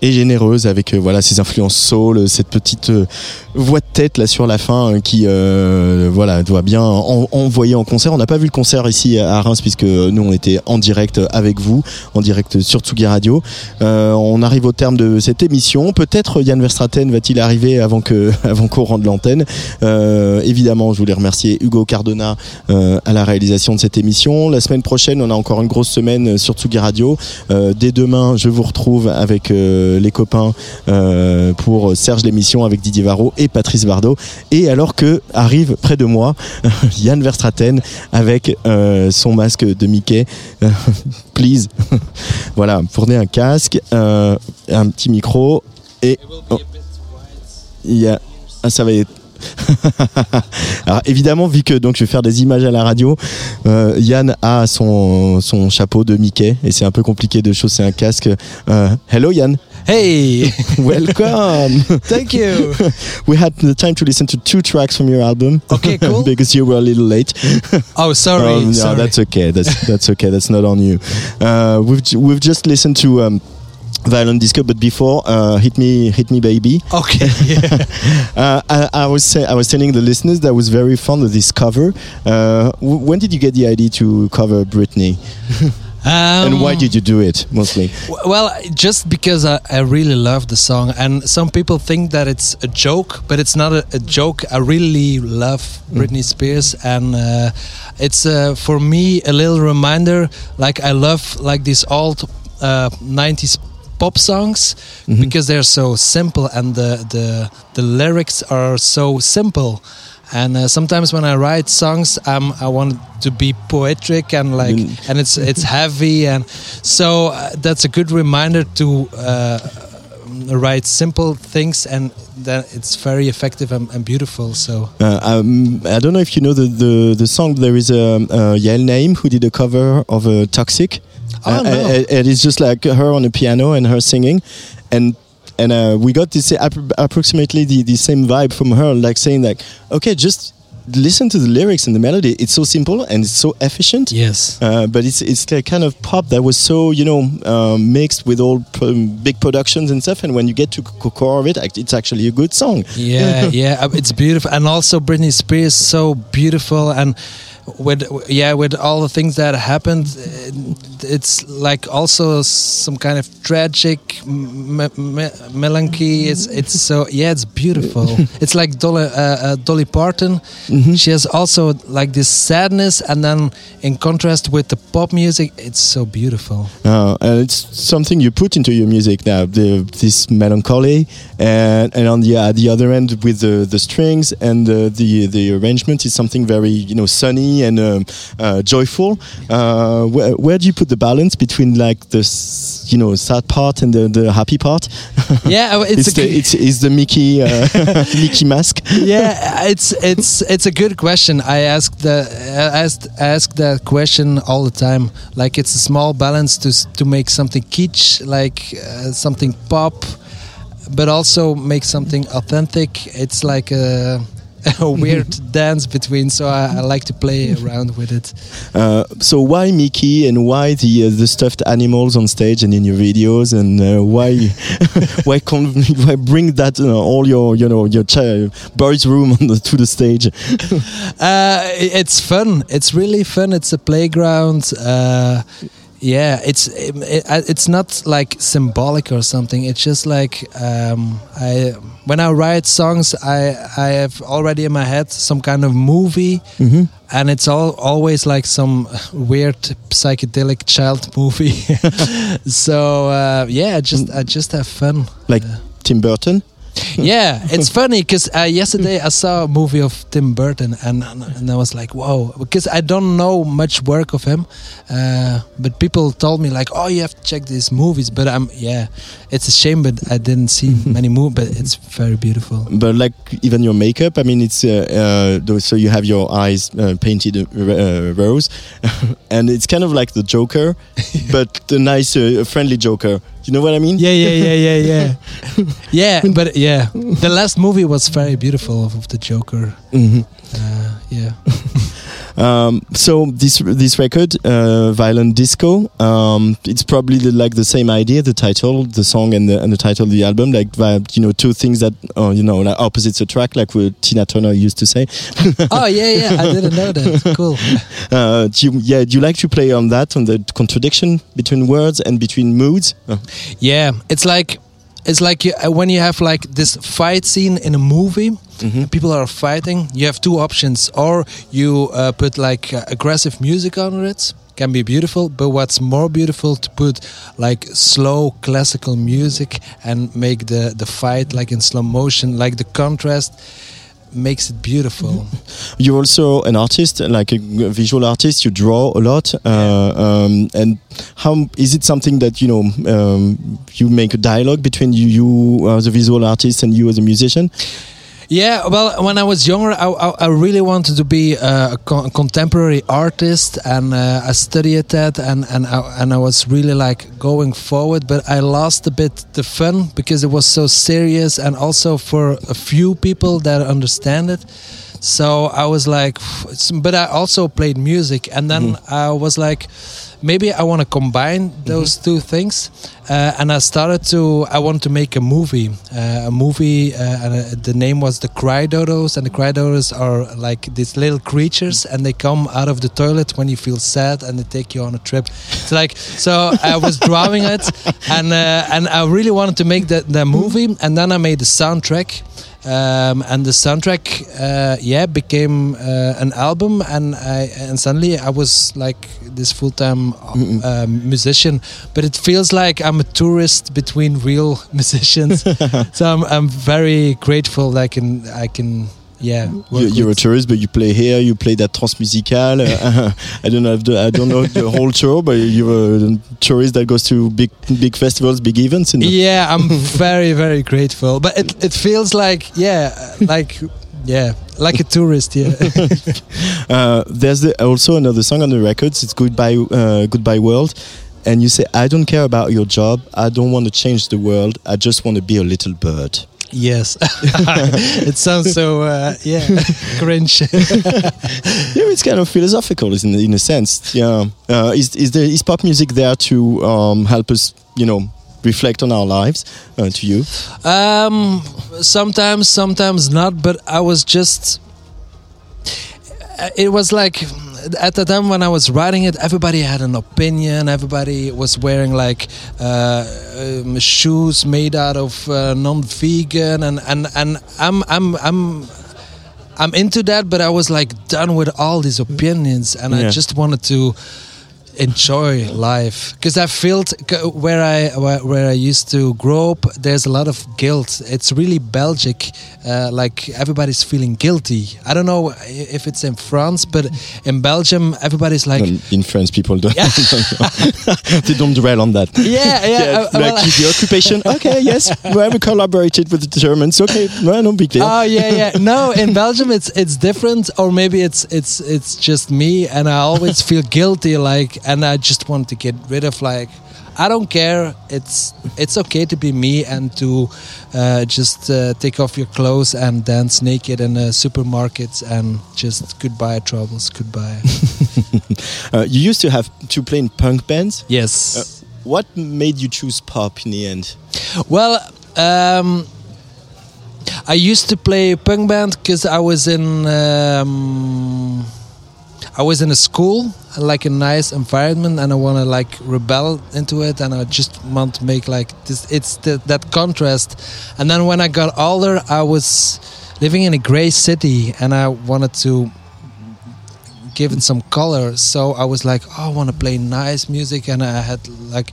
et généreuse avec euh, voilà ses influences soul, cette petite voix de tête là sur la fin euh, qui euh, voilà doit bien en- envoyer en concert. On n'a pas vu le concert ici à Reims puisque nous on était en direct avec vous, en direct sur Tsugi Radio. Euh, on arrive au terme de cette émission. Peut-être Yann Verstraten va-t-il arriver avant que avant qu'on rende l'antenne. Évidemment, je voulais remercier Hugo Cardona à la réalisation de cette émission. La semaine prochaine, on a encore une grosse semaine sur Tsugi Radio. Dès demain, je vous retrouve avec les copains pour Serge l'émission avec Didier Varro Patrice Bardot. Et alors que arrive près de moi Yann Verstraten avec euh, son masque de Mickey. Please. voilà, fournez un casque, euh, un petit micro et oh. il y a ah, ça va être alors évidemment, vu que donc je vais faire des images à la radio, euh, Yann a son, son chapeau de Mickey et c'est un peu compliqué de chausser un casque. Euh, hello Yann. Hey, welcome. Thank you. we had the time to listen to two tracks from your album. Okay, cool. because you were a little late. Oh, sorry, Um, no, sorry. that's okay. That's that's okay. That's not on you. Uh, we've we've just listened to. Um, Violent Disco, but before, uh, hit me, hit me, baby. Okay. Yeah. uh, I, I was say, I was telling the listeners that I was very fond of this cover. Uh, w- when did you get the idea to cover Britney, and why Um, did you do it mostly? Well, just because I, I really love the song, and some people think that it's a joke, but it's not a, a joke. I really love Britney Spears, and uh, it's uh, for me a little reminder. Like I love like this old uh, '90s pop songs because they're so simple, and the the the lyrics are so simple. And uh, sometimes when I write songs, um, I want to be poetic and like, Mm. and it's it's heavy, and so uh, that's a good reminder to uh, write simple things, and that it's very effective and, and beautiful. So Uh, um, I don't know if you know the the, the song. There is a, a Yael Naim who did a cover of uh, Toxic. Oh, no. and- and it's just like her on the piano and her singing, and and uh, we got this appro- approximately the, the same vibe from her, like saying like, okay, just listen to the lyrics and the melody. It's so simple and it's so efficient. Yes. Uh, but it's it's like kind of pop that was so you know um, mixed with all big productions and stuff. And when you get to the core of it, it's actually a good song. yeah, yeah, uh, it's beautiful, and also Britney Spears so beautiful, and with yeah, with all the things that happened, uh, it's like also some kind of tragic me- me- melancholy. It's it's so yeah, it's beautiful. it's like Dolly, uh, uh, Dolly Parton. She has also like this sadness, and then in contrast with the pop music, it's so beautiful. Uh, and it's something you put into your music now, the, this melancholy, and, and on the uh, the other end with the, the strings and the, the the arrangement is something very you know sunny and um, uh, joyful. Uh, where, where do you put the balance between like the you know sad part and the, the happy part? Yeah, it's, it's, a the, it's, it's the Mickey uh, Mickey mask. yeah, it's it's it's a good question. I ask the asked ask that question all the time. Like it's a small balance to to make something kitsch, like uh, something pop, but also make something authentic. It's like a, a weird dance between. So I, I like to play around with it. Uh, so why Mickey and why the uh, the stuffed animals on stage and in your videos and uh, why why why bring that uh, all your you know your chi- boys room on the, to the stage? Uh, it's fun. It's really fun. It's a playground. Uh, yeah, it's it, it- it's not like symbolic or something. It's just like um, I when I write songs, I I have already in my head some kind of movie, Mhm. and it's all always like some weird psychedelic child movie. so uh, yeah, I just I just have fun. Like Tim Burton. yeah, it's funny because uh, yesterday I saw a movie of Tim Burton and and I was like, whoa, because I don't know much work of him, uh, but people told me like, oh, you have to check these movies. But I'm yeah, it's a shame, but I didn't see many movies, but it's very beautiful. But like even your makeup, I mean, it's uh, uh, so you have your eyes uh, painted uh, rose, and it's kind of like the Joker, but the nice, friendly Joker. You know what I mean? Yeah, yeah, yeah, yeah, yeah. yeah, but yeah, the last movie was very beautiful of the Joker. Mhm. Uh, yeah. Um, so this this record, uh, Violent Disco, um, it's probably the, like the same idea, the title, the song, and the and the title of the album, like vi- you know two things that uh, you know like opposites attract, like what Tina Turner used to say. oh yeah, yeah. I didn't know that. Cool. Uh, do you, yeah, do you like to play on that, on the contradiction between words and between moods? Uh, Yeah, it's like it's like you, uh, when you have like this fight scene in a movie. Mm-hmm. People are fighting. You have two options, or you uh, put like uh, aggressive music on it. Can be beautiful, but what's more beautiful to put like slow classical music and make the the fight like in slow motion, like the contrast makes it beautiful. You're also an artist, like a visual artist. You draw a lot, uh, um, and how is it something that you know um, you make a dialogue between you, you as a visual artist, and you as a musician? Yeah, well, when I was younger, I, I, I really wanted to be a con- contemporary artist, and uh, I studied that, and and I, and I was really like going forward, but I lost a bit the fun because it was so serious, and also for a few people that understand it. So I was like, but I also played music, and then I was like, maybe I want to combine those two things, uh, and I started to. I want to make a movie, uh, a movie, uh, and uh, the name was the Cry Dodos, and the Cry Dodos are like these little creatures, and they come out of the toilet when you feel sad, and they take you on a trip. It's like so. I was drawing it, and uh, and I really wanted to make that the movie, and then I made the soundtrack um, and the soundtrack uh, yeah became uh, an album. And I and suddenly I was like this full-time um, musician. But it feels like I'm a tourist between real musicians. So I'm, I'm very grateful that I can I can yeah You, you're a tourist, but you play here, you play that Transmusical. Uh, I don't know, the, I don't know the whole tour, but you're a tourist that goes to big, big festivals, big events. Yeah I'm very very grateful but it, it feels like yeah like yeah like a tourist yeah Uh, there's the, also another song on the records. It's Goodbye, uh, Goodbye World. And you say, I don't care about your job. I don't want to change the world. I just want to be a little bird. Yes, it sounds so uh, yeah cringe. yeah, it's kind of philosophical, in in a sense. Yeah, uh, is is there is pop music there to um, help us, you know, reflect on our lives? Uh, to you, Um, sometimes, sometimes not. But I was just. It was like at the time when I was writing it, everybody had an opinion. Everybody was wearing like uh, um, shoes made out of uh, non-vegan, and and and I'm I'm I'm. I'm into that, but I was like done with all these opinions, and I just wanted to enjoy life because I felt where I where, where I used to grow up. There's a lot of guilt. It's really Belgic, uh, like everybody's feeling guilty. I don't know if it's in France, but in Belgium, everybody's like. Um, in France, people don't, they don't dwell on that. Yeah, yeah, uh, like well- the occupation. Okay, yes, well, we collaborated with the Germans. Okay, well, no big deal. Oh yeah, yeah. No, in Belgium it's it's different, or maybe it's it's it's just me, and I always feel guilty, like, and I just want to get rid of like. I don't care. It's it's okay to be me and to uh, just uh, take off your clothes and dance naked in uh, supermarkets and just goodbye troubles, goodbye. Uh, you used to have to play in punk bands. Yes. Uh, what made you choose pop in the end? Well, um, I used to play punk band because I was in um, I was in a school, like a nice environment, and I want to like rebel into it, and I just want to make like this. It's the, that contrast. And then when I got older, I was living in a gray city, and I wanted to give it some color. So I was like, oh, I want to play nice music, and I had like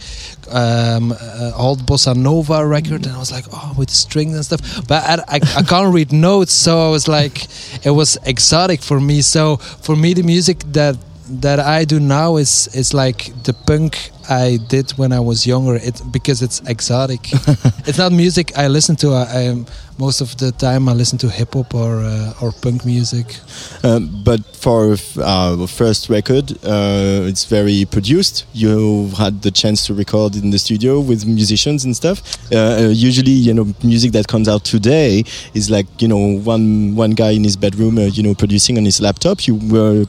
um, uh, old bossa nova record, and I was like, oh, with strings and stuff. But I, I, I can't read notes, so I was like, it was exotic for me. So for me, the music that that I do now is is like the punk I did when I was younger. It because it's exotic. it's not music I listen to. I, I most of the time I listen to hip hop or uh, or punk music. Um, but for our first record, uh, it's very produced. You had the chance to record in the studio with musicians and stuff. Uh, uh, usually, you know, music that comes out today is like you know one one guy in his bedroom, uh, you know, producing on his laptop. You were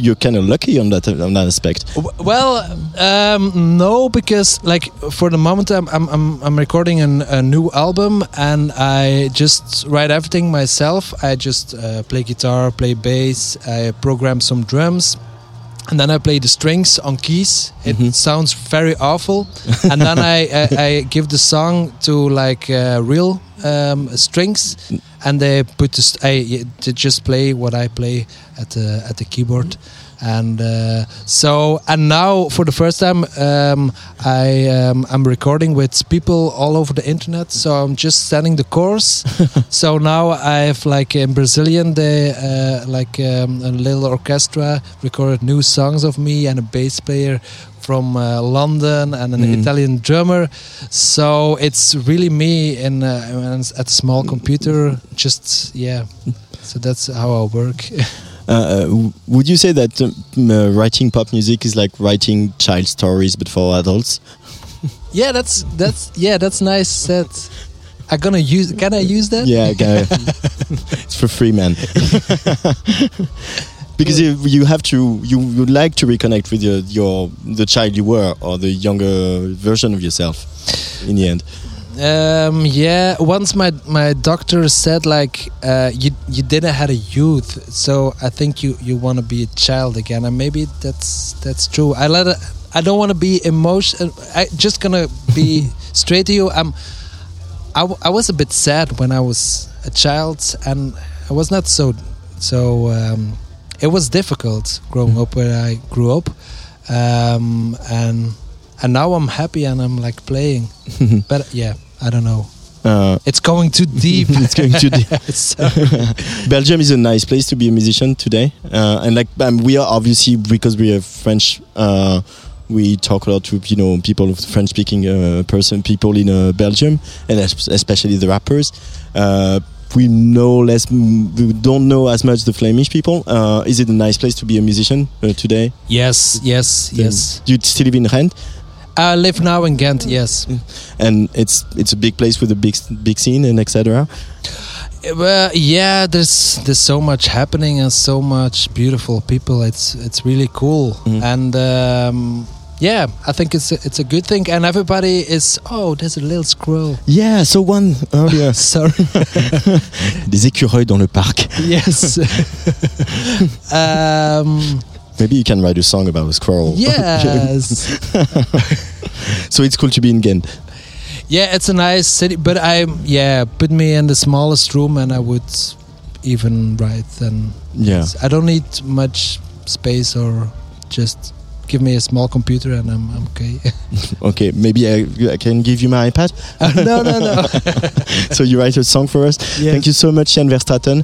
you're kind of lucky on that on that aspect. Well, um, no, because like for the moment I'm I'm I'm, recording an, a new album and I just write everything myself. I just uh, play guitar, play bass, I program some drums. And then I play the strings on keys. It sounds very awful. and then I, I, I give the song to like uh, real um, strings, and they put the st- I to just play what I play at the at the keyboard, and uh, so and now for the first time um, I um, I'm recording with people all over the internet. So I'm just setting the course. so now I have like in Brazilian they uh, like um, a little orchestra recorded new songs of me and a bass player from uh, London and an Mm. Italian drummer. So it's really me in uh, at a small computer. Just yeah. So that's how I work. Uh, uh, would you say that um, uh, writing pop music is like writing child stories but for adults? yeah, that's that's yeah, that's nice said. I gonna use. Can I use that? Yeah, okay. it's for free, man. because you, you have to, you would like to reconnect with your, your the child you were or the younger version of yourself. In the end, Um, yeah. Once my my doctor said like uh, you you didn't had a youth, so I think you you want to be a child again, and maybe that's that's true. I let it, I don't want to be emotion. I just gonna be straight to you. I'm. I, I was a bit sad when I was a child, and I was not so so. Um, it was difficult growing up where I grew up, um, and and now I'm happy and I'm like playing. but yeah, I don't know. uh, It's going too deep. it's going to. deep. Belgium is a nice place to be a musician today, uh, and like um, we are obviously because we are French. Uh, we talk a lot to you know people, of French speaking uh, person, people in uh, Belgium, and especially the rappers. Uh, we know less. We don't know as much the Flemish people. Uh, is it a nice place to be a musician uh, today? yes, yes, yes. You still live in Rent? I live now in Ghent. Yes. And it's it's a big place with a big big scene and etc. Well, yeah, there's there's so much happening and so much beautiful people. It's it's really cool, and um, yeah, I think it's a, it's a good thing. And everybody is oh, there's a little squirrel. Yeah, so one earlier. Sorry. Des écureuils dans le parc. yes. um, Maybe you can write a song about a squirrel. yes. so it's cool to be in Ghent. Yeah, it's a nice city, but I yeah, put me in the smallest room and I would even write. Then Yeah. I don't need much space or just give me a small computer and I'm, I'm okay. Okay, maybe I, I can give you my iPad? no, no, no. so you write a song for us? Yes. Thank you so much, Yann Verstraten.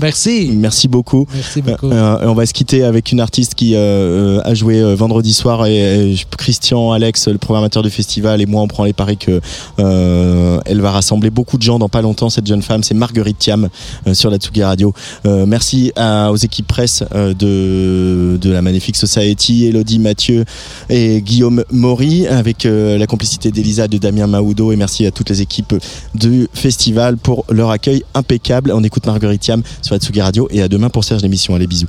Merci. Merci beaucoup. Merci beaucoup. Euh, et on va se quitter avec une artiste qui euh, euh, a joué euh, vendredi soir et, et Christian, Alex, le programmateur du festival et moi on prend les paris que euh, elle va rassembler beaucoup de gens dans pas longtemps. Cette jeune femme, c'est Marguerite Thiam euh, sur la Tsugi Radio. Euh, merci à- aux équipes presse euh, de, de la Magnifique Society, Elodie Mathieu et Guillaume Maury avec euh, la complicité d'Elisa, de Damien Maoudo et merci à toutes les équipes du festival pour leur accueil impeccable. On écoute Marguerite Thiam sur la Tsugi Radio et à demain pour Serge l'émission. Allez bisous.